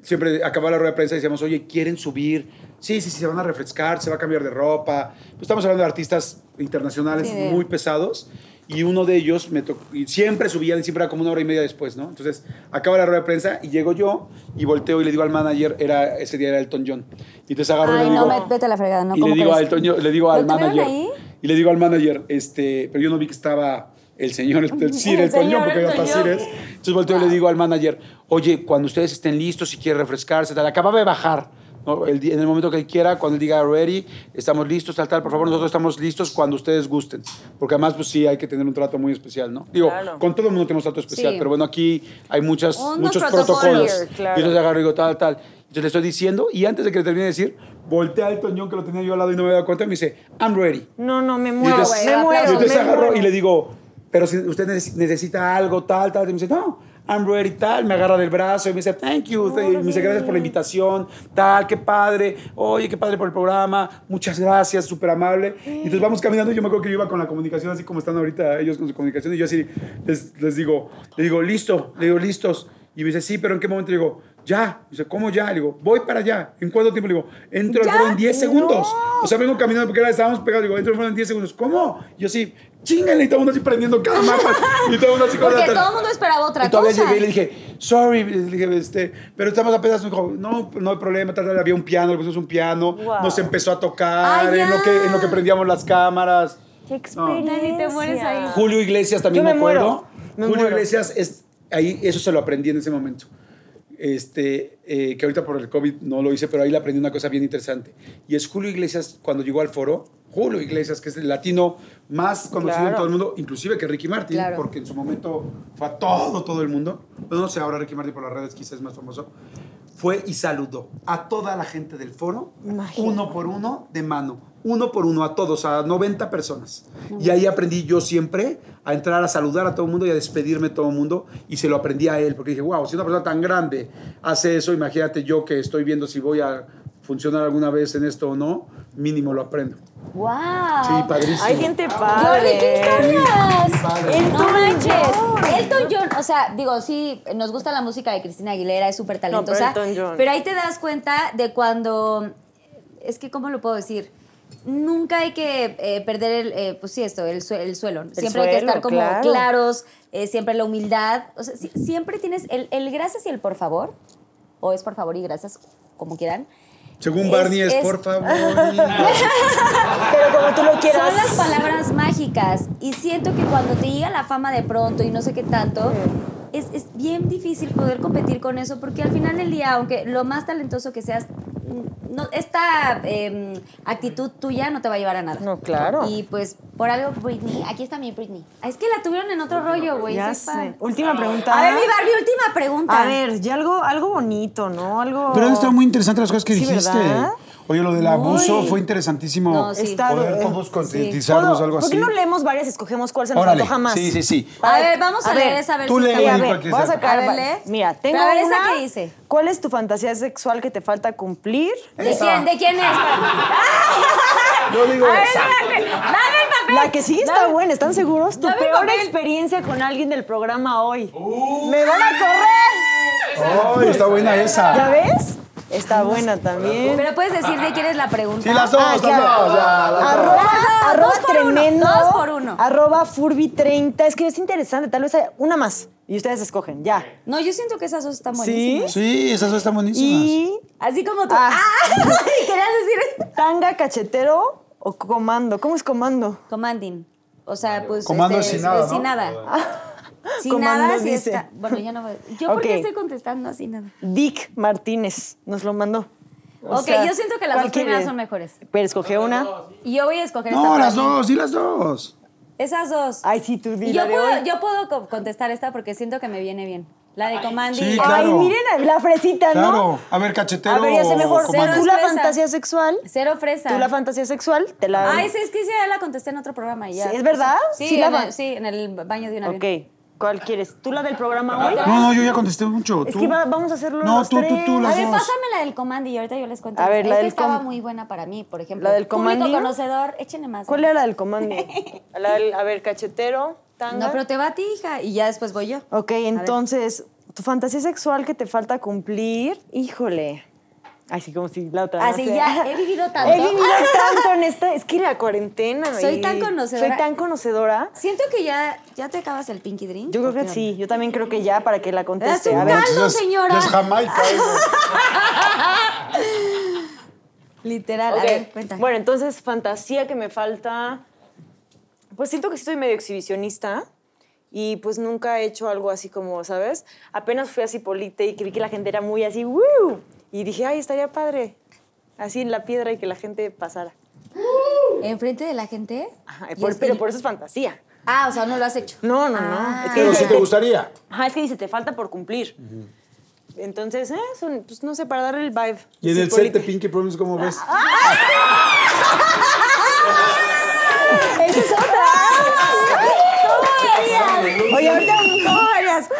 siempre acababa la rueda de prensa y decíamos, oye, ¿quieren subir? Sí, sí, sí, se van a refrescar, se va a cambiar de ropa. Pues estamos hablando de artistas internacionales Sí, muy pesados. Y uno de ellos me tocó, y siempre subían, y siempre era como una hora y media después, ¿no? Entonces, acaba la rueda de prensa y llego yo y volteo y le digo al manager, era, ese día era Elton John. Y entonces agarro y Ay, le digo, no, vete a la fregada, ¿no? y le ¿Cómo digo, a? Elton John- le digo al ¿Lo tuvieron manager, ahí? Y le digo al manager, este, pero yo no vi que estaba el señor, el, el Sir El John, señor porque Elton hasta Sir John. es. Entonces volteo y le digo al manager, oye, cuando ustedes estén listos, si quiere refrescarse, tal, acababa de bajar. ¿No? El en el momento que él quiera, cuando él diga ready, estamos listos, tal, tal, por favor, nosotros estamos listos cuando ustedes gusten. Porque además, pues sí, hay que tener un trato muy especial, ¿no? Digo, Claro. con todo el mundo tenemos trato especial, Sí. pero bueno, aquí hay muchas, Unos muchos protocolos. protocolos. Claro. Y entonces agarro y digo, tal, tal. Entonces le estoy diciendo, y antes de que le termine de decir, voltea al Toñón que lo tenía yo al lado y no me había dado cuenta, y me dice, I'm ready. No, no, me muero, entonces, me güey, muero. y entonces me agarro muero. y le digo, pero si usted neces- necesita algo, tal, tal, y me dice, no, I'm ready, tal, me agarra del brazo y me dice, thank you, y me dice, gracias por la invitación, tal, qué padre, oye, qué padre por el programa, muchas gracias, súper amable. Y entonces vamos caminando, y yo me acuerdo que yo iba con la comunicación, así como están ahorita ellos con su comunicación, y yo así les, les digo, le digo, listo, le digo, listos. Y me dice, sí, pero ¿en qué momento? Le digo, ya. Dice, ¿cómo ya? Le digo, voy para allá. ¿En cuánto tiempo? Le digo, entro al foro en 10 segundos. O sea, vengo caminando porque era, estábamos pegados. Digo, entro al foro en 10 segundos. ¿Cómo? Y yo sí, chingale. Y todo el mundo así prendiendo cada mapa. Y todo el mundo así con Porque la- todo el mundo esperaba otra y todavía cosa. llegué y le dije, sorry, le dije, este, pero estamos apenas, no, no hay problema, tal, tal, había un piano, le pusimos un piano, Wow. nos empezó a tocar Ay, en, lo que, en lo que prendíamos las cámaras. Qué No. experiencia. Dani, te mueres ahí. Julio Iglesias también Yo me, me acuerdo. me Julio muero. Iglesias, es, ahí, eso se lo aprendí en ese momento. Este, eh, que ahorita por el COVID no lo hice, pero ahí le aprendí una cosa bien interesante. Y es Julio Iglesias, cuando llegó al foro, Julio Iglesias, que es el latino más conocido en Claro. todo el mundo, inclusive que Ricky Martin, Claro. porque en su momento fue a todo, todo el mundo. Bueno, no sé, ahora Ricky Martin por las redes quizás es más famoso. Fue y saludó a toda la gente del foro, Imagínate. uno por uno, de mano, uno por uno, a todos, a 90 personas. Y ahí aprendí yo siempre a entrar a saludar a todo el mundo y a despedirme de todo el mundo. Y se lo aprendí a él, porque dije, wow, si una persona tan grande hace eso, imagínate yo que estoy viendo si voy a funcionar alguna vez en esto o no, mínimo lo aprendo. ¡Wow! Sí, padrísimo. Hay gente padre. ¿qué historias? no Elton manches. John. Elton John, o sea, digo, sí, nos gusta la música de Cristina Aguilera, es súper talentosa. pero Elton John. pero ahí te das cuenta de cuando. Es que, ¿cómo lo puedo decir? Nunca hay que eh, perder el, eh, pues sí, esto, el, sue- el suelo. Siempre hay que estar como claro. claros, eh, siempre la humildad. O sea, si- siempre tienes el, el gracias y el por favor, o es por favor y gracias, como quieran. Según Barney es, es- por favor. Pero como tú lo quieras. Son las palabras mágicas y siento que cuando te llega la fama de pronto y no sé qué tanto, es, es bien difícil poder competir con eso porque al final del día, aunque lo más talentoso que seas, mm, no, esta em, actitud tuya no te va a llevar a nada. No, claro. Y pues por algo Britney, aquí está mi Britney. Ah, Es que la tuvieron en otro rollo, güey. Última pregunta. A ver, mi Barbie, última pregunta. A ver, ya algo, algo bonito, ¿no? Algo. Pero han estado muy interesantes las cosas que Sí, dijiste. ¿verdad? Oye, lo del abuso fue interesantísimo. No, sí. Está- Poder eh, todos concientizarnos, ¿Puedo- algo ¿Por así. qué no leemos varias y escogemos cuál se nos Órale, antoja más? sí, sí, sí. A ver, vamos a, leer ver, esa a ver tú lee, a ver, cualquier voy a saca. sacar. A ver, lee. Mira, tengo a ver, ¿esa una. qué dice? ¿Cuál es tu fantasía sexual que te falta cumplir? ¿De quién, ¿De quién es? Yo digo A ver, esa. Dame el papel. La que sí está Dame- buena, ¿están seguros? Tu peor papel. experiencia con alguien del programa hoy. Uh. ¡Me van a correr! Ay, está buena ¿Ya esa. ves? Está buena también. Pero puedes decir de quién es la pregunta. Sí, las dos, Ah, las claro. dos. ya, las dos. Arroba, Dos arroba por uno, tremendo. dos por uno. Arroba Furby30. Es que es interesante, tal vez hay una más. Y ustedes escogen, ya. No, yo siento que esas dos están ¿Sí? buenísimas. Sí, esas dos están buenísimas. Y Así como tú. Ah. ¡Ah! Querías decir. tanga cachetero o comando. ¿Cómo es comando? Commanding. O sea, pues. Comando este, sin nada, Sin ¿no? nada. Sin nada, dice. está. Bueno, ya no voy. ¿Yo por Ok. qué estoy contestando así nada? Dick Martínez nos lo mandó. O ok, sea, yo siento que las ¿cuál dos primeras quiere? son mejores. Pero escoge una. Y yo voy a escoger esta No, para las dos, sí, las dos. Esas dos. Ay, sí, tú di yo puedo, hoy. yo puedo co- contestar esta porque siento que me viene bien. La de Commanding. Sí, Ay, claro. miren la fresita, ¿no? Claro. A ver, cachetero. A ver, ya sé mejor. o comando. Tú la fantasía sexual. Cero fresa. Tú la fantasía sexual. Te la. Ay, sí, es que ya la contesté en otro programa y ya. Sí, ¿es verdad? Sí, Sí en el, sí, en el baño de un avión. Ok. ¿Cuál quieres? ¿Tú la del programa hoy? No, no, yo ya contesté mucho. Es tú. que va- vamos a hacerlo No, los tú, tú, tres. tú, A ver, dos. pásame la del comando y ahorita yo les cuento. A ver, Es la que del estaba com- muy buena para mí, por ejemplo. ¿La del Público comando? conocedor, échenle más. ¿Cuál era la del comando? La del- a ver, cachetero, tanga. No, pero te va a ti, hija, y ya después voy yo. Ok, entonces, tu fantasía sexual que te falta cumplir, híjole. Así como si la otra. Así ya, he vivido tanto. He vivido tanto en esta. Es que la cuarentena. Soy y- tan conocedora. Soy tan conocedora. Siento que ya, ya te acabas el pinky drink. Yo creo ¿o que sí. Yo también creo que ya para que la conteste. Das un A ver. caldo, es- señora. es Jamaica? Literal, a ver, cuenta. Bueno, entonces, fantasía que me falta. Pues siento que sí estoy medio exhibicionista. Y pues nunca he hecho algo así como, ¿sabes? Apenas fui a Cipolite y que vi que la gente era muy así, ¡woo! Y dije, ay, estaría padre. Así en la piedra y que la gente pasara. ¿Enfrente de la gente? Ajá, Y por- es- pero por eso es fantasía. Ah, o sea, no lo has hecho. No, no, Ah. no. Es que Pero dice- si te gustaría. Ajá, es que dice, te falta por cumplir. Entonces, eh, son- pues no sé, para darle el vibe. Y en el set Cipolite. de Pinky Promise, ¿cómo ves? ¡Esa es otra! Oye, ahorita ¿Cómo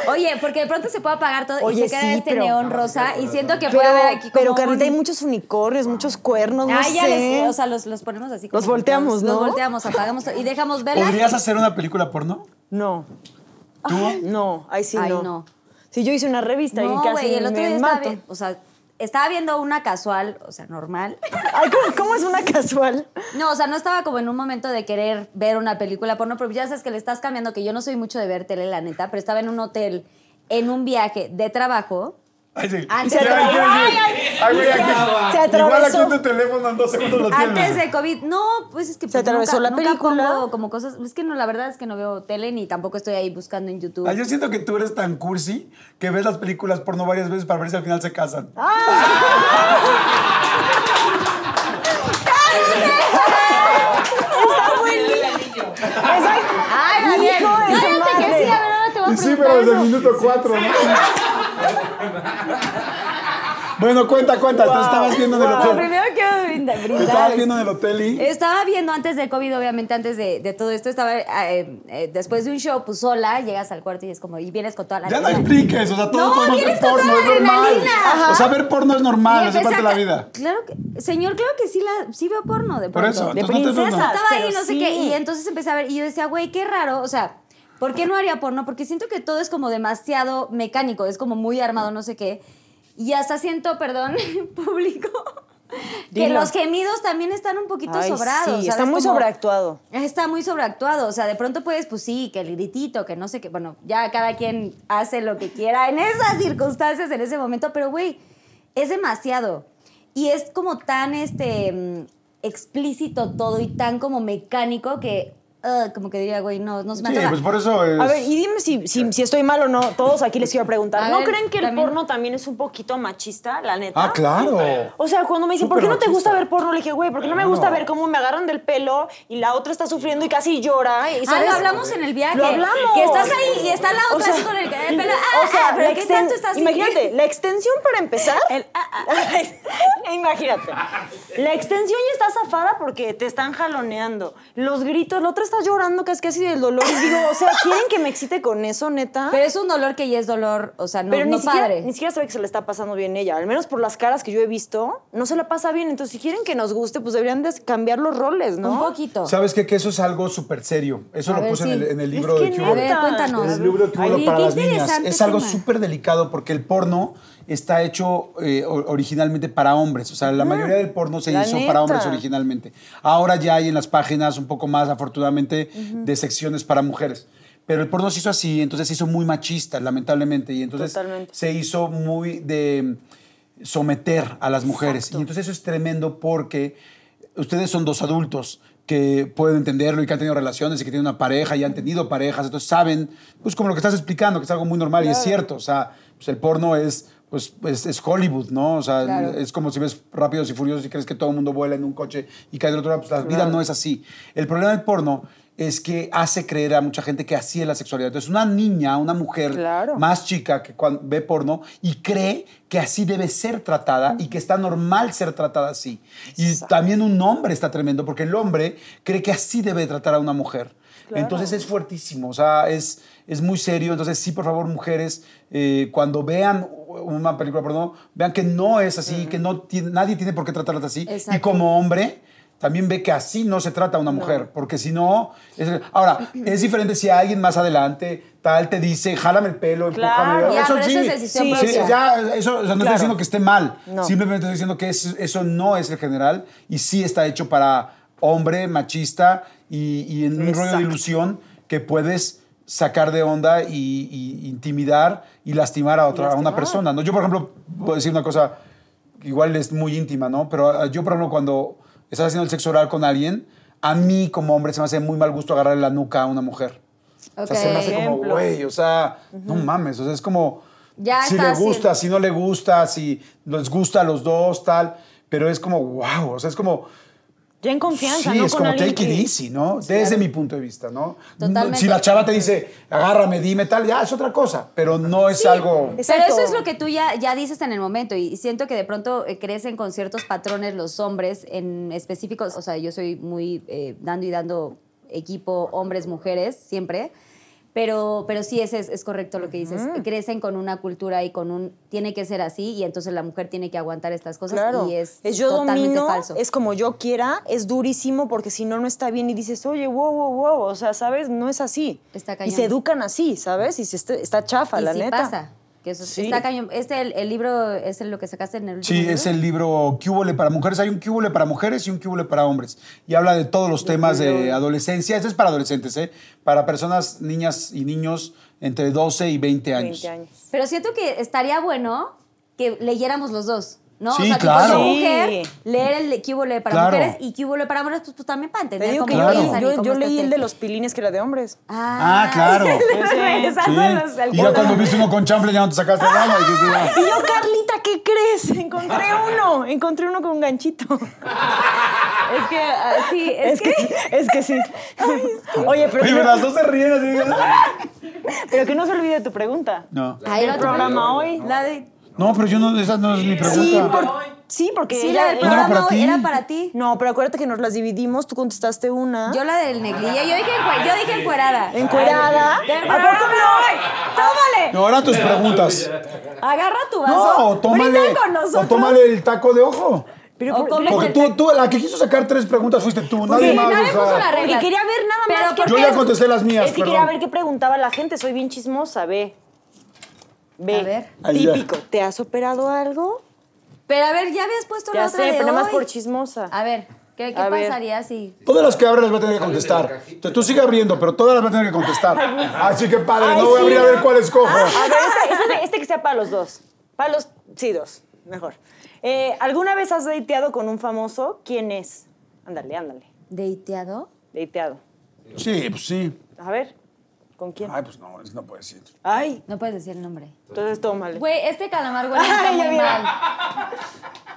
Oye, porque de pronto se puede apagar todo Oye, y se queda sí, este pero- neón rosa y siento que Pero, puede haber aquí como pero Carlita, un- hay muchos unicornios, muchos cuernos, no Ah, ya sé. les, o sea, los, los ponemos así. como Los volteamos. ¿no? Los volteamos, apagamos todo y dejamos verlas. ¿Podrías hacer una película porno? No. ¿Tú? No, ahí sí Ay, no. no. Sí, yo hice una revista y No, casi güey, el otro me día mato. o sea, estaba viendo una casual, o sea, normal. Ay, ¿cómo, cómo es una casual? No, o sea, no estaba como en un momento de querer ver una película porno, pero ya sabes que le estás cambiando, que yo no soy mucho de ver tele, la neta, pero estaba en un hotel, en un viaje de trabajo. Ay, sí. Antes Ya, de- ya, ya. Ay, ay, Ay, se- atravesó. tu teléfono en dos segundos lo tienes. Antes de COVID, no, pues es que Se pues, atravesó nunca, la nunca película. pongo como cosas, es que no, la verdad es que no veo tele ni tampoco estoy ahí buscando en YouTube. Ay, yo siento que tú eres tan cursi que ves las películas porno varias veces para ver si al final se casan. Ay, Daniel, Hijo de su cállate que sí, a ver, ahora te voy a Y sí, preguntar pero desde el minuto cuatro, ¿no? Bueno, cuenta, cuenta. Tú estabas viendo en el Lo hotel. primero quiero brindar. brindar. Estabas viendo en el hotel y... Estaba viendo antes de COVID, obviamente, antes de, de todo esto, estaba eh, eh, después de un show, pues sola, llegas al cuarto y es como, y vienes con toda la Ya no expliques, o sea, todo No, podemos vienes ver con porno, toda es la normal. adrenalina. O sea, ver porno es normal, es parte de la vida. Claro que, señor, claro que sí, la, sí veo porno de Por pronto. eso, De entonces no te. Estaba ahí, no sé qué, y entonces empecé a ver, y yo decía, güey, qué raro, o sea, ¿por qué no haría porno? Porque siento que todo es como demasiado mecánico, es como muy armado, no sé qué, y hasta siento, perdón, público, que los gemidos también están un poquito Ay, sobrados. sí, ¿sabes? está muy Como- sobreactuado. Está muy sobreactuado, o sea, de pronto puedes, pues sí, que el gritito, que no sé qué, bueno, ya cada quien hace lo que quiera en esas circunstancias, en ese momento, pero güey, es demasiado. Y es como tan, este, mm, explícito todo y tan como mecánico que, como que diría, güey, no, no se me Sí, antoja. pues por eso es... A ver, y dime si, si, si estoy mal o no. Todos aquí les quiero preguntar. A ¿No ver, creen que el también. porno también es un poquito machista, la neta? Ah, claro. O sea, cuando me dicen, ¿por qué no te gusta ver porno? Le dije, güey, porque no me gusta ver cómo me agarran del pelo y la otra está sufriendo y casi llora. Y, Ah, ¿sabes? lo hablamos en el viaje. Lo hablamos. Que estás ahí y está la O otra sea, así con el, el pelo. Ah, o sea, ah, pero la ¿qué exten- tanto estás Imagínate, la extensión para empezar. El- ah, imagínate. La extensión ya está zafada porque te están jaloneando. Los gritos, la otra está llorando casi casi del dolor. Y digo, o sea, ¿quieren que me excite con eso, neta? Pero es un dolor que ya es dolor, o sea, no, Pero no ni, siquiera, padre. ni siquiera sabe que se le está pasando bien ella. Al menos por las caras que yo he visto, no se la pasa bien. Entonces, si quieren que nos guste, pues deberían de cambiar los roles, ¿no? Un poquito. ¿Sabes qué? Que eso es algo súper serio. Eso A lo ver, puse en, el, en el Es libro que de neta. Cubo. A ver, cuéntanos. En el libro de Cubo Ay, para qué las niñas. interesante Es algo súper delicado porque el porno está hecho eh, originalmente para hombres. O sea, la mayoría del porno se La hizo neta. para hombres originalmente. Ahora ya hay en las páginas un poco más, afortunadamente, de secciones para mujeres. Pero el porno se hizo así, entonces se hizo muy machista, lamentablemente. Y entonces Totalmente. se hizo muy de someter a las mujeres. Y entonces eso es tremendo porque ustedes son dos adultos que pueden entenderlo y que han tenido relaciones y que tienen una pareja y han tenido parejas, entonces saben, pues como lo que estás explicando, que es algo muy normal y es cierto, o sea, pues el porno es, pues, es, es Hollywood, ¿no? O sea, Claro. es como si ves Rápidos y Furiosos y crees que todo el mundo vuela en un coche y cae del otro lado, pues la vida no es así. El problema del porno es que hace creer a mucha gente que así es la sexualidad. Entonces, una niña, una mujer Claro. más chica que cuando ve porno y cree que así debe ser tratada y que está normal ser tratada así. Y también un hombre está tremendo porque el hombre cree que así debe tratar a una mujer. Claro. Entonces es fuertísimo, o sea, es, es muy serio. Entonces sí, por favor, mujeres, eh, cuando vean una película, perdón, vean que no es así, que no tiene- nadie tiene por qué tratarlas así. Exacto. Y como hombre, también ve que así no se trata a una mujer, porque si no... es- ahora, es diferente si alguien más adelante tal te dice, jálame el pelo, Claro. empújame. Ya, eso pero sí, eso es decisión sí, propia. ya, eso, o sea, no estoy Claro. diciendo que esté mal, No. simplemente estoy diciendo que es- eso no es el general y sí está hecho para hombre, machista y, y en un rollo de ilusión que puedes sacar de onda y, y intimidar y lastimar a otra a una lastimar. persona. ¿no? Yo, por ejemplo, puedo decir una cosa, igual es muy íntima, ¿no? Pero ah, yo, por ejemplo, cuando estás haciendo el sexo oral con alguien, a mí como hombre se me hace muy mal gusto agarrarle la nuca a una mujer. O sea, se me hace como, güey, o sea, no mames, o sea, es como, Ya si le gusta, haciendo- si no le gusta, si les gusta a los dos, tal, pero es como, wow, o sea, es como, Ya en confianza, sí, ¿no? es Con como alguien take it easy, ¿no? Desde mi punto de vista, ¿no? Totalmente. Si la chava te dice, agárrame, dime tal, ya es otra cosa, pero no es algo... Pero eso es lo que tú ya, ya dices en el momento y siento que de pronto eh, crecen con ciertos patrones los hombres en específicos. O sea, yo soy muy eh, dando y dando equipo hombres, mujeres, siempre. Pero, pero sí, es, es, es correcto lo que dices. Crecen con una cultura y con un... Tiene que ser así y entonces la mujer tiene que aguantar estas cosas Claro. y es, yo totalmente domino, falso. es como yo quiera, es durísimo porque si no, no está bien y dices, oye, wow, wow, wow, o sea, ¿sabes? No es así. Está y se educan así, ¿sabes? Y se está, está chafa, y la sí neta. pasa. Que eso Sí. está cañón. Este, el, el libro, es lo que sacaste en el último Sí, libro? es el libro Cúbole para mujeres. Hay un Cúbole para mujeres y un Cúbole para hombres. Y habla de todos los temas de adolescencia. Este es para adolescentes, ¿eh? Para personas, niñas y niños entre 12 y 20 años. 20 años. Pero siento que estaría bueno que leyéramos los dos. ¿No? Sí, o sea, tipo, claro. yo mujer, Sí. leer el Cúbole para Claro. mujeres y Cúbole para hombres, pues, pues, también para Te digo cómo que Claro. yo, leí este- el de los pilines que era de hombres. Ah, claro. Regresando a los- al Y ya cuando viste uno con chample ya no te sacaste la mano. dijiste, "Ah". Y yo, Carlita, ¿qué crees? Encontré uno, encontré uno con ganchito. Es que, ah, sí, es, Es que, es que sí. Oye, pero, Oye, que pero las dos se ríen así. pero que no se olvide tu pregunta. No. Ahí el programa hoy. La de, No, pero yo no, esa no es mi pregunta. Sí, por- sí, porque sí, ella- la del era programa para hoy ti. era para ti. No, pero acuérdate que nos las dividimos, tú contestaste una. Yo la del negrilla. Yo dije, encue- yo dije encuerada. Encuerada. ¿A poco hoy. ¡Tómale! No, ahora tus preguntas. Agarra tu vaso. No, o tómale, brinda con nosotros. o tómale el taco de ojo. Pero por- Porque tú, tú, la que quiso sacar tres preguntas fuiste tú, nadie Sí, más. nadie o sea. puso la regla. Porque quería ver nada Pero más. que- Yo ya contesté las mías, Es que perdón. quería ver qué preguntaba la gente. Soy bien chismosa, ve. Ve. A ver. Típico. ¿Te has operado algo? Pero a ver, ya habías puesto la Ya otra sé, de pero nada más hoy. por chismosa. A ver, ¿qué, qué A ver. pasaría si... Todas las que abres las va a tener que contestar. Entonces tú sigue abriendo, pero todas las va a tener que contestar. Así que padre, Ay, no voy a sí. abrir a ver cuál escojo. A ver, este, este- este que sea para los dos. Para los. Sí, dos. Mejor. Eh, ¿Alguna vez has dateado con un famoso? ¿Quién es? Ándale, ándale. ¿Deiteado? Dateado. Sí, pues sí. A ver, ¿con quién? Ay, pues no, eso no puede decir. Ay, No puedes decir el nombre. entonces tómale. Güey, este calamar huele está Ay, muy mira. mal.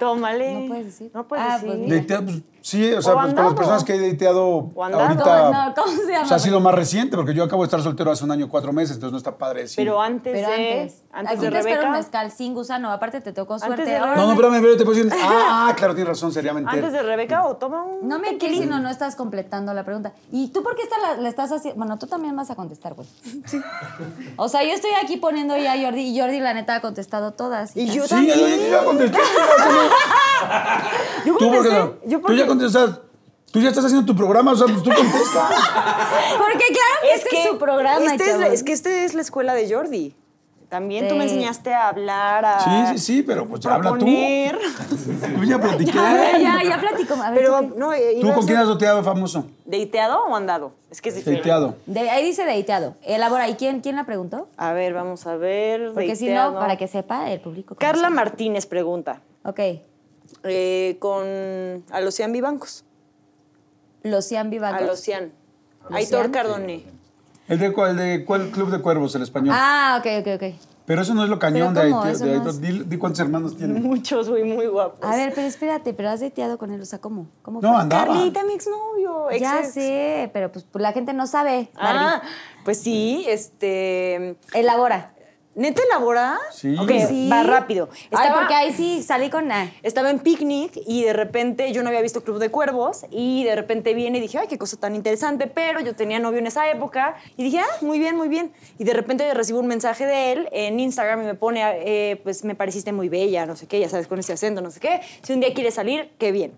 Tómale. No puedes decir. No puedes Ah, decir. pues. Dateado, pues sí, o sea, O pues con las personas que he dateado ahorita. ¿Cómo, no, ¿cómo se llama? O sea, ha sido más reciente, porque yo acabo de estar soltero hace un año, cuatro meses, entonces no está padre decir. Pero antes Pero de. antes. Antes Aquí de te espero un Rebeca. mezcal sin gusano. Aparte te tocó Antes suerte. de No, no, me- espérame, espérame, te puedo decir. Ah, claro, tienes razón, sería mentir. Antes de Rebeca o toma un. No me quieres, sino no estás completando la pregunta. ¿Y tú por qué esta la, la estás haciendo? Bueno, tú también vas a contestar, güey. Sí. O sea, yo estoy aquí poniendo ya a Jordi y Jordi, la neta, ha contestado todas. Y yo Sí, también. yo, yo ya contesté. Yo Tú, porque no? Yo Tú ya contestas. Tú ya estás haciendo tu programa, o sea, pues tú contestas. Porque claro que este es su programa, este es, la- es que este es la escuela de Jordi. También tú me enseñaste a hablar, a Sí, sí, sí, pero pues ya habla tú. proponer. Tú ya platiqué. A ver, ya, ya platico. A ver, Pero ¿tú qué? no, eh, ¿Tú ibas con quién has doteado famoso? ¿Dateado o andado? Es que es diferente. Dateado. De- ahí dice deiteado. Elabora. ¿Y quién, quién la preguntó? A ver, vamos a ver. Porque si no, para que sepa el público. Carla. Martínez pregunta. Ok. Eh, con Alocian Vivancos. Locian Vivancos. Alocian. Lucian. Aitor Cardoné. El de, cu- el de cuál Club de Cuervos, el español. Ah, ok, ok, ok. Pero eso no es lo cañón de, ¿cómo? de, no es- di, di cuántos hermanos tiene. Muchos, güey, muy guapos. A ver, pero espérate, pero has deiteado con él, o sea, ¿cómo? ¿Cómo No, fue? andaba. Carlita, mi exnovio. ex Ya ex. sé, pero pues, pues, la gente no sabe. Ah, Barbie. pues sí, este. Elabora. ¿Neta elabora? Sí. Ok, Sí. va rápido. Ay, Estaba- porque ahí sí salí con... ah, Estaba en picnic y de repente yo no había visto Club de Cuervos y de repente viene y dije, ay, qué cosa tan interesante, pero yo tenía novio en esa época y dije, ah, muy bien, muy bien. Y de repente recibo un mensaje de él en Instagram y me pone, eh, pues me pareciste muy bella, no sé qué, ya sabes, con ese acento, no sé qué. Si un día quieres salir, qué bien.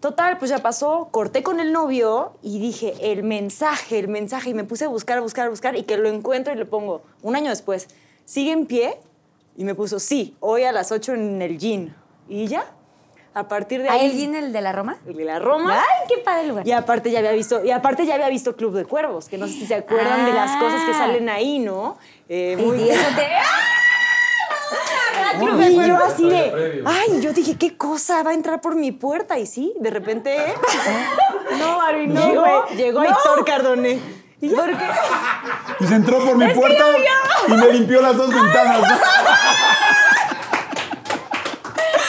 Total, pues ya pasó, corté con el novio y dije, el mensaje, el mensaje, y me puse a buscar, a buscar, a buscar y que lo encuentro y le pongo, un año después, ¿sigue en pie? Y me puso, sí, hoy a las 8 en el gin. Y ya, a partir de ¿Ahí ahí... el gin, el de la Roma? el de la Roma. Ay, qué padre lugar. Y aparte ya había visto, y aparte ya había visto Club de Cuervos, que no sé si se acuerdan de las cosas que Ah. salen ahí, ¿no? Eh, Y muy eso te... Club de Cuervos así de, ay, yo dije, ¿qué cosa va a entrar por mi puerta? Y sí, de repente, No, Barbie, no. llegó, güey. llegó No. Héctor Cardone. Y ya. Y se entró por mi puerta y me limpió las dos ventanas.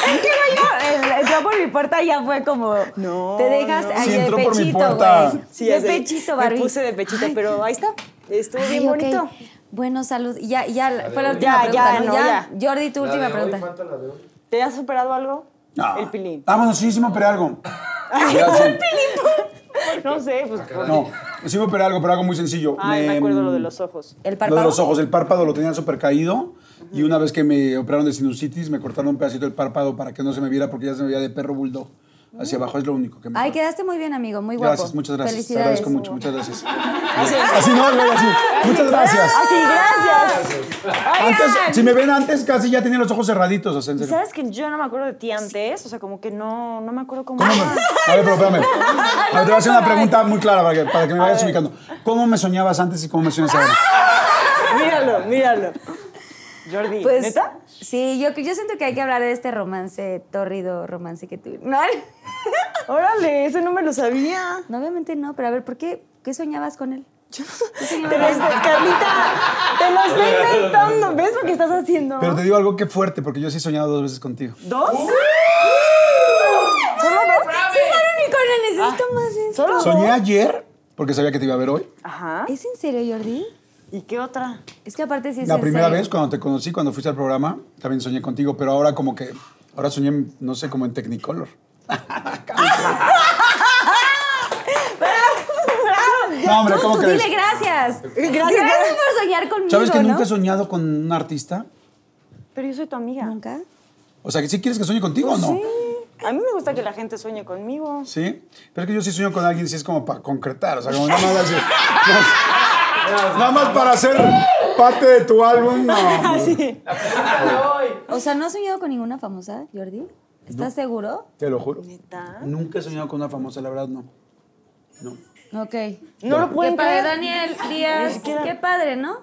Es que güey, yo, el- entró por mi puerta y ya fue como... No, Te dejas no. ay, Sí, de entró por mi pechito, puerta. güey. Sí, ya de pechito, Barbie. Me puse de pechito, Ay. pero ahí está. Estuvo Ay, bien bonito. Bueno, salud. Ya, ya, fue la Ya, última ya, pregunta, ¿no? no, ya. Jordi, tu última pregunta. falta la de hoy. ¿Te has superado algo? No. El pilín. Ah, bueno, sí, sí me operé algo. Ya, sí. No sé, pues. No, sí me operé algo, pero algo muy sencillo. Ay, me acuerdo lo de los ojos. El Lo párpado. de los ojos, el párpado lo tenía súper caído. Y una vez que me operaron de sinusitis, me cortaron un pedacito del párpado para que no se me viera porque ya se me veía de perro bulldog. Hacia abajo es lo único que me Ay, quedaste muy bien, amigo. Muy guapo. Gracias, muchas gracias. Te Felicidades. agradezco mucho, muchas gracias. Así no, no, así. Muchas gracias. Así, gracias. Antes, si me ven antes, casi ya tenía los ojos cerraditos. o sea, en ¿Y serio. sabes que yo no me acuerdo de ti antes? O sea, como que no, no me acuerdo cómo. ¿Cómo me- A ver, pero espérame. A ver, te voy a hacer una pregunta muy clara para que, para que me vayas ubicando. ¿Cómo me soñabas antes y cómo me sueñas ahora? míralo, míralo. Jordi, Pues, ¿neta? Sí, yo, yo siento que hay que hablar de este romance, tórrido romance que tuvimos. No, Órale, ese no me lo sabía. no, obviamente no, pero a ver, ¿por qué? ¿Qué soñabas con él? ¿Qué Te soñabas? lo estoy- Carlita, te lo estoy inventando. ¿Ves lo que estás haciendo? Pero te digo algo que fuerte, porque yo sí he soñado dos veces contigo. ¿Dos? ¿Solo dos? Sí, son unicornio, necesito más de esto. ¿Solo dos? Soñé ayer, porque sabía que te iba a ver hoy. Ajá. ¿Es en serio, Jordi? ¿Y qué otra? Es que aparte sí es La en primera serio. vez cuando te conocí, cuando fuiste al programa, también soñé contigo, pero ahora como que, ahora soñé, no sé, como en Technicolor. No, hombre, Tú, ¿cómo tú crees? dile gracias. Gracias. Gracias por soñar conmigo, ¿Sabes que ¿no? nunca he soñado con un artista? Pero yo soy tu amiga. ¿Nunca? O sea, que sí quieres que sueñe contigo o no? Sí. A mí me gusta que la gente sueñe conmigo. Sí. Pero es que yo sí sueño con alguien, sí es como para concretar, o sea, como nada más así. Nada más para ser parte de tu álbum, no. O sea, ¿no has soñado con ninguna famosa, Jordi? ¿Estás seguro? Te lo juro. ¿Neta? Nunca he soñado con una famosa, la verdad, no. No. Ok. No lo pueden Qué padre, creer. Daniel Díaz. Qué padre, ¿no?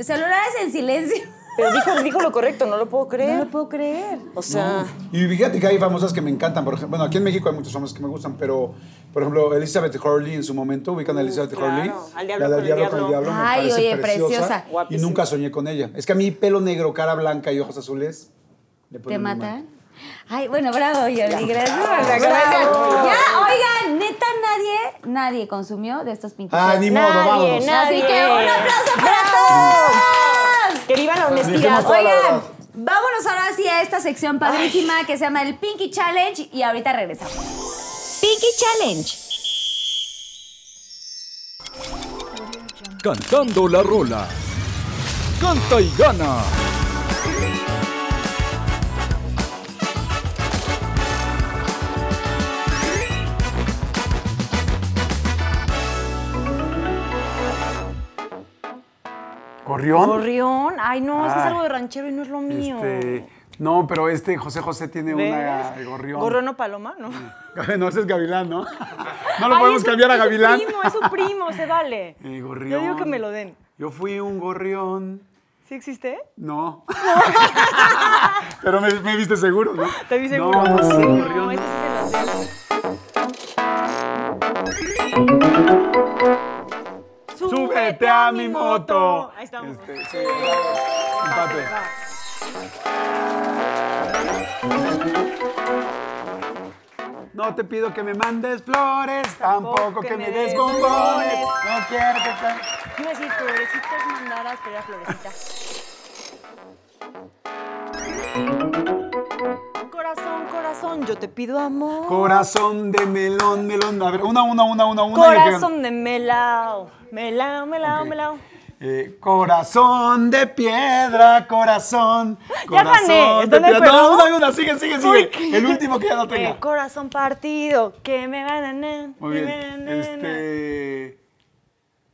Celulares en silencio. Pero dijo, dijo lo correcto, no lo puedo No creer. lo puedo creer. O sea, Y fíjate que hay famosas que me encantan. Por ejemplo, bueno, aquí en México hay muchas famosas que me gustan, pero, por ejemplo, Elizabeth Hurley en su momento, ubican a Elizabeth claro. Hurley. Al diablo la con del el diablo con el diablo. me Ay, parece oye, preciosa, preciosa. Y nunca soñé con ella. Es que a mí, pelo negro, cara blanca y ojos azules, le ¿Te matan? Ay, bueno, bravo, Jordi. Gracias por la. Ya, oigan, neta, nadie, nadie consumió de estos pinches. Ay, ni modo, Nadie, vámonos. nadie. Así que un aplauso para todos. que viva la honestidad. Oigan, vámonos ahora sí a esta sección padrísima que se llama el Pinky Challenge y ahorita regresamos. Pinky Challenge. Cantando la rola. Canta y gana. ¿Corrión? Gorrión. Ay, no, es que es algo de ranchero y no es lo mío. Este, no, pero este José José tiene ¿Ves? una eh, gorrión. ¿Gorrión o paloma? No. No, ese es Gavilán, ¿no? No lo Ay, podemos cambiar a es su Gavilán. primo, es su primo, se vale. Gorrión. Yo digo que me lo den. Yo fui un gorrión. ¿Sí existe? No. Pero me, me viste seguro, ¿no? Te vi seguro. No, no sé, No, gorrión. Súbete a mi moto. Ahí estamos. Este, sí, empate. No te pido que me mandes flores, tampoco que, que me des bombones. No quiero que te. Iba a decir florecitas mandadas, pero era florecita te pido amor. Corazón de melón, melón. A ver, una, una, una, una, una. Corazón de melao. Melao, melao, Ok. melao. Eh, corazón de piedra, corazón. Ya Corazón gané, ¿están de piedra. No, una, una, sigue, sigue, sigue. El último que ya no tenga. Eh, corazón partido, que me van a... Muy bien. Este.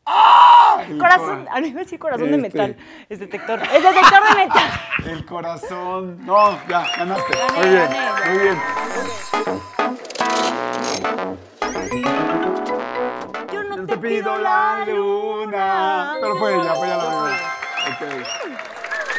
¡Ah! El Corazón, cora- a mí me decía corazón de Este. metal. Es detector. Es detector de metal. El corazón. No, ya, ganaste. Gané, muy bien, gané. muy bien. Yo no Yo te pido la luna. Pero fue ella, fue ella la primera. Ok.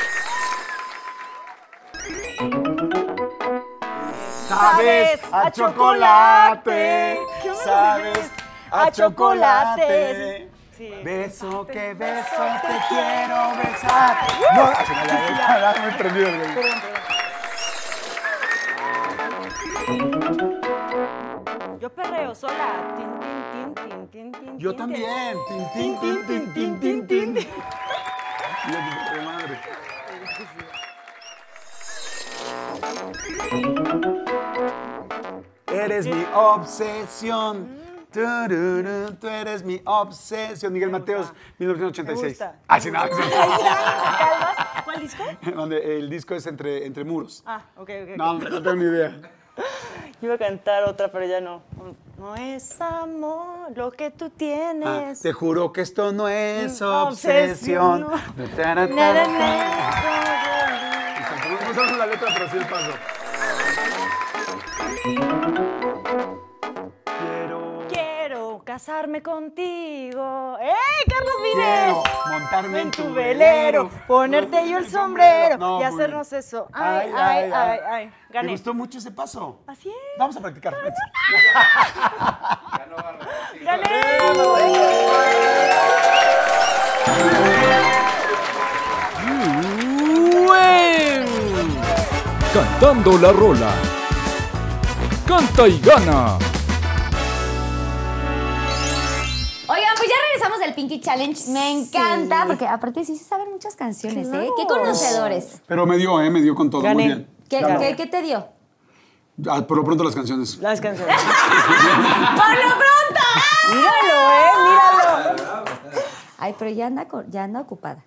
Sabes a chocolate. Sabes a chocolate. Sí. Beso que beso, te quiero besar. No, así ya, me el güey. Yo perreo sola. Tin, tin, tin, tin, tin, tin, Yo también. Tin, tin, tin, tin, tin, tin, tin. Y madre. Eres mi obsesión. Tú eres mi obsesión. Miguel Mateos, 1986. Me gusta. Ah, sí, no. ¿Cuál disco? El disco es entre, entre muros. Ah, ok, ok. No, no tengo ni idea. Iba a cantar otra, pero ya no. No es amor lo que tú Ah, tienes. te juro que esto no es obsesión. obsesión, Tarara, Nada, nada. Exacto, No sabemos la letra, pero sí el paso. Casarme contigo. ¡Eh, Carlos Vives! montarme En tu velero, ponerte yo el sombrero No, y muy hacernos bien. eso. Ay, ay, ay, ay. Me Gané. gustó mucho ese paso. Así es. Vamos a practicar. Sí. ¡Gané! Cantando la rola. Canta y gana. Pinky Challenge. Me encanta, porque aparte sí se saben muchas canciones, ¿eh? Qué conocedores. Pero me dio, ¿eh? Me dio con todo. Gané. Muy bien. ¿Qué, Claro. qué- qué te dio? Ah, por lo pronto las canciones. Las canciones. ¡Por lo pronto! Míralo, ¿eh? Míralo. Ay, pero ya anda, ya anda ocupada.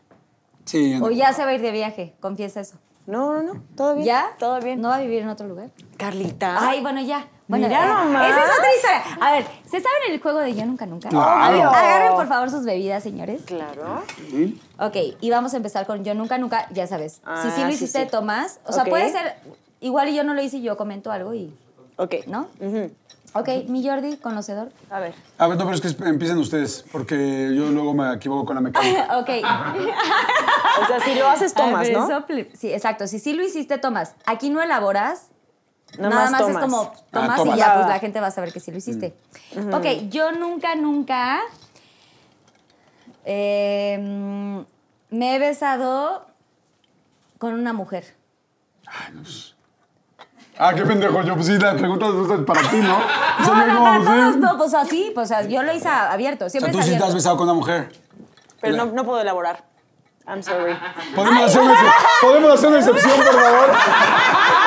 Sí. O ya se va a ir de viaje, confiesa eso. No, no, no. Todo bien. ¿Ya? Todo bien. ¿No va a vivir en otro lugar? Carlita. Ay, bueno, ya. Bueno, Mira nomás. Esa es otra historia. A ver, ¿se saben el juego de Yo Nunca Nunca? Claro. Obvio. Agarren, por favor, sus bebidas, señores. Claro. Sí. Ok, y vamos a empezar con Yo Nunca Nunca, ya sabes. Ah, si sí lo hiciste, sí. Tomás. O sea, puede ser, igual y yo no lo hice y yo comento algo y, Ok. ¿no? Ujú. Ok, mi Jordi, conocedor. A ver. A ver, no, pero es que empiecen ustedes, porque yo luego me equivoco con la mecánica. ok. O sea, si lo haces, tomas, A ver, ¿no? sople- Sí, exacto. Si sí lo hiciste, tomas. Aquí no elaboras. Nada Nada, más es como tomas tomas. y ya, pues la gente va a saber que sí lo hiciste. Ok, yo nunca, nunca eh, mm, me he besado con una mujer. Ah, qué pendejo. Yo, pues sí, la pregunta es para ti, ¿no? O sea, No, yo no, no, no, no, pues así, pues o yo lo hice abierto, O sea, siempre tú es sí te has besado con una mujer. Pero no, no puedo elaborar. I'm sorry. ¿Podemos, hacer una, ¿Podemos hacer una excepción, por favor?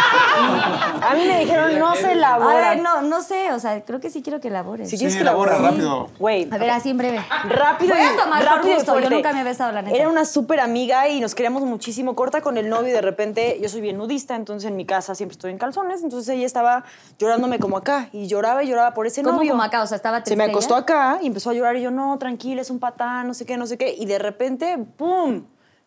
A mí me dijeron no se A elabora. ver, no, no sé, o sea, creo que sí quiero que elabores. Si Sí, tienes que elabora rápido. Güey. A ver, así en breve. Rápido Voy a tomar por rápido y gusto, yo nunca me he besado, la neta. Era una súper amiga y nos queríamos muchísimo. Corta con el novio y de repente yo soy bien nudista, entonces en mi casa siempre estoy en calzones. Entonces ella estaba llorándome como acá y lloraba y lloraba por ese ¿Cómo novio. como acá? O sea, estaba Se me triste acostó ella. acá y empezó a llorar y yo, no, tranquila, es un patán, no sé qué, no sé qué. Y de repente, ¡pum!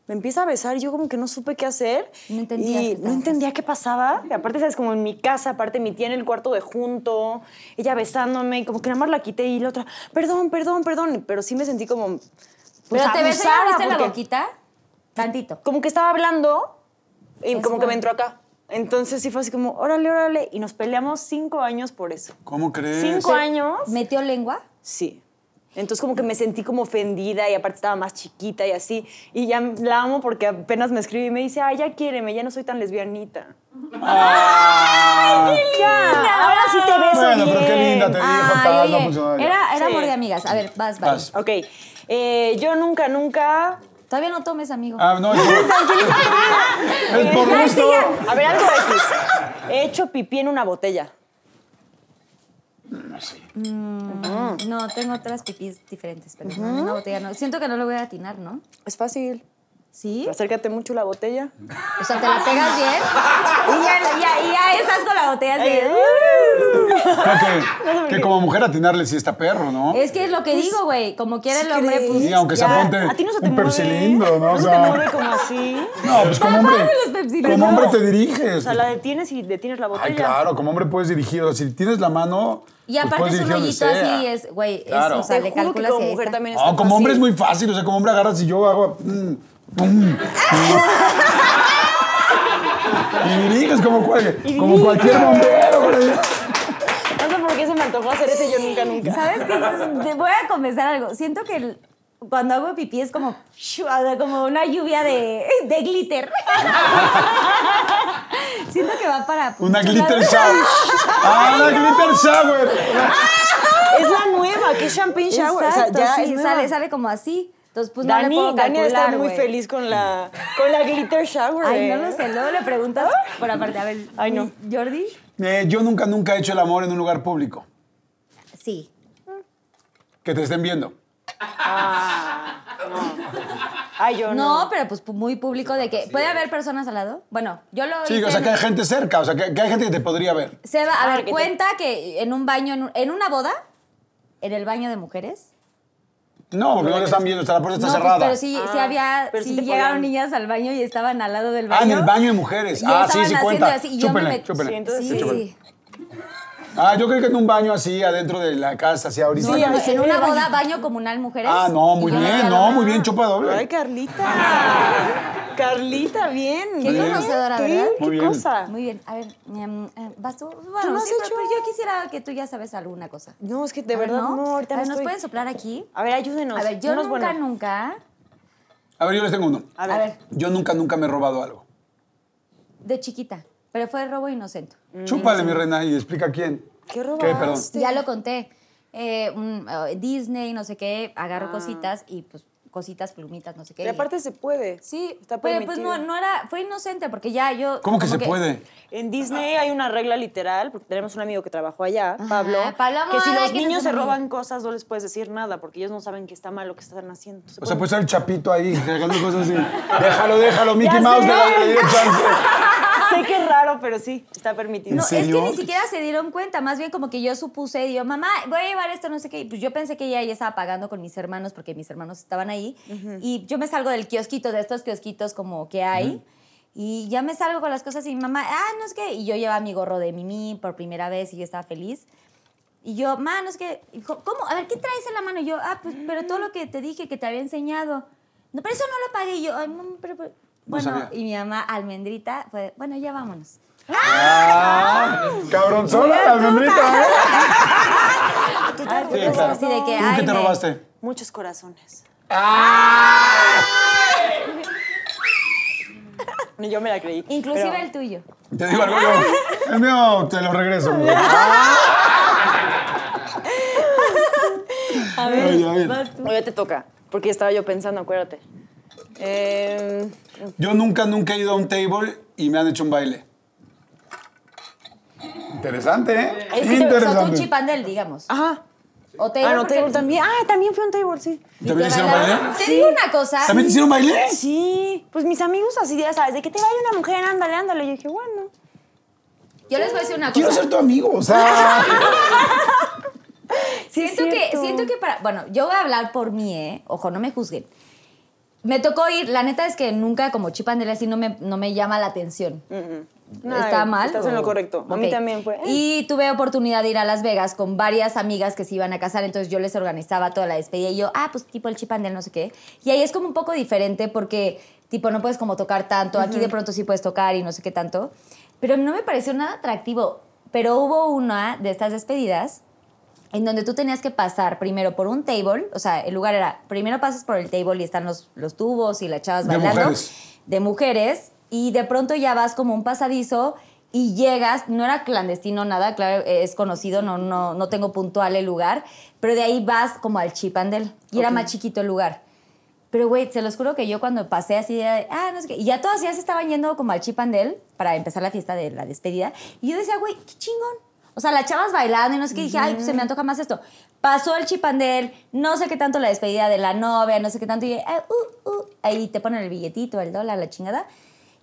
Me empieza a besar y yo como que no supe qué hacer. No entendías qué Y no entendía qué pasaba. Y aparte, ¿sabes? Como en mi casa, aparte mi tía en el cuarto de junto, ella besándome y como que nada más la quité y la otra, perdón, perdón, perdón. Pero sí me sentí como... pues, Pero te besé y la porque boquita. Tantito. Como que estaba hablando y Es como que me entró acá. Entonces sí fue así como, órale, órale. Y nos peleamos cinco años por eso. ¿Cómo crees? Cinco años. ¿Metió lengua? Sí. Entonces como que me sentí como ofendida y aparte estaba más chiquita y así. Y ya la amo porque apenas me escribe y me dice, ay, ya quiéreme, ya no soy tan lesbianita. Ah. Ya, ahora sí te beso Bueno, bien. pero qué linda te dijo, Ay, tal, no funcionó era, era Sí. amor de amigas. A ver, vas, vas. Vas. Ok, eh, yo nunca, nunca... Todavía no tomes, amigo. Ah, no, es por, gusto. A ver, algo X. He hecho pipí en una botella. Bueno, sí. No, tengo otras pipís diferentes, pero no, una botella no. Siento que no lo voy a atinar, ¿no? Es fácil. ¿Sí? Acércate mucho la botella. O sea, te la pegas bien y ya, ya, y ya estás con la botella así. Creo que, que como mujer atinarle sí está perro, ¿no? Es que es lo que digo, güey. Como quiere el hombre, pues. Sí, aunque sea ya. ponte A ti no se te un mueve. Pepsi-lindo, ¿no? O No se te sea, mueve como así. no, pues como hombre, como hombre te diriges. O sea, la detienes y detienes la botella. Ay, claro, como hombre puedes dirigir. O sea, si tienes la mano. Y pues aparte puedes es un hoyito sea. así, es, güey, es, Claro. o sea, Te le juro que calculas como mujer también No, como hombre es muy fácil. O sea, como hombre agarras y yo hago. mm. y diriges como, cual- como cualquier bombero, güey. No sé por qué se me antojó hacer ese yo nunca, nunca. ¿Sabes qué? Te voy a confesar algo. Siento que el- cuando hago pipí es como, como una lluvia de, de glitter. Siento que va para... Una glitter shower. Ah, una glitter shower. Es la nueva, que es champagne shower. Exacto, o sea, ya sí, nueva. sale, sale como así. Entonces, pues no Dani, le puedo Dani calcular, está muy feliz con la, con la glitter shower. Ay, no lo sé, luego le preguntas por aparte. A ver, Ay, no. ¿Jordi? Eh, yo nunca, nunca he hecho el amor en un lugar público. Sí. Que te estén viendo. Ay, yo no. No, pero pues muy público de que... ¿Puede haber personas al lado? Bueno, yo lo Sí, hice o sea, en- que hay gente cerca. O sea, que, que hay gente que te podría ver. Seba, a Ah, ver, que te- cuenta que en un baño, en, un- en una boda, en el baño de mujeres. No, porque no te están viendo. Está, la puerta está no, pues, cerrada. pero sí, sí Ah, había, pero sí llegaron podían- niñas al baño y estaban al lado del baño. Ah, en el baño de mujeres. Y Ah, sí, sí cuenta. así, y yo me Chúpenle, met- chúpenle. Sí, entonces Sí, chúpenle. sí. Ah, yo creo que en un baño así, adentro de la casa, así ahorita. No, Sí, en en una boda, baño comunal mujeres. Ah, no, muy bien, no, muy bien, chupa Ay, doble. Carlita. Carlita, bien. Qué bien. conocedora, ¿Qué? ¿verdad? Muy ¿Qué bien. cosa? Muy bien. A ver, em, ¿vas tú? Bueno, ¿Tú no has sí, hecho? pero yo quisiera que tú ya sabes alguna cosa. No, es que de A ver, verdad no, ahorita A no ver, ¿nos estoy. pueden soplar aquí? A ver, ayúdenos. A ver, yo nunca, nunca... A ver, yo les tengo uno. A A ver, Yo nunca, nunca me he robado algo. de chiquita, pero fue robo inocente. Chúpale, mi reina, y explica quién. ¿Qué perdón? robaste? Ya lo conté. Eh, un, eh, Disney, no sé qué, Ah. agarro cositas y pues cositas, plumitas, no sé qué. Y aparte se puede. sí, está pero pues permitido. no, no era, fue inocente porque ya yo... ¿Cómo que como se puede? En Disney hay una regla literal, porque tenemos un amigo que trabajó allá, Pablo, Pablo que si los que niños se roban cosas no les puedes decir nada, porque ellos no saben que está mal lo que están haciendo. Se O sea, puede- puede ser el chapito ahí, regalando cosas así. Déjalo, déjalo, Mickey Ya Mouse, sé. déjalo, le dio chance. sé que es raro, pero sí, está permitido. No, es que ni siquiera se dieron cuenta, más bien como que yo supuse, y yo, mamá, voy a llevar esto, no sé qué. Y pues yo pensé que ella ya estaba pagando con mis hermanos porque mis hermanos estaban ahí. Y yo me salgo del kiosquito, de estos kiosquitos como que hay. Y ya me salgo con las cosas y mi mamá, ah, no es que. Y yo llevaba mi gorro de Mimi por primera vez y yo estaba feliz. Y yo, ma, no es que. Dijo, ¿Cómo? A ver, ¿qué traes en la mano? Y yo, ah, pues, pero todo lo que te dije que te había enseñado. No, pero eso no lo pagué. Y yo, ay, mamá, pero. pero- Bueno, sabía. y mi mamá, almendrita, fue, bueno, ya vámonos. Ah, cabronzona la almendrita, ¿eh? Ay, Sí, claro. así de que, ¿Tú ay, qué te me- robaste? Muchos corazones. Ni yo me la creí. Inclusive pero- el tuyo. Te digo algo yo. El mío te lo regreso. güey. A ver, Oye, a ver. vas tú. Te toca, porque estaba yo pensando, acuérdate. Eh, Yo nunca, nunca he ido a un table y me han hecho un baile. Interesante, ¿eh? Es que te- son un chipandel, digamos. ajá. O te Ah, no, porque- table también. Ah, también fui a un table, sí. ¿También te hicieron bailaron. baile? Te digo una cosa. ¿También te hicieron baile? Sí, pues mis amigos así, ya sabes, de que te vaya una mujer, ándale, ándale. Y yo dije, bueno. Yo les voy a decir una Quiero cosa. ser tu amigo, o sea. Siento es que, cierto. siento que para. Bueno, yo voy a hablar por mí, ¿eh? Ojo, no me juzguen. Me tocó ir, la neta es que nunca como chipandel así no me, no me llama la atención. No, ¿Está mal? Estás en o- lo correcto. A mí también fue. eh. Y tuve oportunidad de ir a Las Vegas con varias amigas que se iban a casar, entonces yo les organizaba toda la despedida y yo, ah, pues tipo el chipandel, no sé qué. Y ahí es como un poco diferente porque, tipo, no puedes como tocar tanto, aquí de pronto sí puedes tocar y no sé qué tanto. Pero no me pareció nada atractivo. Pero hubo una de estas despedidas en donde tú tenías que pasar primero por un table, o sea, el lugar era, primero pasas por el table y están los, los tubos y las chavas De bailando. mujeres. De mujeres, y de pronto ya vas como un pasadizo y llegas, no era clandestino nada, claro, es conocido, no, no, no tengo puntual el lugar, pero de ahí vas como al chipandel, y era más chiquito el lugar. Pero, güey, se los juro que yo cuando pasé así de, ah, no sé qué, y ya todas ya se estaban yendo como al chipandel para empezar la fiesta de la despedida, y yo decía, güey, qué chingón. O sea, las chavas bailando y no sé qué, dije, ay, pues se me antoja más esto. Pasó el chipandel, no sé qué tanto la despedida de la novia, no sé qué tanto, y eh, uh, uh, ahí te ponen el billetito, el dólar, la chingada.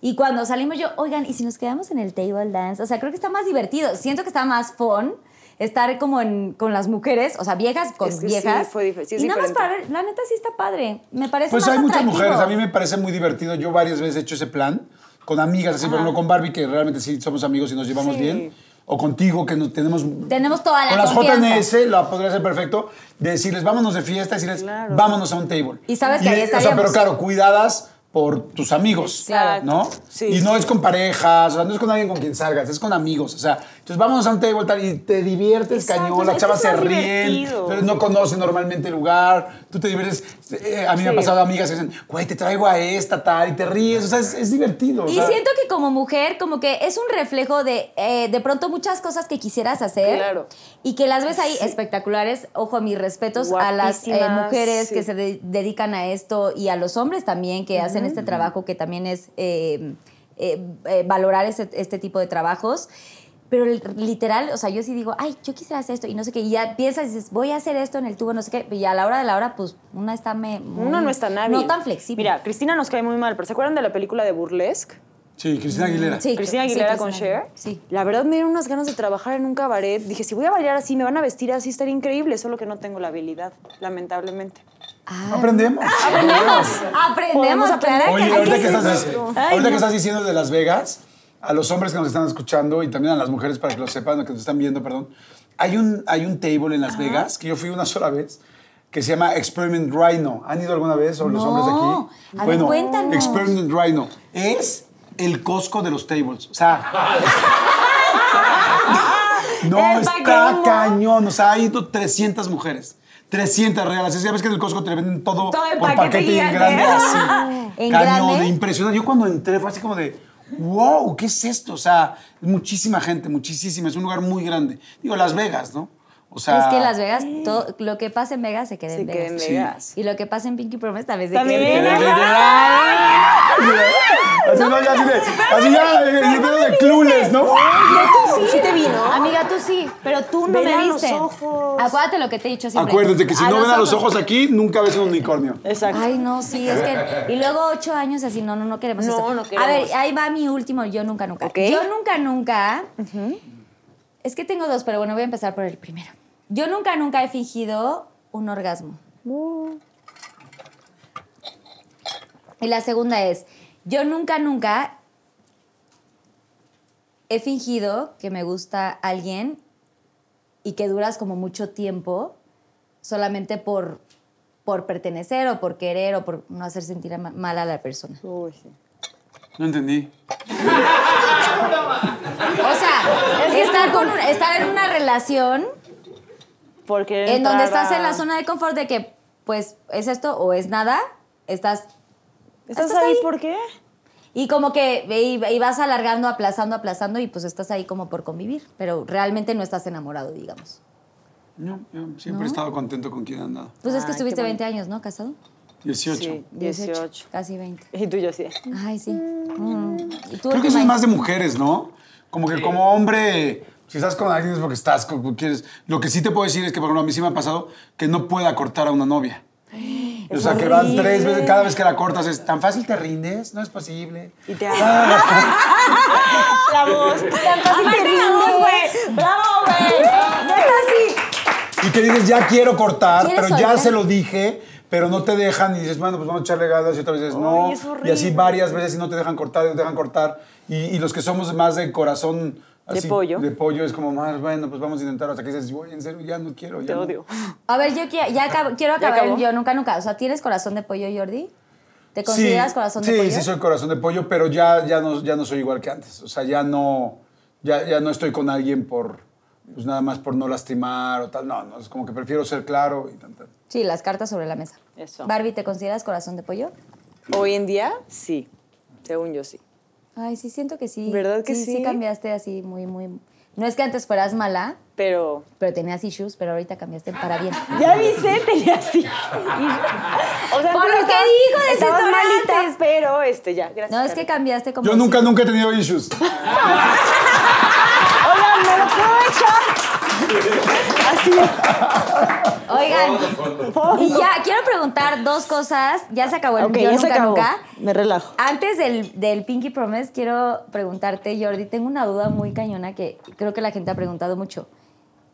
Y cuando salimos yo, oigan, ¿y si nos quedamos en el table dance? O sea, creo que está más divertido. Siento que está más fun estar como en- con las mujeres, o sea, viejas con Es que sí, viejas. fue dif- sí es y nada más diferente. para ver, la neta sí está padre. Me parece Pues más hay muchas atractivo. mujeres, a mí me parece muy divertido. Yo varias veces he hecho ese plan con amigas, así, por ejemplo, con Barbie, que realmente sí somos amigos y nos llevamos Sí. bien. O contigo, que no, tenemos. Tenemos toda la Con las confianza. JNS, la podría ser perfecto. De decirles, vámonos de fiesta, decirles, Claro. vámonos a un table. Y sabes que ahí o sea, pero claro, cuidadas por tus amigos. Claro. ¿No? Sí, y no sí. es con parejas, o sea, no es con alguien con quien salgas, es con amigos. O sea, entonces vámonos a un table tal y te diviertes, Exacto, cañón, las chavas se ríen, pero no conocen normalmente el lugar, tú te diviertes. Eh, a mí me ha pasado amigas que dicen, güey, te traigo a esta tal y te ríes, o sea, es, es divertido. o Y sea. siento que como mujer, como que es un reflejo de eh, de pronto muchas cosas que quisieras hacer. Claro. Y que las ves ahí espectaculares. Ojo, mis respetos a las eh, mujeres sí. que se de- dedican a esto y a los hombres también que hacen este trabajo que también es eh, eh, eh, valorar este, este tipo de trabajos. Pero literal, o sea, yo sí digo, ay, yo quisiera hacer esto y no sé qué. Y ya piensas y dices, voy a hacer esto en el tubo, no sé qué. Y a la hora de la hora, pues una está me, muy- Uno no está hábil. No tan flexible. Mira, Cristina nos cae muy mal, pero ¿se acuerdan de la película de Burlesque? Sí, Cristina Aguilera. Sí, Cristina sí, Aguilera con. Cher. Sí. La verdad me dieron unas ganas de trabajar en un cabaret. Dije, si voy a bailar así, me van a vestir así, estaría increíble. Solo que no tengo la habilidad, lamentablemente. Aprendemos. Aprendemos, aprendemos, aprender. claro. Oye, ahorita que estás, ahorita no. que estás diciendo de Las Vegas, a los hombres que nos están escuchando y también a las mujeres para que lo sepan, que nos están viendo, perdón, hay un, hay un table en Las Vegas que yo fui una sola vez que se llama Experiment Rhino. ¿Han ido alguna vez o los No. hombres de aquí? A ver, cuéntanos. Experiment Rhino es el Costco de los tables. O sea, no está cañón. O sea, ha ido 300 mujeres. 300 reales. Ya ves que en el Costco te venden todo, Todo por paquete paquete y en grande así. ¿En Cañón, grande? de impresionante. Yo cuando entré fue así como de, wow, ¿qué es esto? O sea, muchísima gente, muchísima. Es un lugar muy grande. Digo, Las Vegas, ¿no? O sea, Es que Las Vegas, todo, lo que pasa en Vegas se queda Se en queda en Vegas. Sí. Vegas. Y lo que pasa en Pinky Promise también se También. queda en Así, Vegas. no, ya, así de, así ya, el video de clules, ¿no? Sí te vino. Amiga, tú sí, pero tú no me a los viste. ojos. Acuérdate lo que te he dicho siempre. Acuérdate que si no ven a los ojos aquí, nunca ves un unicornio. Exacto. Ay, no, sí, es que. Y luego ocho años así, no, no, no queremos No, esto. no A queremos. ver, ahí va mi último, yo nunca, nunca. Ok. Yo nunca, nunca. Es que tengo dos, pero bueno, voy a empezar por el primero. Yo nunca, nunca he fingido un orgasmo. Y la segunda es, yo nunca, nunca he fingido que me gusta alguien y que duras como mucho tiempo solamente por, por pertenecer o por querer o por no hacer sentir ma- mal a la persona. Uy, sí. No entendí. O sea, estar, con una- estar en una relación Porque en donde estás en la zona de confort de que, pues, es esto o es nada, estás... ¿Estás, ¿Estás ahí, ahí? por qué? Y como que y, y vas alargando, aplazando, aplazando y pues estás ahí como por convivir, pero realmente no estás enamorado, digamos. No, yo siempre he estado contento con quien he andado. Pues es que Ay, estuviste bonito. 20 años, ¿no? ¿Casado? 18. Sí, 18. Casi 20. Y tú y yo sí. Ay, sí. Mm. ¿Y tú, Creo que eso es más de mujeres, ¿no? Como que como hombre, si estás con alguien es porque estás, quieres. Lo que sí te puedo decir es que, por ejemplo, a mí sí me ha pasado que no pueda cortar a una novia. O sea, que van tres veces, cada vez que la cortas es tan fácil te rindes, no es posible. Y te La voz. Aparte la voz, güey. ¡Bravo, güey! Neta, sí. Y que dices, ya quiero cortar, ¿Quieres pero ya se lo dije, pero no te dejan y dices, bueno, pues vamos a echarle ganas y otra vez dices, no. Ay, es y así varias veces y no te dejan cortar y no te dejan cortar. Y, y los que somos más de corazón... De pollo. De pollo es como más, bueno, pues vamos a intentar hasta que dices, güey, en serio, ya no quiero. Ya Te no". odio. A ver, yo qui- ya acabo- quiero acabar el yo nunca, nunca. O sea, ¿tienes corazón de pollo, Jordi? ¿Te consideras corazón de sí, pollo? Sí, soy corazón de pollo, pero ya, ya, no, ya no soy igual que antes. O sea, ya no, ya, ya no estoy con alguien por, pues nada más por no lastimar o tal. No, no, es como que prefiero ser claro y tal, tal. Sí, las cartas sobre la mesa. Eso. Barbie, ¿te consideras corazón de pollo? Hoy en día, sí. Según yo, sí. Ay, sí, siento que sí. ¿Verdad que Sí, sí? cambiaste así muy, muy... No es que antes fueras mala, Pero. pero tenías issues, pero ahorita cambiaste para bien. Ya viste, tenía así. O sea, Por lo que dijo de estabas malita, pero este ya. Gracias. No, es que cambiaste como... Yo nunca, nunca he tenido issues. Oigan, ¿Me lo puedo echar? Así. Oigan, y ya quiero preguntar dos cosas. Ya se acabó el Ok, yo ya se nunca acabó. nunca. Me relajo. Antes del, del Pinky Promise, quiero preguntarte, Jordi, tengo una duda muy cañona que creo que la gente ha preguntado mucho.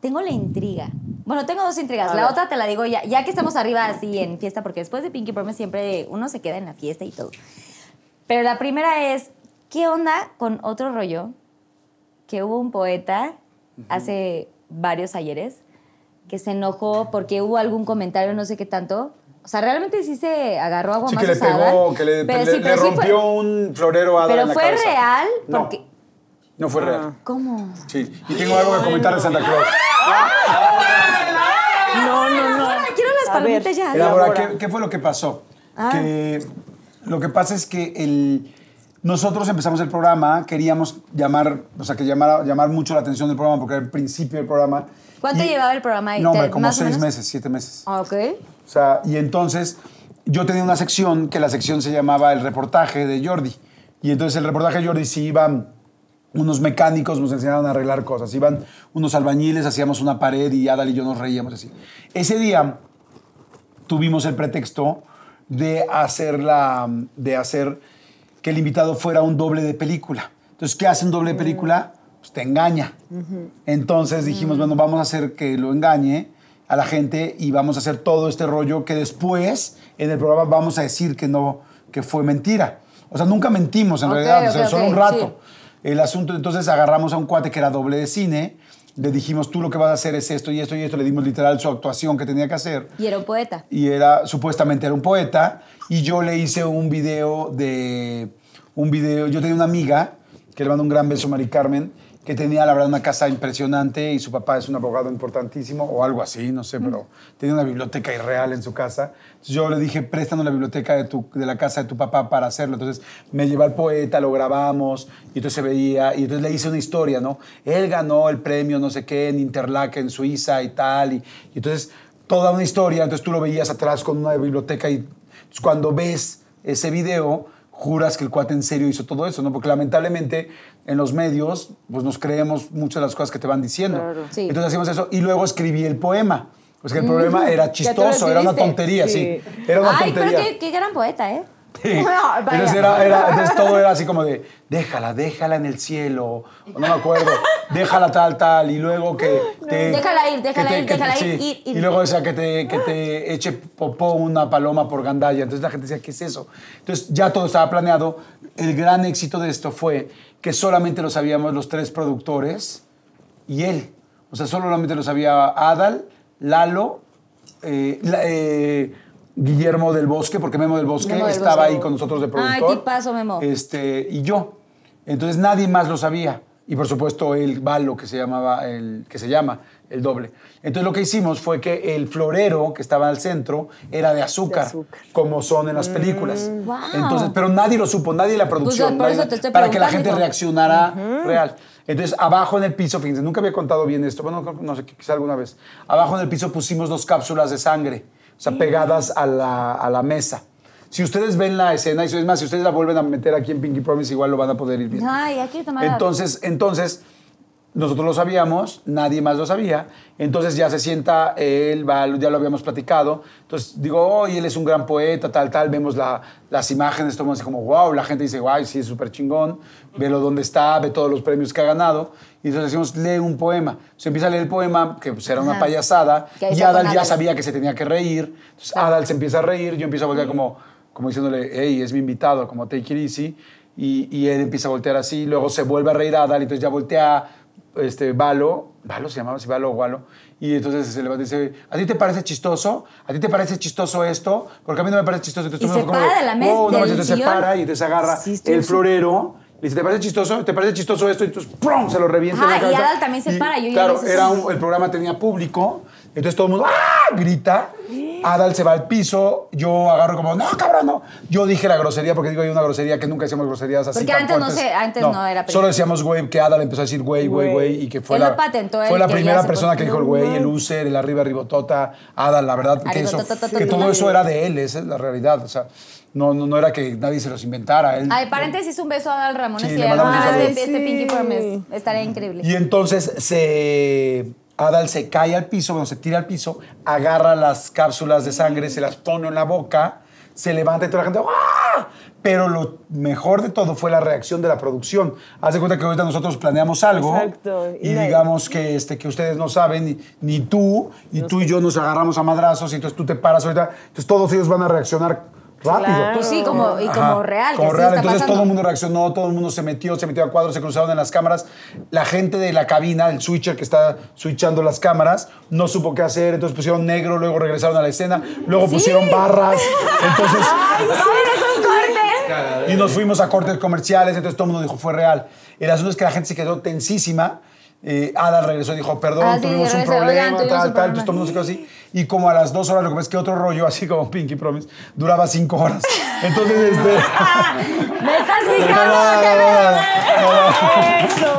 Tengo la intriga. Bueno, tengo dos intrigas. A la ver. otra te la digo ya, ya que estamos arriba así en fiesta, porque después de Pinky Promise siempre uno se queda en la fiesta y todo. Pero la primera es, ¿qué onda con otro rollo? Que hubo un poeta hace varios ayeres que se enojó porque hubo algún comentario, no sé qué tanto. O sea, realmente sí se agarró agua Sí, más que le pegó, que le, pero le- sí, le pero sí fue- rompió un florero a Pero en la fue cabeza. real No, porque... no fue real. ¿Cómo? Sí, y tengo algo que comentar de Santa Claus. No, no, no. Quiero las palomitas ya. Elabora. ¿qué, qué fue lo que pasó? Ah. Que lo que pasa es que el, nosotros empezamos el programa, queríamos llamar, o sea, que llamara, llamar mucho la atención del programa, porque era el principio del programa. ¿Cuánto Y- llevaba el programa ahí? No, hombre, ¿Te- como seis meses, siete meses. Ah, Ok. O sea, y entonces yo tenía una sección que la sección se llamaba el reportaje de Jordi. Y entonces el reportaje de Jordi sí iban unos mecánicos, nos enseñaron a arreglar cosas. Iban unos albañiles, hacíamos una pared y Adal y yo nos reíamos así. Ese día tuvimos el pretexto de hacer, la, de hacer que el invitado fuera un doble de película. Entonces, ¿qué hace un doble de película? Pues te engaña. Entonces dijimos, bueno, vamos a hacer que lo engañe a la gente y vamos a hacer todo este rollo que después en el programa vamos a decir que no, que fue mentira. O sea, nunca mentimos en realidad, o sea, ok, solo un rato. El asunto, entonces agarramos a un cuate que era doble de cine, le dijimos, tú lo que vas a hacer es esto y esto y esto, le dimos literal su actuación que tenía que hacer. Y era un poeta. y era supuestamente era un poeta. Y yo le hice un video de un video yo tenía una amiga que le mando un gran beso Mari Carmen que tenía la verdad una casa impresionante y su papá es un abogado importantísimo o algo así no sé pero tenía una biblioteca irreal en su casa. Entonces yo le dije préstanos la biblioteca de, tu, de la casa de tu papá para hacerlo. Entonces me llevé al poeta lo grabamos y entonces se veía y entonces le hice una historia no él ganó el premio no sé qué en Interlaken en Suiza y tal y, y entonces toda una historia, entonces tú lo veías atrás con una biblioteca y cuando ves ese video, juras que el cuate en serio hizo todo eso, ¿no? Porque lamentablemente en los medios, pues nos creemos muchas de las cosas que te van diciendo. Claro. Sí. Entonces hacíamos eso y luego escribí el poema. Pues que el era Mm. Tú lo chistoso, era una tontería, sí. Sí. Era una Ay, tontería. pero qué, qué gran poeta, ¿eh? Sí. Entonces, era, era- entonces todo era así como de, déjala, déjala en el cielo, o no me acuerdo, déjala tal, tal, y luego que te... Déjala ir, déjala te- ir, que déjala ir, sí. ir, ir. Y luego decía que te, que te eche popó una paloma por gandalla. Entonces la gente decía, ¿qué es eso? Entonces ya todo estaba planeado. El gran éxito de esto fue que solamente lo sabíamos los tres productores y él. O sea, solamente lo sabía Adal, Lalo, eh, la- eh, Guillermo del Bosque, porque Memo del Bosque Memo del estaba Bosque. ahí con nosotros de Ay, productor. tipazo, Memo. Este, y yo. Entonces nadie más lo sabía. Y por supuesto el balo que se llamaba, el, que se llama el doble. Entonces lo que hicimos fue que el florero que estaba al centro era de azúcar, De azúcar. como son en las películas. Wow. Entonces, pero nadie lo supo, nadie en la producción. por nadie- eso te estoy para que la gente reaccionara real. Entonces, abajo en el piso, fíjense, nunca había contado bien esto, bueno, no, no sé, quizá alguna vez. Abajo en el piso pusimos dos cápsulas de sangre, o sea, pegadas a la, a la mesa. Si ustedes ven la escena, y es más, si ustedes la vuelven a meter aquí en Pinky Promise, igual lo van a poder ir viendo. Ay, aquí tomar. Entonces, entonces, nosotros lo sabíamos, nadie más lo sabía. Entonces ya se sienta él, va, ya lo habíamos platicado. Entonces digo, oh, y él es un gran poeta, tal, tal. Vemos la- las imágenes, mundo dice como, wow. La gente dice, wow, sí, es súper chingón. Velo dónde está, ve todos los premios que ha ganado. Y entonces decimos, lee un poema. Se empieza a leer el poema, que pues, era una Ajá. payasada. Y Adal ya Adal. sabía que se tenía que reír. Entonces Adal se empieza a reír, yo empiezo a voltear como, como diciéndole, hey, es mi invitado, como take it easy. Y, y él empieza a voltear así, luego se vuelve a reír Adal, y entonces ya voltea este, Valo, Valo se llamaba así, Valo o Walo, y entonces se levanta y dice, ¿a ti te parece chistoso? ¿A ti te parece chistoso esto? Porque a mí no me parece chistoso. Entonces, Y se para de la mesa, "Oh, no del manches", entonces se para y entonces agarra Sí, estoy el florero, le dice, ¿te parece chistoso? ¿Te parece chistoso esto? Y entonces, ¡prum! se lo revienta Ajá, en la y. Adal también se para, yo claro, era si- un- el programa tenía público, entonces todo el mundo ¡ah! grita, Adal se va al piso, yo agarro como, no, cabrón, no. Yo dije la grosería porque digo, hay una grosería que nunca decíamos groserías así. Porque tan antes no fuertes. sé, antes no era Solo decíamos güey, que Adal empezó a decir güey, güey, güey, y que fue Él la, lo patentó, fue la primera persona que dijo el güey, el user, el arriba, arribotota, Adal, la verdad, que, eso, que todo eso era de él, esa es la realidad. O sea, no, no, no era que nadie se los inventara. Él, Ay, paréntesis, un beso a Adal Ramones. Sí, le mandamos un saludo. de este Pinky Promise. Estaría increíble. Y entonces se. Adal se cae al piso, bueno, se tira al piso, agarra las cápsulas de sangre, se las pone en la boca, se levanta y toda la gente. ¡ah! Pero lo mejor de todo fue la reacción de la producción. Haz de cuenta que ahorita nosotros planeamos algo Exacto. y Y la- digamos que, este, que ustedes no saben, ni, ni tú, y tú y yo nos agarramos a madrazos, y entonces tú te paras ahorita, entonces todos ellos van a reaccionar rápido. Claro. Pues sí, como, y como Ajá, real. Como sí real. está Entonces pasando. todo el mundo reaccionó, todo el mundo se metió, se metió a cuadros, se cruzaron en las cámaras. La gente de la cabina, el switcher que está switchando las cámaras, no supo qué hacer, entonces pusieron negro, luego regresaron a la escena, luego pusieron barras. Entonces. Y nos fuimos a cortes comerciales, entonces todo el mundo dijo, fue real. El asunto es que la gente se quedó tensísima. Eh, Ada regresó y dijo, perdón, Ah, sí, tuvimos un problema, tal, tal. problema. Entonces todo el mundo se quedó así. Y como a las dos horas, lo que pasa es que otro rollo, así como Pinky Promise, duraba cinco horas. Entonces, este... ¡Me estás No, fijando! no, no, no,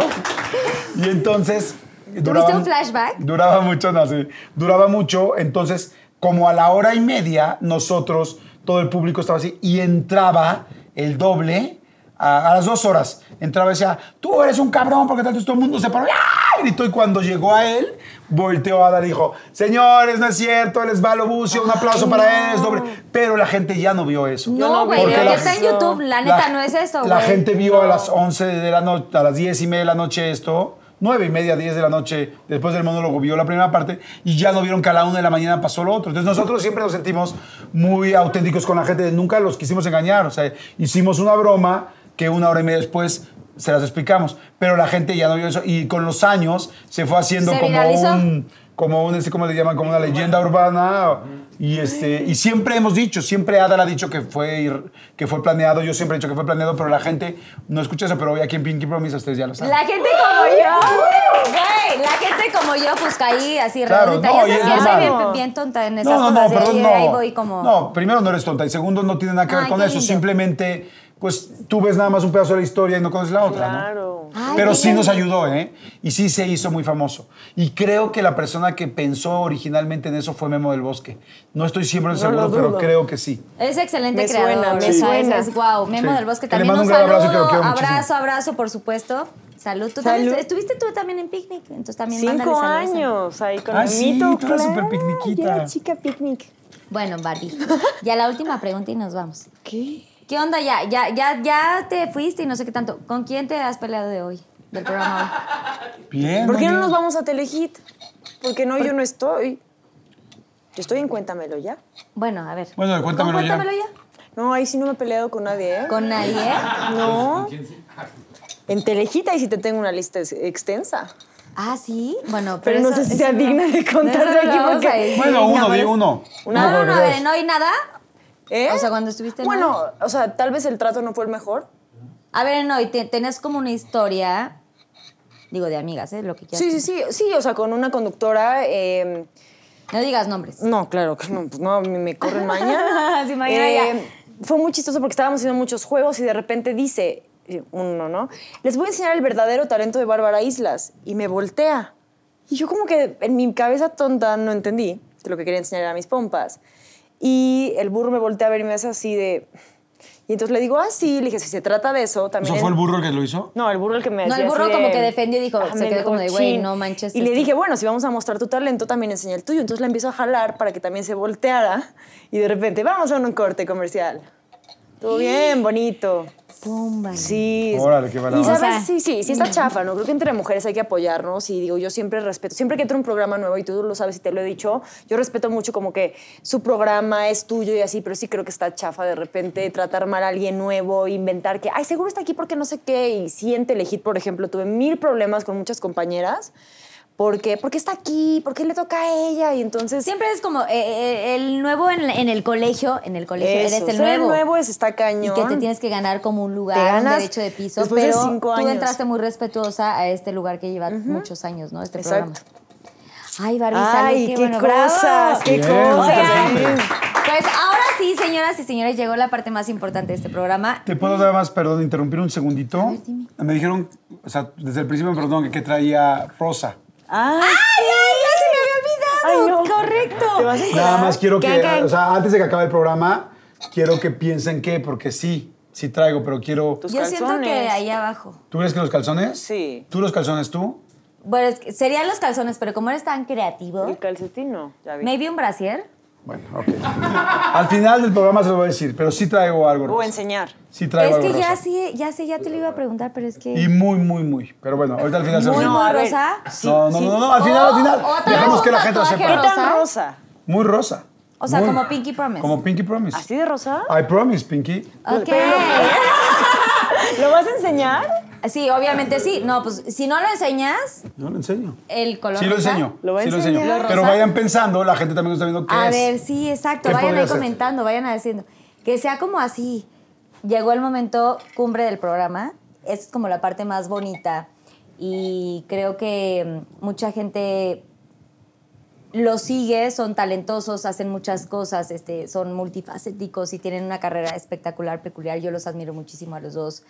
no. Y entonces. ¿Tuviste un flashback? Duraba mucho, no, sí. Duraba mucho. Entonces, como a la hora y media, nosotros, todo el público estaba así, y entraba el doble a, a las dos horas. Entraba y decía, tú eres un cabrón, porque tanto todo el mundo se paró. ¡ah! Y gritó. Y cuando llegó a él, volteó a dar y dijo, señores, no es cierto, él es Valo Bucio, un aplauso para él, es doble. Pero la gente ya no vio eso. No, güey, lo que está en YouTube, la neta, no es eso, güey. La gente vio a las 11 de la noche, a las 10 y media de la noche esto, 9 y media, 10 de la noche, después del monólogo vio la primera parte y ya no vieron que a la 1 de la mañana pasó lo otro. Entonces nosotros siempre nos sentimos muy auténticos con la gente, nunca los quisimos engañar, o sea, hicimos una broma que una hora y media después se las explicamos, pero la gente ya no vio eso y con los años se fue haciendo ¿Se como viralizó? un como un, este, ¿cómo le llaman? Como una leyenda urbana. Y, este, y siempre hemos dicho, siempre Adal ha dicho que fue, ir- que fue planeado, yo siempre he dicho que fue planeado, pero la gente no escucha eso, pero hoy aquí en Pinky Promise ustedes ya lo saben. La gente como yo, güey, la gente como yo, pues caí así Claro, redondita. no, yo soy bien, bien tonta en esas No, no, cosas. no, de- perdón, no. Ahí voy como... No, primero no eres tonta y segundo no tiene nada que ver Ay, con eso, lindo. simplemente pues tú ves nada más un pedazo de la historia y no conoces la otra, ¿no? Claro. Ay, Pero sí nos ayudó, ¿eh? Y sí se hizo muy famoso. Y creo que la persona que pensó originalmente en eso fue Memo del Bosque. No estoy siempre No seguro, pero creo que sí. Es excelente Me creador. suena, me sea, suena. Es, wow. Memo Sí. del Bosque Que le también mando un un gran abrazo que lo saludo. quiero muchísimo. abrazo, abrazo, por supuesto. Salud. ¿Tú también estuviste tú también en picnic, entonces también Cinco años ahí con Ah, sí, mito, tú eras claro, súper picniquita. yo era chica picnic. Bueno, Barbie. Ya la última pregunta y nos vamos. ¿Qué? ¿Qué onda ya? Ya, ya, ya te fuiste y no sé qué tanto. ¿Con quién te has peleado de hoy? Del programa. Bien. ¿Por qué no nos vamos a Telehit? Porque no, yo no estoy. Yo estoy en Cuéntamelo ya. Bueno, a ver. Bueno, ¿Con cuéntamelo ya. Cuéntamelo ya. No, ahí sí no me he peleado con nadie, ¿eh? ¿Con nadie? No. En Telehit ahí sí te tengo una lista ex- extensa. Ah, sí. Bueno, Pero pero, no eso- sé si sea no- digna de contar no aquí porque-. Bueno, uno, di uno. Una- No, Uno, no, no, a porque ver, ¿no hay nada? ¿Eh? O sea, cuando estuviste en Bueno, o sea, tal vez el trato no fue el mejor. A ver, no, y te- tenés como una historia, digo, de amigas, ¿eh? Lo que quieras. Sí, sí, sí. Sí, o sea, con una conductora. eh, No digas nombres. No, claro que no, pues no, me, corren mañana. Sí, mañana ya. Fue muy chistoso porque estábamos haciendo muchos juegos y de repente dice eh, uno, ¿no? Les voy a enseñar el verdadero talento de Bárbara Islas. Y me voltea. Y yo como que en mi cabeza tonta no entendí que lo que quería enseñar era mis pompas. Y el burro me voltea a ver y me hace así de... Y entonces le digo, ah, sí, le dije, si se trata de eso, también... ¿Eso fue en- el burro el que lo hizo? no, el burro el que me No, el burro como de, que defendió y dijo, "Ah, se me quedó como de, güey, cochín". no manches Y le dije, bueno, si vamos a mostrar tu talento, también enseña el tuyo. Entonces la empiezo a jalar para que también se volteara. Y de repente, vamos a un corte comercial. Todo bien, bonito. Pum, vale. Sí. Órale, qué mala Y onda. sabes, sí, sí, sí está chafa, ¿no? Creo que entre mujeres hay que apoyarnos y digo, yo siempre respeto, siempre que entro a un programa nuevo y tú lo sabes y te lo he dicho, yo respeto mucho como que su programa es tuyo y así, pero sí creo que está chafa de repente tratar mal a alguien nuevo, inventar que, ay, seguro está aquí porque no sé qué, y siente elegir, por ejemplo, tuve mil problemas con muchas compañeras. Porque, ¿Por qué está aquí? ¿Por qué le toca a ella? Y entonces... Siempre es como eh, eh, el nuevo en, en el colegio, en el colegio Eso, eres el ser nuevo. nuevo es está Y cañón. que te tienes que ganar como un lugar, Te un ganas derecho de piso, después de pero tú entraste muy respetuosa a este lugar que lleva muchos años, ¿no? Este Exacto. programa. Ay, Barbie, Ay, salud, qué, qué, bueno, bravo. cosas, qué Bien, cosas. Pues ahora sí, señoras y señores, llegó la parte más importante de este programa. ¿Te puedo nada más, perdón, interrumpir un segundito? Me dijeron, o sea, desde el principio, perdón, que, que traía rosa. Ay, ¡Ay, ay, ya se me Ay, había no. olvidado! Correcto. ¿Te vas a enterar? Nada más quiero ¿Qué, que, o sea, antes de que acabe el programa, quiero que piensen que, porque sí, sí traigo, pero quiero... Tus Yo siento que ahí abajo. ¿Tú crees que los calzones? Sí. ¿Tú los calzones tú? Bueno, es que serían los calzones, pero como eres tan creativo, El calcetín no, ya vi. maybe un brasier. Bueno, ok. Al final del programa se lo voy a decir, pero sí traigo algo O rosa. enseñar. Sí traigo Es algo que ya rosa. sí, ya sé, ya te lo iba a preguntar, pero es que... Y muy, muy, muy. Pero bueno, ahorita al final se lo Muy, muy a ver, rosa. no, no, no, no, no, al final, al final. otra Dejemos que la gente lo tatuaje ¿Qué sepa. tan ¿Rosa? rosa? Muy rosa. O sea, Muy. como Pinky Promise. Como Pinky Promise. ¿Así de rosa? I promise, Pinky. Ok. ¿Lo vas a enseñar? Sí, obviamente sí. No, pues si no lo enseñas, No lo enseño. el color Sí lo rosa- enseño. ¿Lo va a sí lo enseñar? enseño. ¿Lo Pero rosa? vayan pensando, la gente también está viendo qué A es. ver, sí, exacto. ¿Qué Vayan podría ahí ser? comentando, vayan a diciendo. Que sea como así. Llegó el momento cumbre del programa. Esa es como la parte más bonita. Y creo que mm, mucha gente lo sigue, son talentosos, hacen muchas cosas, este, son multifacéticos y tienen una carrera espectacular, peculiar. Yo los admiro muchísimo a los dos.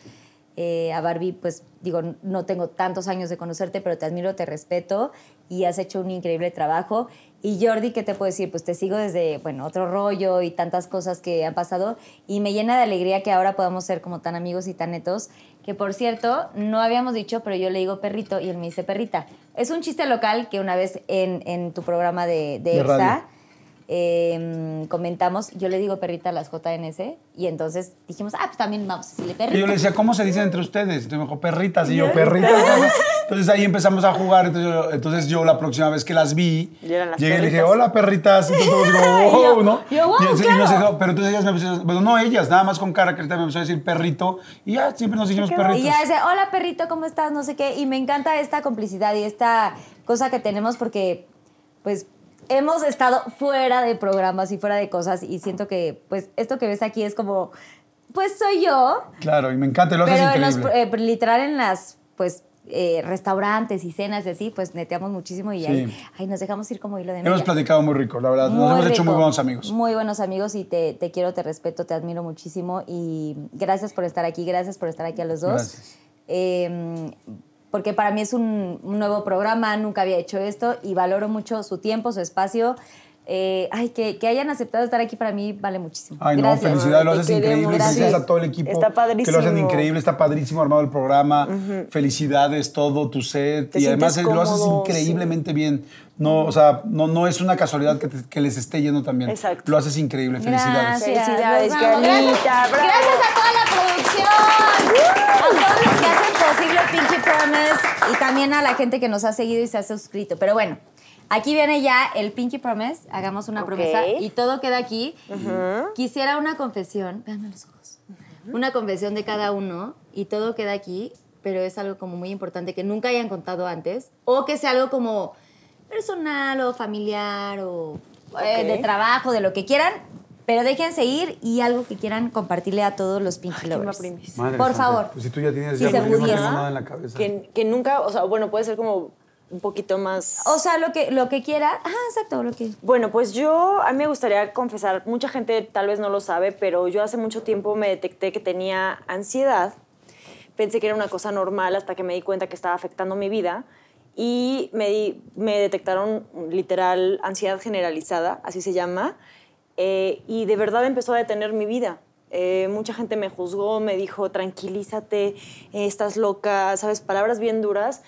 Eh, a Barbie, pues digo, no tengo tantos años de conocerte, pero te admiro, te respeto y has hecho un increíble trabajo. Y Jordi, ¿qué te puedo decir? Pues te sigo desde, bueno, otro rollo y tantas cosas que han pasado y me llena de alegría que ahora podamos ser como tan amigos y tan netos. Que por cierto, no habíamos dicho, pero yo le digo perrito y él me dice perrita. Es un chiste local que una vez en, en tu programa de, de, De EXA. Eh, comentamos, yo le digo perrita a las JNS y entonces dijimos, ah, pues también vamos a decirle perrita. Y yo le decía, ¿cómo se dicen entre ustedes? Entonces me dijo, perritas. Y yo, perritas. Entonces ahí empezamos a jugar. Entonces yo, entonces yo la próxima vez que las vi, Y eran las llegué y le dije, hola, perritas. Y todos digo, wow, yo- ¿no? yo, wow, y, entonces- y claro. nos dijo- pero entonces ellas me empezaron, bueno, no ellas, nada más con cara que ahorita me empezó a decir perrito. Y ya siempre nos dijimos perritos. Y ya dice, hola perrito, ¿cómo estás? No sé qué. Y me encanta esta complicidad y esta cosa que tenemos porque, pues, hemos estado fuera de programas y fuera de cosas y siento que, pues, esto que ves aquí es como, pues soy yo, Claro, y me encanta, lo pero en los, eh, literal en las, pues, eh, restaurantes y cenas y así, pues neteamos muchísimo y Sí. ahí, nos dejamos ir como hilo de Hemos media. platicado muy rico, la verdad. Nos hemos hecho muy buenos amigos. Muy buenos amigos y te, te quiero, te respeto, te admiro muchísimo y gracias por estar aquí, gracias por estar aquí a los dos. Gracias. Eh, porque para mí es un, nuevo programa, nunca había hecho esto y valoro mucho su tiempo, su espacio. Eh, ay, que, que hayan aceptado estar aquí para mí vale muchísimo. Ay, no, gracias. felicidades, lo haces queremos. increíble. Gracias. Felicidades a todo el equipo. Está Que lo hacen padrísimo. increíble, está padrísimo armado el programa. Felicidades, todo, tu set. Te y además lo haces increíblemente bien. No, o sea, no, no es una casualidad que, te- que les esté yendo también. Exacto. Lo haces increíble. Felicidades. Gracias. Felicidades. Carlita, Gracias, gracias a toda la producción. A todos los que hacen posible Pinky Promise y también a la gente que nos ha seguido y se ha suscrito. Pero bueno, aquí viene ya el Pinky Promise. Hagamos una Ok. promesa y todo queda aquí. Quisiera una confesión. Véanme los ojos. Una confesión de cada uno y todo queda aquí, pero es algo como muy importante que nunca hayan contado antes o que sea algo como personal o familiar o eh, Ok. de trabajo, de lo que quieran, pero déjense ir y algo que quieran compartirle a todos los Pinky ¿quién va Lovers. Por santa, favor. Pues si tú ya tienes Si ya, se yo no pudiera. nada en la cabeza. Que, que nunca, o sea, bueno, puede ser como un poquito más... O sea, lo que, lo que quiera. Ajá, exacto, lo que. Bueno, pues yo, a mí me gustaría confesar, mucha gente tal vez no lo sabe, pero yo hace mucho tiempo me detecté que tenía ansiedad. Pensé que era una cosa normal hasta que me di cuenta que estaba afectando mi vida y me, di- me detectaron literal ansiedad generalizada, así se llama, eh, y de verdad empezó a detener mi vida. Eh, mucha gente me juzgó, me dijo, tranquilízate, eh, estás loca, sabes, palabras bien duras.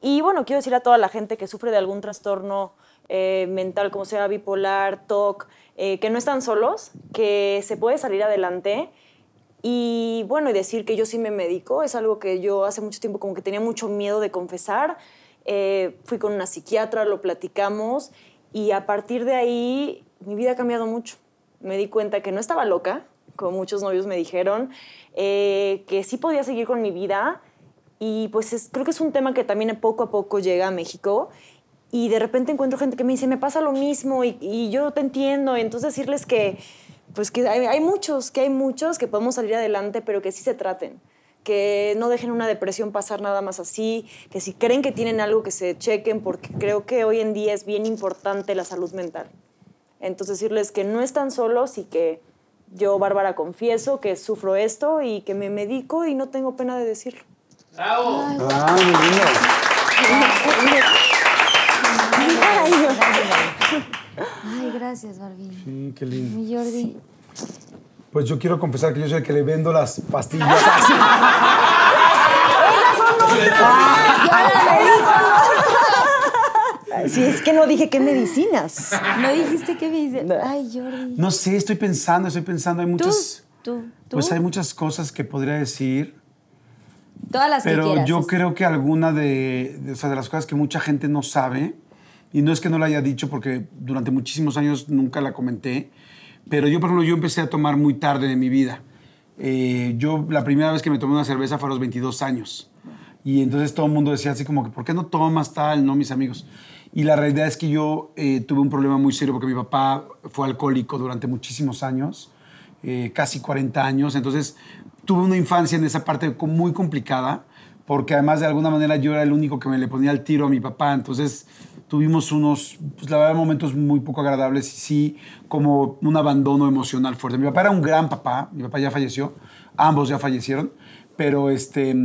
Y bueno, quiero decir a toda la gente que sufre de algún trastorno eh, mental, como sea bipolar, TOC, eh, que no están solos, que se puede salir adelante. Y bueno, y decir que yo sí me medico es algo que yo hace mucho tiempo como que tenía mucho miedo de confesar. Eh, fui con una psiquiatra, lo platicamos y a partir de ahí mi vida ha cambiado mucho. Me di cuenta que no estaba loca, como muchos novios me dijeron, que sí podía seguir con mi vida y pues es- creo que es un tema que también poco a poco llega a México y de repente encuentro gente que me dice, me pasa lo mismo y, y yo te entiendo. Y entonces decirles que, pues que hay, hay muchos, que hay muchos que podemos salir adelante, pero que sí se traten. que no dejen una depresión pasar nada más así, que si creen que tienen algo que se chequen, porque creo que hoy en día es bien importante la salud mental. Entonces decirles que no están solos y que yo, Bárbara, confieso que sufro esto y que me medico y no tengo pena de decirlo. Ah, muy bien. Ay, Dios. Ay, gracias, Barbie. Sí, qué lindo. Mi Jordi. Pues yo quiero confesar que yo soy el que le vendo las pastillas. Si es que no dije qué medicinas. No dijiste que me dice. Ay, Jordi. No sé, estoy pensando, estoy pensando. Hay Tú, muchas. tú, tú. Pues hay muchas cosas que podría decir. Todas las que Pero quieras. yo creo que alguna de, de, o sea, de las cosas que mucha gente no sabe, y no es que no la haya dicho porque durante muchísimos años nunca la comenté, pero yo, por ejemplo, yo empecé a tomar muy tarde de mi vida. Eh, yo la primera vez que me tomé una cerveza fue a los 22 años. Y entonces todo el mundo decía así como que, ¿por qué no tomas tal? No, mis amigos. Y la realidad es que yo eh, tuve un problema muy serio porque mi papá fue alcohólico durante muchísimos años, eh, casi 40 años. Entonces tuve una infancia en esa parte muy complicada porque además de alguna manera yo era el único que me le ponía el tiro a mi papá. Entonces tuvimos unos, pues la verdad, momentos muy poco agradables y sí, como un abandono emocional fuerte. Mi papá era un gran papá, mi papá ya falleció, ambos ya fallecieron, pero este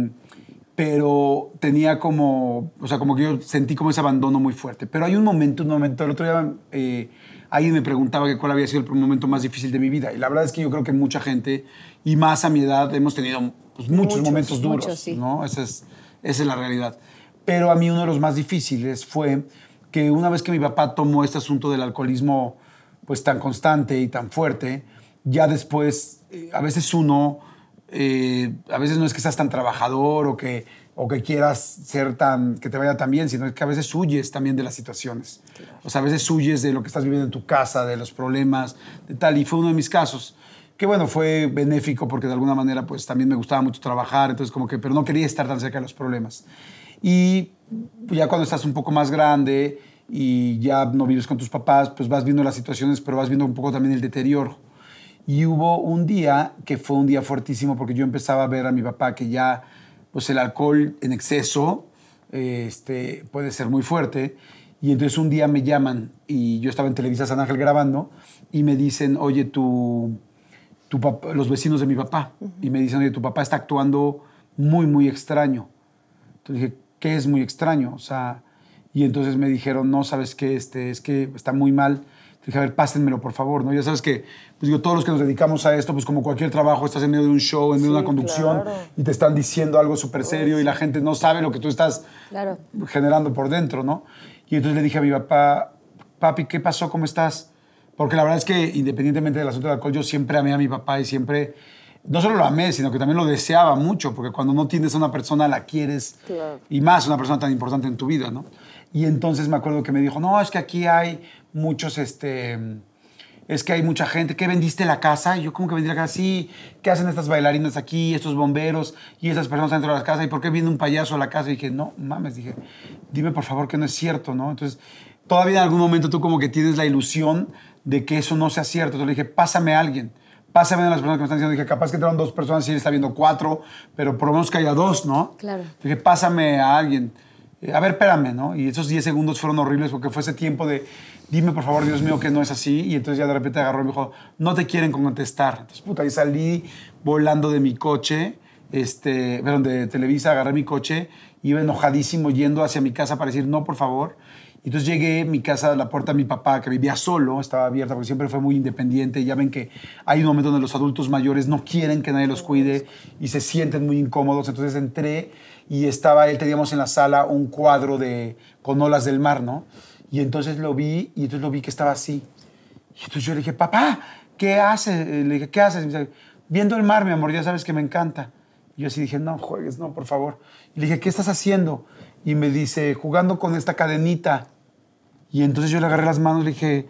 pero tenía como, o sea, como que yo sentí como ese abandono muy fuerte. Pero hay un momento, un momento, el otro día eh, alguien me preguntaba que cuál había sido el momento más difícil de mi vida. Y la verdad es que yo creo que mucha gente, y más a mi edad, hemos tenido pues, muchos, Muchos, momentos duros, muchos, sí. ¿no? Esa es, esa es la realidad. Pero a mí uno de los más difíciles fue que una vez que mi papá tomó este asunto del alcoholismo pues tan constante y tan fuerte, ya después, eh, a veces uno eh, a veces no es que seas tan trabajador o que, o que quieras ser tan, que te vaya tan bien, sino que a veces huyes también de las situaciones. O sea, a veces huyes de lo que estás viviendo en tu casa, de los problemas, de tal. Y fue uno de mis casos. Que bueno, fue benéfico porque de alguna manera pues también me gustaba mucho trabajar, entonces como que, pero no quería estar tan cerca de los problemas. Y ya cuando estás un poco más grande y ya no vives con tus papás, pues vas viendo las situaciones, pero vas viendo un poco también el deterioro. Y hubo un día que fue un día fuertísimo porque yo empezaba a ver a mi papá que ya, pues el alcohol en exceso este, puede ser muy fuerte. Y entonces un día me llaman y yo estaba en Televisa San Ángel grabando y me dicen, oye, tu, tu papá- los vecinos de mi papá, y me dicen, oye, tu papá está actuando muy, muy extraño. Entonces dije, ¿qué es muy extraño? O sea, y entonces me dijeron, no, ¿sabes qué? Este, es que está muy mal. Dije, a ver, pásenmelo, por favor, ¿no? Ya sabes que, pues digo, todos los que nos dedicamos a esto, pues como cualquier trabajo, estás en medio de un show, en medio de Sí, una conducción, claro. y te están diciendo algo súper serio y la gente no sabe lo que tú estás Claro. generando por dentro, ¿no? Y entonces le dije a mi papá, papi, ¿qué pasó? ¿Cómo estás? Porque la verdad es que independientemente del asunto del alcohol, yo siempre amé a mi papá y siempre, no solo lo amé, sino que también lo deseaba mucho, porque cuando no tienes a una persona la quieres Claro. y más una persona tan importante en tu vida, ¿no? Y entonces me acuerdo que me dijo, no, es que aquí hay muchos, este, es que hay mucha gente, ¿qué vendiste la casa? Y yo, ¿cómo que vendí la casa? Sí, ¿qué hacen estas bailarinas aquí, estos bomberos y esas personas dentro de las casas? ¿Y por qué viene un payaso a la casa? Y dije, no, mames, dije, dime por favor que no es cierto, ¿no? Entonces, todavía en algún momento tú como que tienes la ilusión de que eso no sea cierto. Entonces le dije, pásame a alguien. Pásame a las personas que me están diciendo. Dije, capaz que entraron dos personas y él está viendo cuatro, pero por lo menos que haya dos, ¿no? Claro. Dije, pásame a alguien. A ver, espérame, ¿no? Y esos 10 segundos fueron horribles porque fue ese tiempo de, dime por favor, Dios mío, que no es así. Y entonces ya de repente agarró y me dijo, no te quieren contestar. Entonces, puta, ahí salí volando de mi coche, este, perdón, de Televisa, agarré mi coche, iba enojadísimo yendo hacia mi casa para decir, no, por favor. Y entonces llegué a mi casa, a la puerta de mi papá, que vivía solo, estaba abierta porque siempre fue muy independiente. Y ya ven que hay un momento donde los adultos mayores no quieren que nadie los cuide y se sienten muy incómodos. Entonces entré y estaba él, teníamos en la sala un cuadro de, con olas del mar, ¿no? Y entonces lo vi y entonces lo vi que estaba así. Y entonces yo le dije, papá, ¿qué haces? Le dije, ¿qué haces? Dice, Viendo el mar, mi amor, ya sabes que me encanta. Y yo así dije, no juegues, no, por favor. Y le dije, ¿qué estás haciendo? Y me dice, jugando con esta cadenita. Y entonces yo le agarré las manos le dije,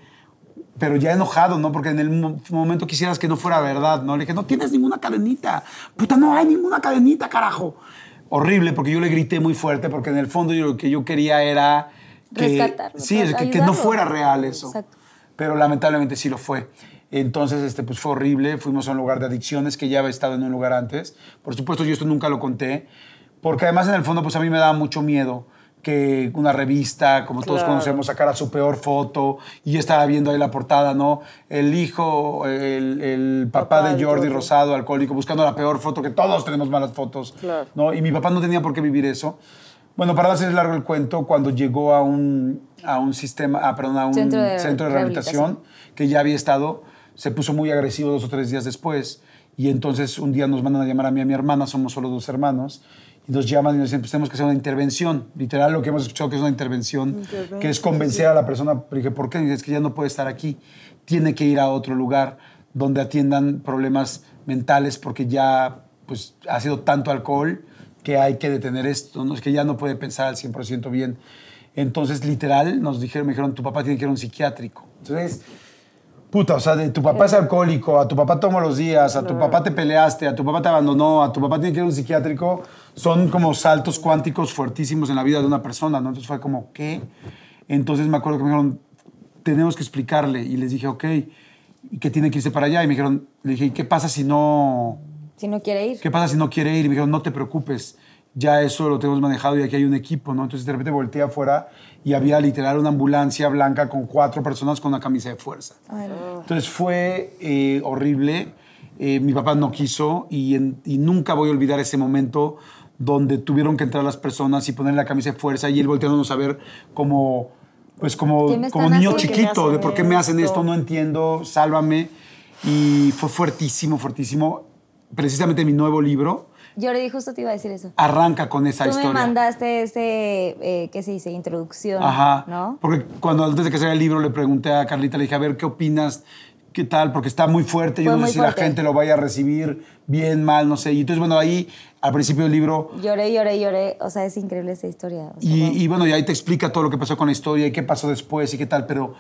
pero ya enojado, ¿no? Porque en el mo- momento quisieras que no fuera verdad, ¿no? Le dije, no tienes ninguna cadenita. Puta, no hay ninguna cadenita, carajo. Horrible, porque yo le grité muy fuerte, porque en el fondo yo, lo que yo quería era que, Rescatarlo, sí, que, que no fuera real eso. Exacto. Pero lamentablemente sí lo fue. Entonces, este, pues fue horrible. Fuimos a un lugar de adicciones que ya había estado en un lugar antes. Por supuesto, yo esto nunca lo conté, porque además en el fondo, pues a mí me daba mucho miedo que una revista, como todos Claro. conocemos, sacara su peor foto y yo estaba viendo ahí la portada, ¿no? El hijo, el, el papá, Papá de Jordi. Rosado, alcohólico, buscando la peor foto, que todos tenemos malas fotos, Claro. ¿no? Y mi papá no tenía por qué vivir eso. Bueno, para hacer largo el cuento, cuando llegó a un, a un sistema, ah, perdón, a un Centro de centro de rehabilitación, que ya había estado, se puso muy agresivo dos o tres días después. Y entonces un día nos mandan a llamar a mí y a mi hermana, somos solo dos hermanos, y nos llaman y nos dicen, pues tenemos que hacer una intervención. Literal, lo que hemos escuchado que es una intervención, que es convencer a la persona. Dije, ¿por qué? Y dice, es que ya no puede estar aquí, tiene que ir a otro lugar donde atiendan problemas mentales porque ya pues, ha sido tanto alcohol que hay que detener esto, ¿no? es que ya no puede pensar al 100% bien. Entonces, literal, nos dijeron, me dijeron, tu papá tiene que ir a un psiquiátrico. Entonces, puta, o sea, de tu papá es alcohólico, a tu papá toma los días, a tu papá te peleaste, a tu papá te abandonó, a tu papá tiene que ir a un psiquiátrico, son como saltos cuánticos fuertísimos en la vida de una persona, ¿no? Entonces fue como, ¿qué? Entonces me acuerdo que me dijeron, tenemos que explicarle. Y les dije, ok, ¿y qué tiene que irse para allá? Y me dijeron, le dije, ¿y qué pasa si no, Si no quiere ir. ¿Qué pasa si no quiere ir? Y me dijeron, no te preocupes, ya eso lo tenemos manejado y aquí hay un equipo, ¿no? Entonces de repente volteé afuera y había literal una ambulancia blanca con cuatro personas con una camisa de fuerza. Entonces fue eh, horrible. Eh, mi papá no quiso y, en- y nunca voy a olvidar ese momento donde tuvieron que entrar las personas y poner la camisa de fuerza y él volteándonos a ver como, pues como, ¿Qué me como niño chiquito, de por qué me hacen esto, esto? no entiendo, sálvame. Y fue fuertísimo, fuertísimo. Precisamente mi nuevo libro Jordi, justo te iba a decir eso. arranca con esa Tú historia. me mandaste ese, eh, ¿qué se dice? Introducción, Ajá. ¿no? Porque cuando antes de que saliera el libro le pregunté a Carlita, le dije, a ver, ¿qué opinas? ¿Qué tal? Porque está muy fuerte. Yo Fue no sé si fuerte. la gente lo vaya a recibir bien, mal, no sé. Y entonces, bueno, ahí, al principio del libro, Lloré, lloré, lloré. O sea, es increíble esa historia. O sea, y, wow. y bueno, y ahí te explica todo lo que pasó con la historia y qué pasó después y qué tal, pero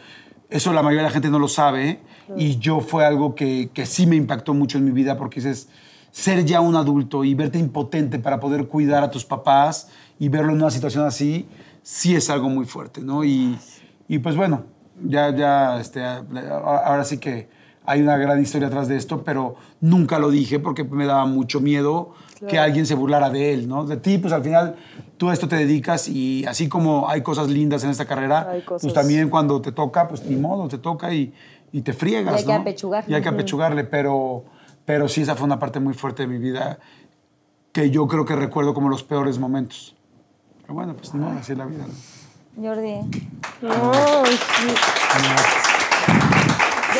eso la mayoría de la gente no lo sabe. Y yo fue algo que, que sí me impactó mucho en mi vida porque dices, ser ya un adulto y verte impotente para poder cuidar a tus papás y verlo en una situación así, sí es algo muy fuerte, ¿no? Y, y pues bueno, ya, ya, este, ahora sí que hay una gran historia atrás de esto, pero nunca lo dije porque me daba mucho miedo que alguien se burlara de él, ¿no? De ti, pues al final tú a esto te dedicas y así como hay cosas lindas en esta carrera, cosas- pues también cuando te toca, pues ni modo, te toca y, y te friegas, Y hay que ¿no? apechugar. Y hay que apechugarle, pero, pero sí, esa fue una parte muy fuerte de mi vida que yo creo que recuerdo como los peores momentos. Pero bueno, pues no, así es la vida, ¿no? Jordi. Ay, sí.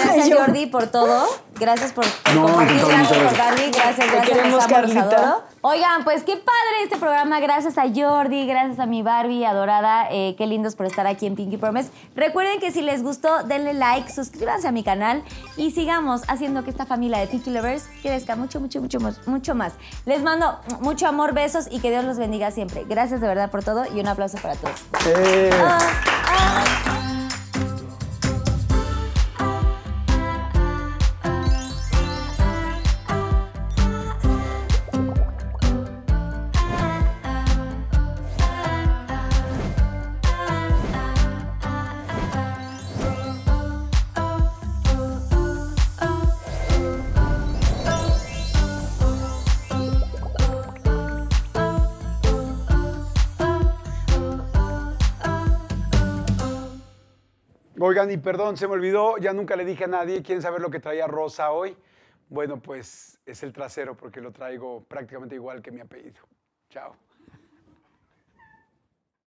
Gracias, yo- Jordi, por todo. Gracias por, por No, compartir. Gracias por gracias. Carly. Gracias, Te gracias. queremos, Carlita. Oigan, pues qué padre este programa. Gracias a Jordi, gracias a mi Barbie adorada. Eh, qué lindos por estar aquí en Pinky Promise. Recuerden que si les gustó, denle like, suscríbanse a mi canal y sigamos haciendo que esta familia de Pinky Lovers crezca mucho, mucho, mucho, más- mucho más. Les mando mucho amor, besos y que Dios los bendiga siempre. Gracias de verdad por todo y un aplauso para todos. Eh. Ah, ah. Oigan, y perdón, se me olvidó, ya nunca le dije a nadie, ¿quieren saber lo que traía Rosa hoy? Bueno, pues es el trasero porque lo traigo prácticamente igual que mi apellido. Chao.